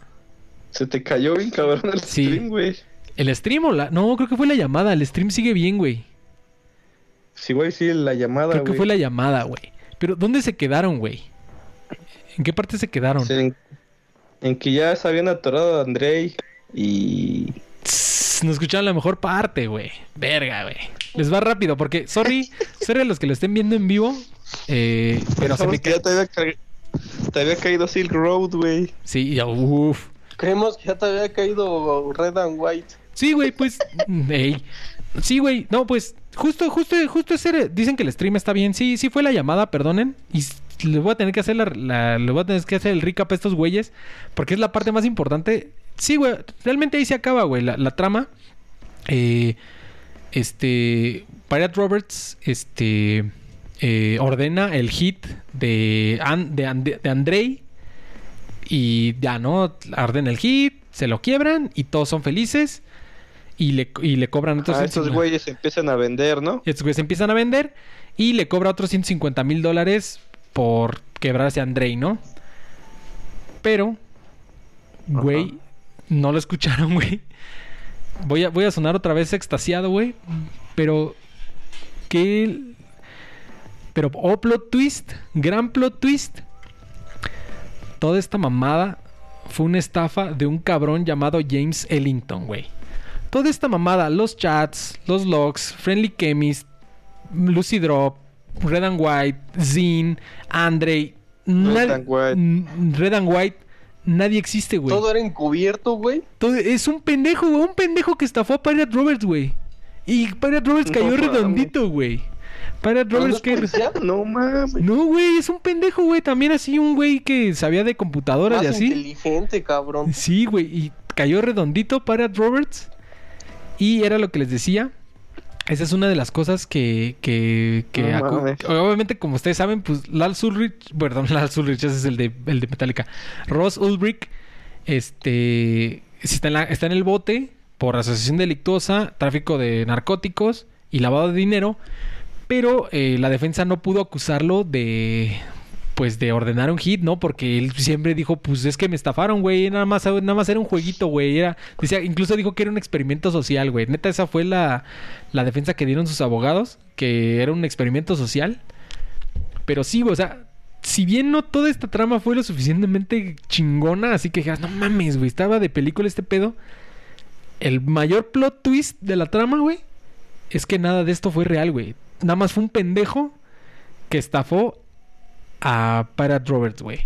[SPEAKER 3] Se te cayó bien cabrón el
[SPEAKER 1] Sí.
[SPEAKER 3] stream, güey.
[SPEAKER 1] ¿El stream o la.? No, creo que fue la llamada. El stream sigue bien, güey.
[SPEAKER 3] Sí, güey, sí, la llamada,
[SPEAKER 1] Creo que
[SPEAKER 3] güey.
[SPEAKER 1] fue la llamada, güey. Pero, ¿dónde se quedaron, güey? ¿En qué parte se quedaron?
[SPEAKER 3] Sí, en, en que ya se habían atorado a Andrei y...
[SPEAKER 1] No escucharon la mejor parte, güey. Verga, güey. Les va rápido, porque, sorry, sorry a los que lo estén viendo en vivo. eh, pero se me
[SPEAKER 3] que ya te había, te había caído Silk Road, güey.
[SPEAKER 1] Sí, ya, uff.
[SPEAKER 2] Creemos que ya te había caído Red and White.
[SPEAKER 1] Sí, güey, pues. ey. Sí, güey. No, pues. Justo, justo, justo ese. Dicen que el stream está bien. Sí, sí fue la llamada, perdonen. Y les voy a tener que hacer la, voy a tener que hacer el recap a estos güeyes. Porque es la parte más importante. Sí, güey. Realmente ahí se acaba, güey. La, trama. Eh, este. Pirate Roberts. Este. eh, ordena el hit de, An- de, And- de Andrei. Y ya, ¿no? Ordena el hit. Se lo quiebran. Y todos son felices. Y le, y le cobran otros
[SPEAKER 3] Ah, estos
[SPEAKER 1] 150
[SPEAKER 3] güeyes empiezan a vender, ¿no?
[SPEAKER 1] estos güeyes empiezan a vender y le cobra otros 150 mil dólares por quebrarse a Andrei, ¿no? Pero, güey, no lo escucharon, güey. Voy a, voy a sonar otra vez extasiado, güey. Pero, qué. Pero, oh, plot twist, gran plot twist. Toda esta mamada fue una estafa de un cabrón llamado James Ellington, güey. Toda esta mamada, los chats, los logs, Friendly Chemist, Lucy Drop, Red and White, Zine, Andre, nad-
[SPEAKER 3] and White.
[SPEAKER 1] Red and White, nadie existe, güey.
[SPEAKER 2] Todo era encubierto, güey.
[SPEAKER 1] Todo- es un pendejo, güey, un pendejo que estafó a Pirate Roberts, güey. Y Pirate Roberts cayó redondito, güey. Pirate
[SPEAKER 2] ¿No
[SPEAKER 1] Roberts cayó...
[SPEAKER 3] No mames.
[SPEAKER 1] No, güey, es un pendejo, güey. También así un güey que sabía de computadoras
[SPEAKER 2] Más
[SPEAKER 1] y así.
[SPEAKER 2] inteligente, cabrón.
[SPEAKER 1] Sí, güey, y cayó redondito para Roberts. Y era lo que les decía. Esa es una de las cosas que... que,
[SPEAKER 3] No
[SPEAKER 1] obviamente, como ustedes saben, pues Lars Ulrich... Perdón, Lars Ulrich, ese es el de, el de Metallica. Ross Ulrich, este... Está en, la- está en el bote por asociación delictuosa, tráfico de narcóticos y lavado de dinero. Pero eh, la defensa no pudo acusarlo de... Pues de ordenar un hit, ¿no? Porque él siempre dijo, pues es que me estafaron, güey. Nada más, nada más era un jueguito, güey. Era, decía, incluso dijo que era un experimento social, güey. Neta, esa fue la, la defensa que dieron sus abogados. Que era un experimento social. Pero sí, o sea, si bien no toda esta trama fue lo suficientemente chingona, así que dijeras, no mames, güey, estaba de película este pedo. El mayor plot twist de la trama, güey, es que nada de esto fue real, güey. Nada más fue un pendejo que estafó a Pirate Roberts, güey.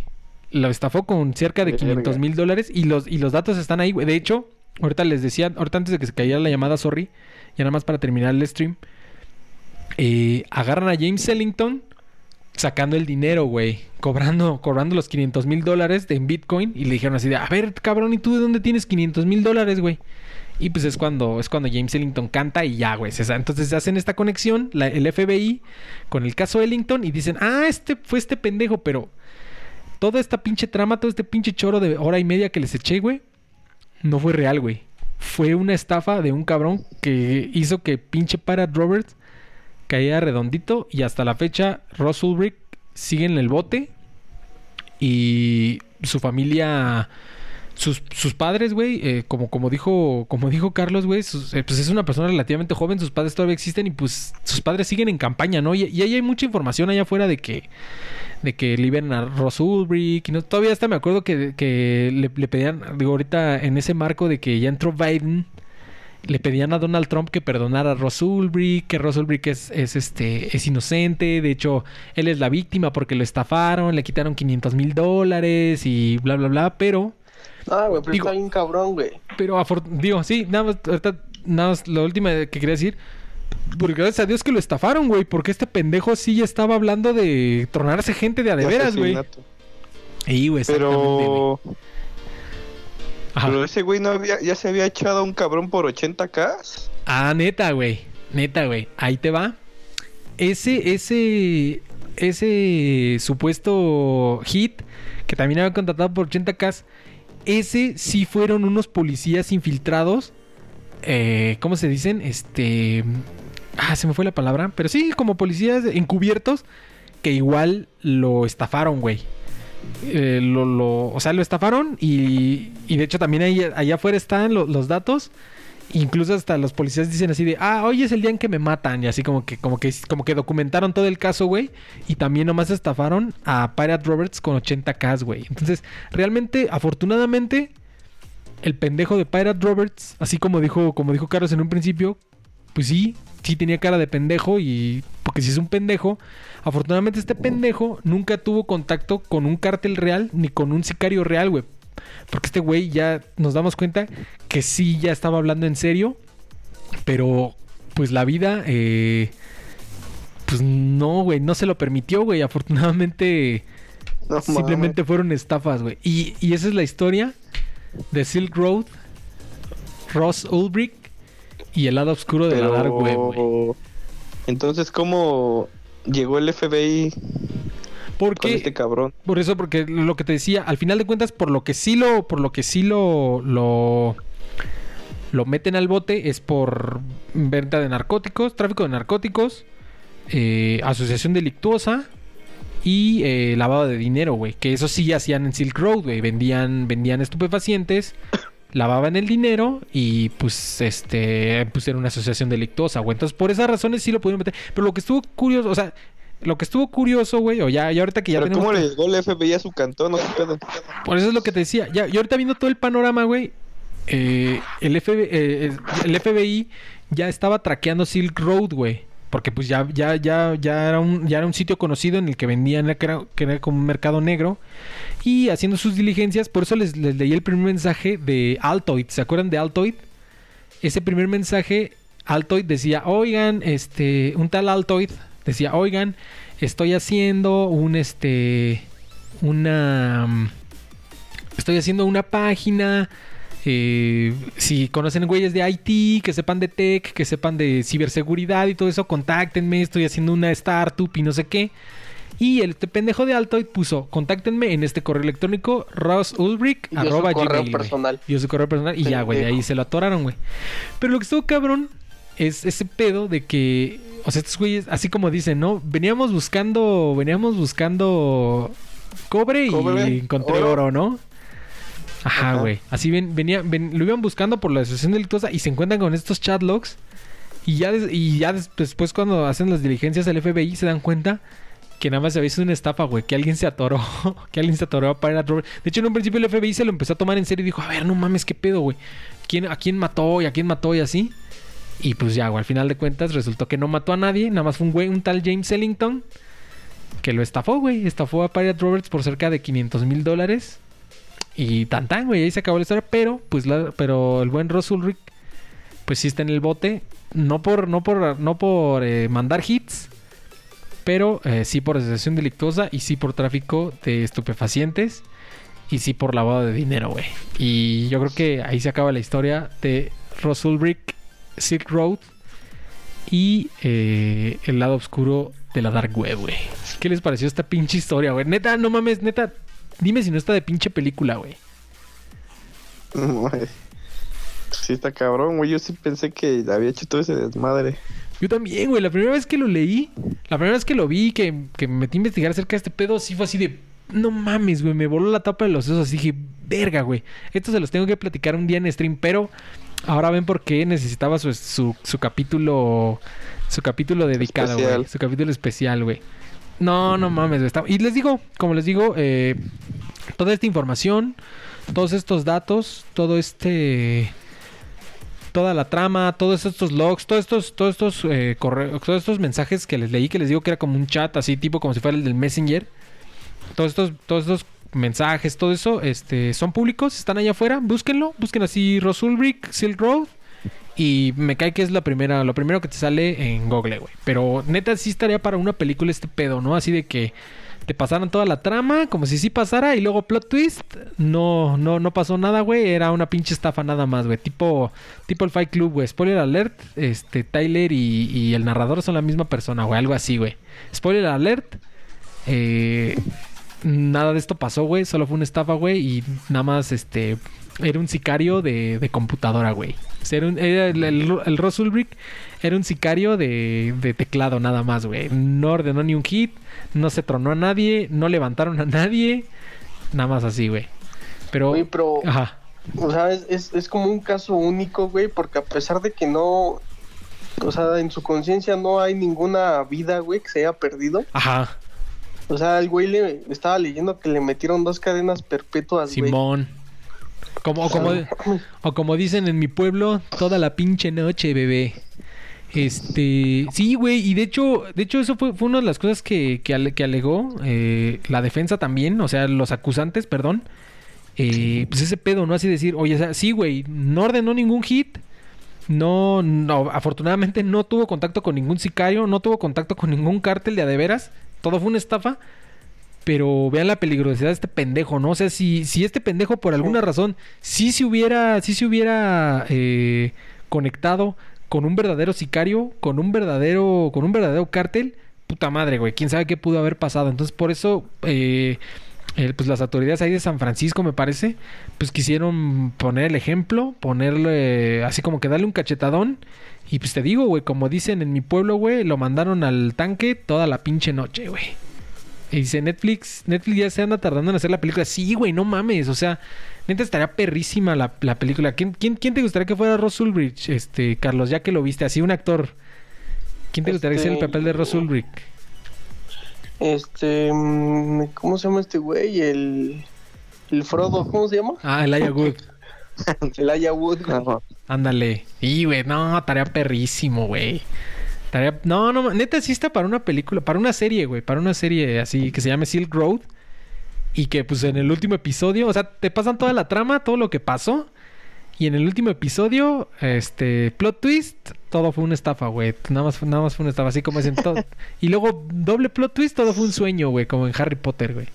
[SPEAKER 1] Lo estafó con cerca de
[SPEAKER 3] Verga.
[SPEAKER 1] 500 mil dólares y los, y los datos están ahí, güey. De hecho, ahorita les decía, ahorita antes de que se cayera la llamada, sorry, ya nada más para terminar el stream, eh, agarran a James Ellington sacando el dinero, güey. Cobrando, cobrando los 500 mil dólares en Bitcoin. Y le dijeron así de, a ver, cabrón, ¿y tú de dónde tienes 500 mil dólares, güey? Y pues es cuando, es cuando James Ellington canta y ya, güey. Entonces hacen esta conexión, la- el FBI, con el caso Ellington y dicen, ah, este fue este pendejo, pero toda esta pinche trama, todo este pinche choro de hora y media que les eché, güey, no fue real, güey. Fue una estafa de un cabrón que hizo que pinche Pirate Roberts caía redondito y hasta la fecha Ross Ulrich sigue en el bote y su familia sus, sus padres, güey, eh, como, como dijo, como dijo Carlos, güey, eh, pues es una persona relativamente joven, sus padres todavía existen y pues sus padres siguen en campaña, ¿no? Y, y ahí hay mucha información allá afuera de que, de que liberan a Ross Ulbricht, y no, todavía hasta me acuerdo que, que le, le pedían, digo, ahorita en ese marco de que ya entró Biden, le pedían a Donald Trump que perdonara a Ross Ulbricht, que Ross Ulbricht es, es, este, es inocente, de hecho, él es la víctima porque lo estafaron, le quitaron 500 mil dólares y bla, bla, bla, pero...
[SPEAKER 2] Ah, güey, pero
[SPEAKER 1] Digo-
[SPEAKER 2] está bien cabrón, güey.
[SPEAKER 1] Pero digo, sí, nada más, ahorita, nada más, lo último que quería decir. Porque gracias a Dios que lo estafaron, güey. Porque este pendejo sí ya estaba hablando de tronarse gente de a de veras, güey. Sí, güey.
[SPEAKER 3] Pero,
[SPEAKER 1] Ajá.
[SPEAKER 3] pero ese güey no había, ya se había echado a un cabrón por 80k.
[SPEAKER 1] Ah, neta, güey. Neta, güey. Ahí te va. Ese, ese, ese supuesto hit que también había contratado por 80k. Ese sí fueron unos policías infiltrados. Eh, ¿Cómo se dicen? Este. Ah, se me fue la palabra. Pero sí, como policías encubiertos que igual lo estafaron, güey. eh, lo, o sea, lo estafaron y, y de hecho también ahí, allá afuera están lo- los datos. Incluso hasta los policías dicen así de, ah, hoy es el día en que me matan. Y así como que, como que, como que documentaron todo el caso, güey. Y también nomás estafaron a Pirate Roberts con 80k, güey. Entonces, realmente, afortunadamente, el pendejo de Pirate Roberts, así como dijo, como dijo Carlos en un principio, pues sí, sí tenía cara de pendejo y porque si es un pendejo, afortunadamente este pendejo nunca tuvo contacto con un cártel real ni con un sicario real, güey. Porque este güey ya nos damos cuenta que sí ya estaba hablando en serio, pero pues la vida, eh, pues no, güey, no se lo permitió, güey. Afortunadamente
[SPEAKER 3] No
[SPEAKER 1] simplemente fueron estafas, güey. Y, y esa es la historia de Silk Road, Ross Ulbricht y el lado oscuro de la Dark Web, güey.
[SPEAKER 3] Entonces, ¿cómo llegó el FBI con
[SPEAKER 1] Porque
[SPEAKER 3] este cabrón?
[SPEAKER 1] Por eso, porque lo que te decía, al final de cuentas, por lo que sí lo, por lo que sí lo, lo, lo meten al bote es por venta de narcóticos, tráfico de narcóticos, eh, asociación delictuosa y eh, lavado de dinero, güey. Que eso sí hacían en Silk Road, güey. Vendían, vendían estupefacientes, lavaban el dinero y pues este, pues era una asociación delictuosa, güey. Entonces por esas razones sí lo pudieron meter. Pero lo que estuvo curioso, o sea, lo que estuvo curioso, güey, o ya, ya ahorita que ya
[SPEAKER 3] ¿Pero
[SPEAKER 1] tenemos...
[SPEAKER 3] cómo le llegó el FBI a su cantón? ¿No pedo?
[SPEAKER 1] Por eso es lo que te decía. Ya, y ahorita viendo todo el panorama, güey. eh, el, FBI, eh, el FBI ya estaba traqueando Silk Road, güey. Porque pues ya, ya, ya, ya era un, ya era un sitio conocido en el que vendían, que era, que era como un mercado negro. Y haciendo sus diligencias, por eso les, les leí el primer mensaje de Altoid. ¿Se acuerdan de Altoid? Ese primer mensaje, Altoid decía, oigan, este, un tal Altoid decía, oigan, estoy haciendo un, este, una, mm, estoy haciendo una página. eh, si conocen güeyes de IT, que sepan de tech, que sepan de ciberseguridad y todo eso, contáctenme. Estoy haciendo una startup y no sé qué. Y el este pendejo de Altoid puso, contáctenme en este correo electrónico, arroba
[SPEAKER 2] correo
[SPEAKER 1] gmail,
[SPEAKER 2] personal.
[SPEAKER 1] Dio su correo personal y ya, güey, ahí se lo atoraron, güey. Pero lo que estuvo cabrón es ese pedo de que, o sea, estos güeyes, así como dicen, ¿no? Veníamos buscando, veníamos buscando cobre,
[SPEAKER 3] Cobre,
[SPEAKER 1] y encontré
[SPEAKER 3] oro.
[SPEAKER 1] oro, ¿no? Ajá, güey. Así ven, venía, ven- lo iban buscando por la asociación delictuosa y se encuentran con estos chatlogs. Y ya, des- y ya des- después cuando hacen las diligencias del FBI se dan cuenta que nada más se había sido una estafa, güey. Que alguien se atoró. que alguien se atoró a Pirate Robert. De hecho, en un principio el FBI se lo empezó a tomar en serio y dijo, a ver, no mames, qué pedo, güey. ¿Quién, ¿A quién mató y a quién mató y así? Y pues ya, al final de cuentas resultó que no mató a nadie. Nada más fue un güey, un tal James Ellington. Que lo estafó, güey. Estafó a Pirate Roberts por cerca de 500 mil dólares. Y tan tan, güey. Ahí se acabó la historia. Pero, pues, pero el buen Ross Ulrich, pues sí está en el bote. No por, no por, no por eh, mandar hits. Pero eh, sí por asociación delictuosa. Y sí por tráfico de estupefacientes. Y sí por lavado de dinero, güey. Y yo creo que ahí se acaba la historia de Ross Ulrich, Silk Road. Y eh, el lado oscuro de la Dark Web, güey. ¿Qué les pareció esta pinche historia, güey? Neta, no mames, neta. Dime si no está de pinche película, güey.
[SPEAKER 3] Sí, está cabrón, güey. Yo sí pensé que había hecho todo ese desmadre.
[SPEAKER 1] Yo también, güey. La primera vez que lo leí, la primera vez que lo vi, que, que me metí a investigar acerca de este pedo, sí fue así de. No mames, güey. Me voló la tapa de los sesos. Así dije, verga, güey. Esto se los tengo que platicar un día en stream, pero ahora ven por qué necesitaba su, su, su capítulo. Su capítulo dedicado, güey. Su capítulo especial, güey. No, no mames, güey. está- Y les digo, como les digo, eh, toda esta información, todos estos datos, todo este toda la trama, todos estos logs, todos estos, todos estos eh, correos, todos estos mensajes que les leí, que les digo que era como un chat, así tipo como si fuera el del Messenger. Todos estos, todos estos mensajes, todo eso, este, son públicos, están allá afuera, búsquenlo, busquen así Ross Ulrich, Silk Road. Y me cae que es la primera, lo primero que te sale en Google, güey. Pero neta sí estaría para una película este pedo, ¿no? Así de que te pasaran toda la trama, como si sí pasara, y luego plot twist, no, no, no pasó nada, güey. Era una pinche estafa nada más, güey. Tipo, tipo el Fight Club, güey. Spoiler alert, este, Tyler y, y el narrador son la misma persona, güey. Algo así, güey. Spoiler alert. Eh, nada de esto pasó, güey. Solo fue una estafa, güey. Y nada más, este, era un sicario de, de computadora, güey. O sea, era un- era el, el, el Ross Ulbricht era un sicario de, de teclado nada más, güey. No ordenó ni un hit, no se tronó a nadie, no levantaron a nadie. Nada más así, güey. Pero...
[SPEAKER 2] Güey, pero,
[SPEAKER 1] Ajá.
[SPEAKER 2] o sea, es, es, es como un caso único, güey, porque a pesar de que no, o sea, en su conciencia no hay ninguna vida, güey, que se haya perdido.
[SPEAKER 1] Ajá.
[SPEAKER 2] O sea, el güey le estaba leyendo que le metieron dos cadenas perpetuas, güey.
[SPEAKER 1] Simón. Como, o, como, o como dicen en mi pueblo, toda la pinche noche, bebé. Este, sí, güey, y de hecho, de hecho eso fue, fue una de las cosas que, que, ale- que alegó eh, la defensa también, o sea, los acusantes, perdón. Eh, pues ese pedo, ¿no? Así decir, oye, o sea, sí, güey, no ordenó ningún hit, no, no, afortunadamente no tuvo contacto con ningún sicario, no tuvo contacto con ningún cártel de a de veras, todo fue una estafa. Pero vean la peligrosidad de este pendejo, ¿no? O sea, si, si este pendejo por alguna razón sí se hubiera, sí se hubiera eh, conectado con un verdadero sicario, con un verdadero, con un verdadero cártel, puta madre, güey, quién sabe qué pudo haber pasado. Entonces, por eso, eh, eh, pues las autoridades ahí de San Francisco, me parece, pues quisieron poner el ejemplo, ponerle, así como que darle un cachetadón. Y pues te digo, güey, como dicen en mi pueblo, güey, lo mandaron al tanque toda la pinche noche, güey. Y dice Netflix, Netflix ya se anda tardando en hacer la película. Sí, güey, no mames. O sea, neta estaría perrísima la, la película. ¿Quién, quién, quién te gustaría que fuera Ross Ulbricht, este, Carlos? Ya que lo viste, así un actor. ¿Quién te gustaría que sea el
[SPEAKER 2] Este,
[SPEAKER 1] papel de Ross Ulbricht?
[SPEAKER 2] Este, mm, ¿cómo se llama este güey? El, el Frodo, ¿cómo se llama?
[SPEAKER 1] Ah, Elijah Wood.
[SPEAKER 2] El Aya Wood, güey.
[SPEAKER 1] Ándale. Y, güey, no, estaría perrísimo, güey. Estaría... No, no, neta sí está para una película, para una serie, güey. Para una serie así que se llame Silk Road. Y que pues en el último episodio, o sea, te pasan toda la trama, todo lo que pasó. Y en el último episodio, este, plot twist, todo fue una estafa, güey. Nada más, fue- nada más fue una estafa, así como dicen todo. Y luego, doble plot twist, todo fue un sueño, güey, como en Harry Potter, güey.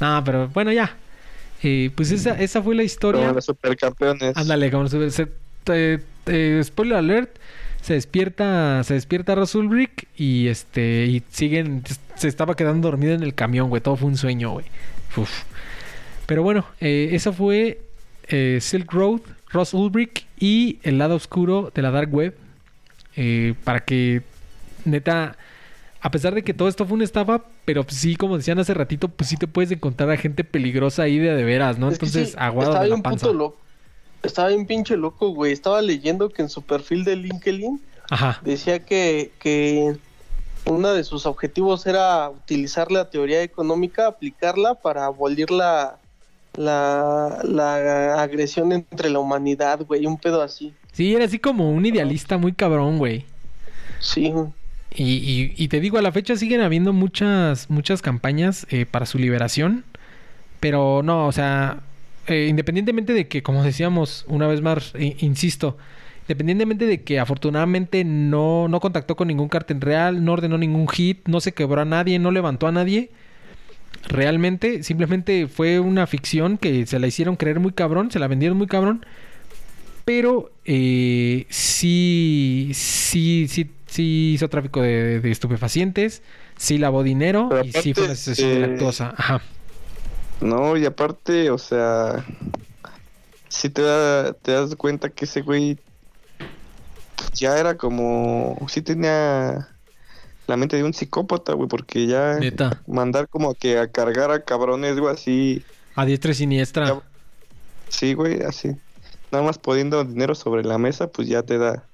[SPEAKER 1] No, pero bueno, ya. Eh, pues esa, esa fue la historia.
[SPEAKER 3] Como los supercampeones.
[SPEAKER 1] Ándale, como se- spoiler alert, se despierta, se despierta Ross Ulbricht y este y siguen se estaba quedando dormido en el camión, güey, todo fue un sueño, güey. Uf. Pero bueno, eh, eso fue eh, Silk Road, Ross Ulbricht y el lado oscuro de la dark web eh, para que neta a pesar de que todo esto fue una estafa, pero pues sí, como decían hace ratito, pues sí te puedes encontrar a gente peligrosa ahí de, de veras, ¿no?
[SPEAKER 2] Es
[SPEAKER 1] Entonces,
[SPEAKER 2] sí,
[SPEAKER 1] aguado de la panza.
[SPEAKER 2] Estaba bien pinche loco, güey. Estaba leyendo que en su perfil de LinkedIn
[SPEAKER 1] Ajá.
[SPEAKER 2] decía que, que uno de sus objetivos era utilizar la teoría económica, aplicarla para abolir la, la, la agresión entre la humanidad, güey. Un pedo así.
[SPEAKER 1] Sí, era así como un idealista muy cabrón, güey.
[SPEAKER 2] Sí.
[SPEAKER 1] Y, y- y te digo, a la fecha siguen habiendo muchas, muchas campañas eh, para su liberación. Pero no, o sea, eh, independientemente de que, como decíamos una vez más, insisto, independientemente de que afortunadamente no, no contactó con ningún cartel real, no ordenó ningún hit, no se quebró a nadie, no levantó a nadie. Realmente, simplemente fue una ficción que se la hicieron creer muy cabrón, se la vendieron muy cabrón. Pero eh, sí, sí, sí, sí hizo tráfico de, de estupefacientes, sí lavó dinero
[SPEAKER 3] Pero
[SPEAKER 1] y sí fue una asociación
[SPEAKER 3] este,
[SPEAKER 1] delictuosa. Ajá.
[SPEAKER 3] No, y aparte, o sea, si te, da- te das cuenta que ese güey ya era como, sí tenía la mente de un psicópata, güey, porque ya
[SPEAKER 1] Neta.
[SPEAKER 3] mandar como que a cargar a cabrones, güey, así,
[SPEAKER 1] A diestra y siniestra.
[SPEAKER 3] Ya- sí, güey, así, nada más poniendo dinero sobre la mesa, pues ya te da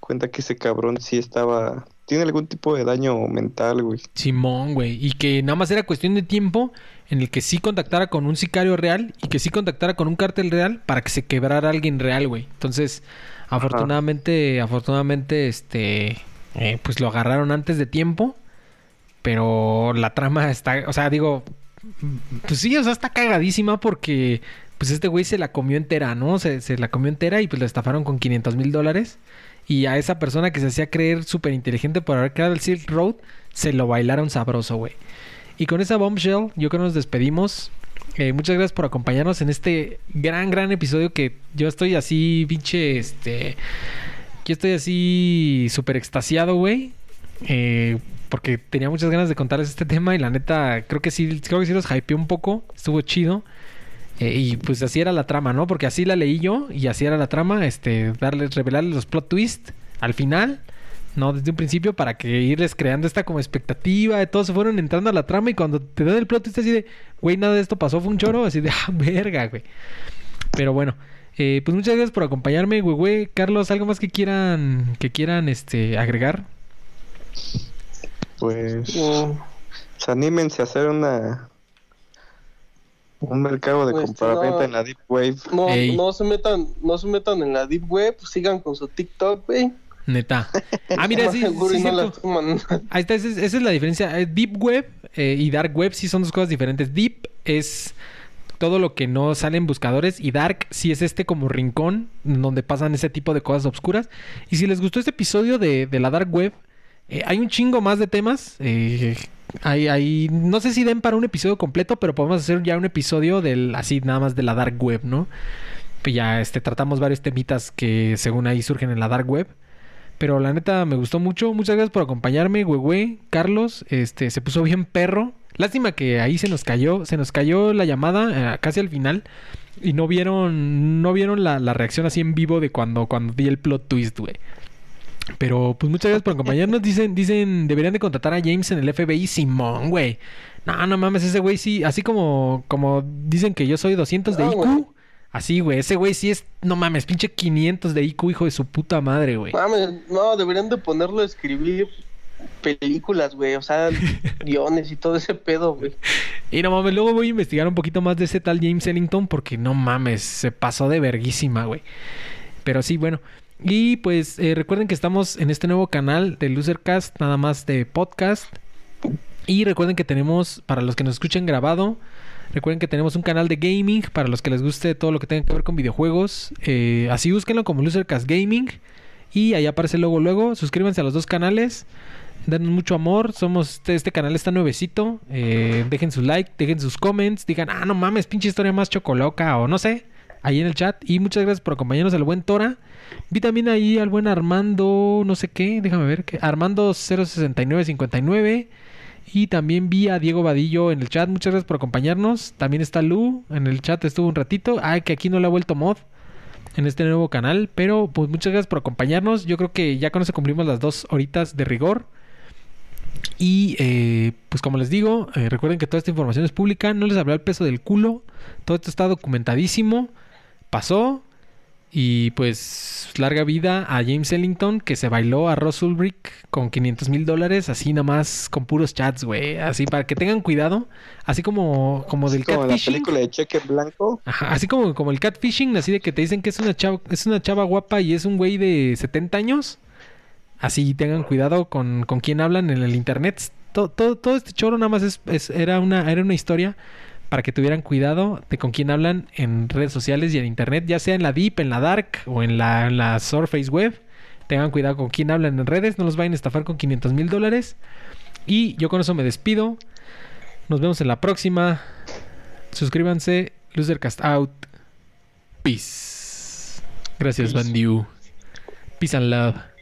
[SPEAKER 3] cuenta que ese cabrón sí estaba, tiene algún tipo de daño mental, güey.
[SPEAKER 1] Simón, güey. Y que nada más era cuestión de tiempo en el que sí contactara con un sicario real y que sí contactara con un cártel real para que se quebrara alguien real, güey. Entonces, afortunadamente, afortunadamente, este, eh, pues lo agarraron antes de tiempo. Pero la trama está, o sea, digo, pues sí, o sea, está cagadísima porque, pues este güey se la comió entera, ¿no? Se, se la comió entera y pues lo estafaron con 500 mil dólares. Y a esa persona que se hacía creer súper inteligente por haber creado el Silk Road, se lo bailaron sabroso, güey. Y con esa bombshell, yo creo que nos despedimos. Eh, muchas gracias por acompañarnos en este gran, gran episodio que yo estoy así, pinche, este... Yo estoy así súper extasiado, güey. Eh, porque tenía muchas ganas de contarles este tema y la neta, creo que sí, creo que sí los hypeé un poco. Estuvo chido. Eh, y pues así era la trama, ¿no? Porque así la leí yo y así era la trama, este, darles, revelarles los plot twists al final, ¿no? Desde un principio para que irles creando esta como expectativa, de todos se fueron entrando a la trama y cuando te dan el plot twist así de, güey, nada de esto pasó, fue un choro, así de, ah, verga, güey. Pero bueno, eh, pues muchas gracias por acompañarme, güey, güey. Carlos, ¿algo más que quieran, que quieran, este, agregar?
[SPEAKER 3] Pues, pues, anímense a hacer una un mercado de
[SPEAKER 2] Pues,
[SPEAKER 3] compraventa
[SPEAKER 2] no.
[SPEAKER 3] en la Deep Wave.
[SPEAKER 2] No,
[SPEAKER 1] Ey.
[SPEAKER 2] no se metan, no se metan en la deep web, sigan con su TikTok, güey.
[SPEAKER 1] Neta. Ah, mira, sí,
[SPEAKER 2] no.
[SPEAKER 1] Ahí está, esa es, esa es la diferencia. Eh, Deep Web eh, y Dark Web sí son dos cosas diferentes. Deep es todo lo que no sale en buscadores y Dark sí es este como rincón donde pasan ese tipo de cosas obscuras. Y si les gustó este episodio de, de la Dark Web, eh, hay un chingo más de temas. eh, hay, hay- no sé si den para un episodio completo, pero podemos hacer ya un episodio del así nada más de la Dark Web, ¿no? Pues ya este, tratamos varios temitas que según ahí surgen en la Dark Web. Pero la neta me gustó mucho. Muchas gracias por acompañarme, güey. Carlos, este, se puso bien perro. Lástima que ahí se nos cayó, se nos cayó la llamada eh, casi al final. Y no vieron, no vieron la, la reacción así en vivo de cuando, cuando di el plot twist, güey. Pero pues muchas gracias por acompañarnos. Dicen, dicen, deberían de contratar a James en el FBI. Simón, güey. No, no mames, ese güey sí, así como, como dicen que yo soy 200 de
[SPEAKER 2] No,
[SPEAKER 1] IQ.
[SPEAKER 2] güey.
[SPEAKER 1] Así, güey, ese güey sí es, no mames, pinche 500 de IQ, hijo de su puta madre, güey.
[SPEAKER 2] Mames, no, deberían de ponerlo a escribir películas, güey. O sea, guiones y todo ese pedo, güey.
[SPEAKER 1] Y no mames, luego voy a investigar un poquito más de ese tal James Ellington porque no mames, se pasó de verguísima, güey. Pero sí, bueno. Y pues eh, recuerden que estamos en este nuevo canal de Losercast, nada más de podcast. Y recuerden que tenemos, para los que nos escuchen grabado, recuerden que tenemos un canal de gaming para los que les guste todo lo que tenga que ver con videojuegos. Eh, así búsquenlo como Losercast Gaming. Y ahí aparece luego, luego. Suscríbanse a los dos canales. Denos mucho amor. Somos este, este canal está nuevecito. Eh, dejen su like, dejen sus comments. Digan, ah, no mames, pinche historia más chocoloca. O no sé. Ahí en el chat. Y muchas gracias por acompañarnos al buen Tora. Vi también ahí al buen Armando, no sé qué, déjame ver, Armando 06959. Y también vi a Diego Vadillo en el chat. Muchas gracias por acompañarnos. También está Lu en el chat, estuvo un ratito. Ay, que aquí no le ha vuelto mod en este nuevo canal. Pero pues muchas gracias por acompañarnos. Yo creo que ya con eso cumplimos las dos horitas de rigor. Y eh, pues como les digo, eh, recuerden que toda esta información es pública. No les hablé al peso del culo. Todo esto está documentadísimo. Pasó. Y pues larga vida a James Ellington que se bailó a Ross Ulrich con 500 mil dólares así nada más con puros chats, güey. Así para que tengan cuidado. Así como, como del
[SPEAKER 3] Como en la
[SPEAKER 1] catfishing.
[SPEAKER 3] película de Cheque Blanco.
[SPEAKER 1] Ajá, así como, como el catfishing, así de que te dicen que es una chava, es una chava guapa y es un güey de 70 años. Así tengan cuidado con, con quién hablan en el internet. Todo, todo, todo este choro nada más es, es- era, una, era una historia para que tuvieran cuidado de con quién hablan en redes sociales y en internet, ya sea en la Deep, en la Dark o en la, en la Surface Web. Tengan cuidado con quién hablan en redes, no los vayan a estafar con 500 mil dólares. Y yo con eso me despido. Nos vemos en la próxima. Suscríbanse. Losercast out. Peace. Gracias. Bandiu. Peace and love.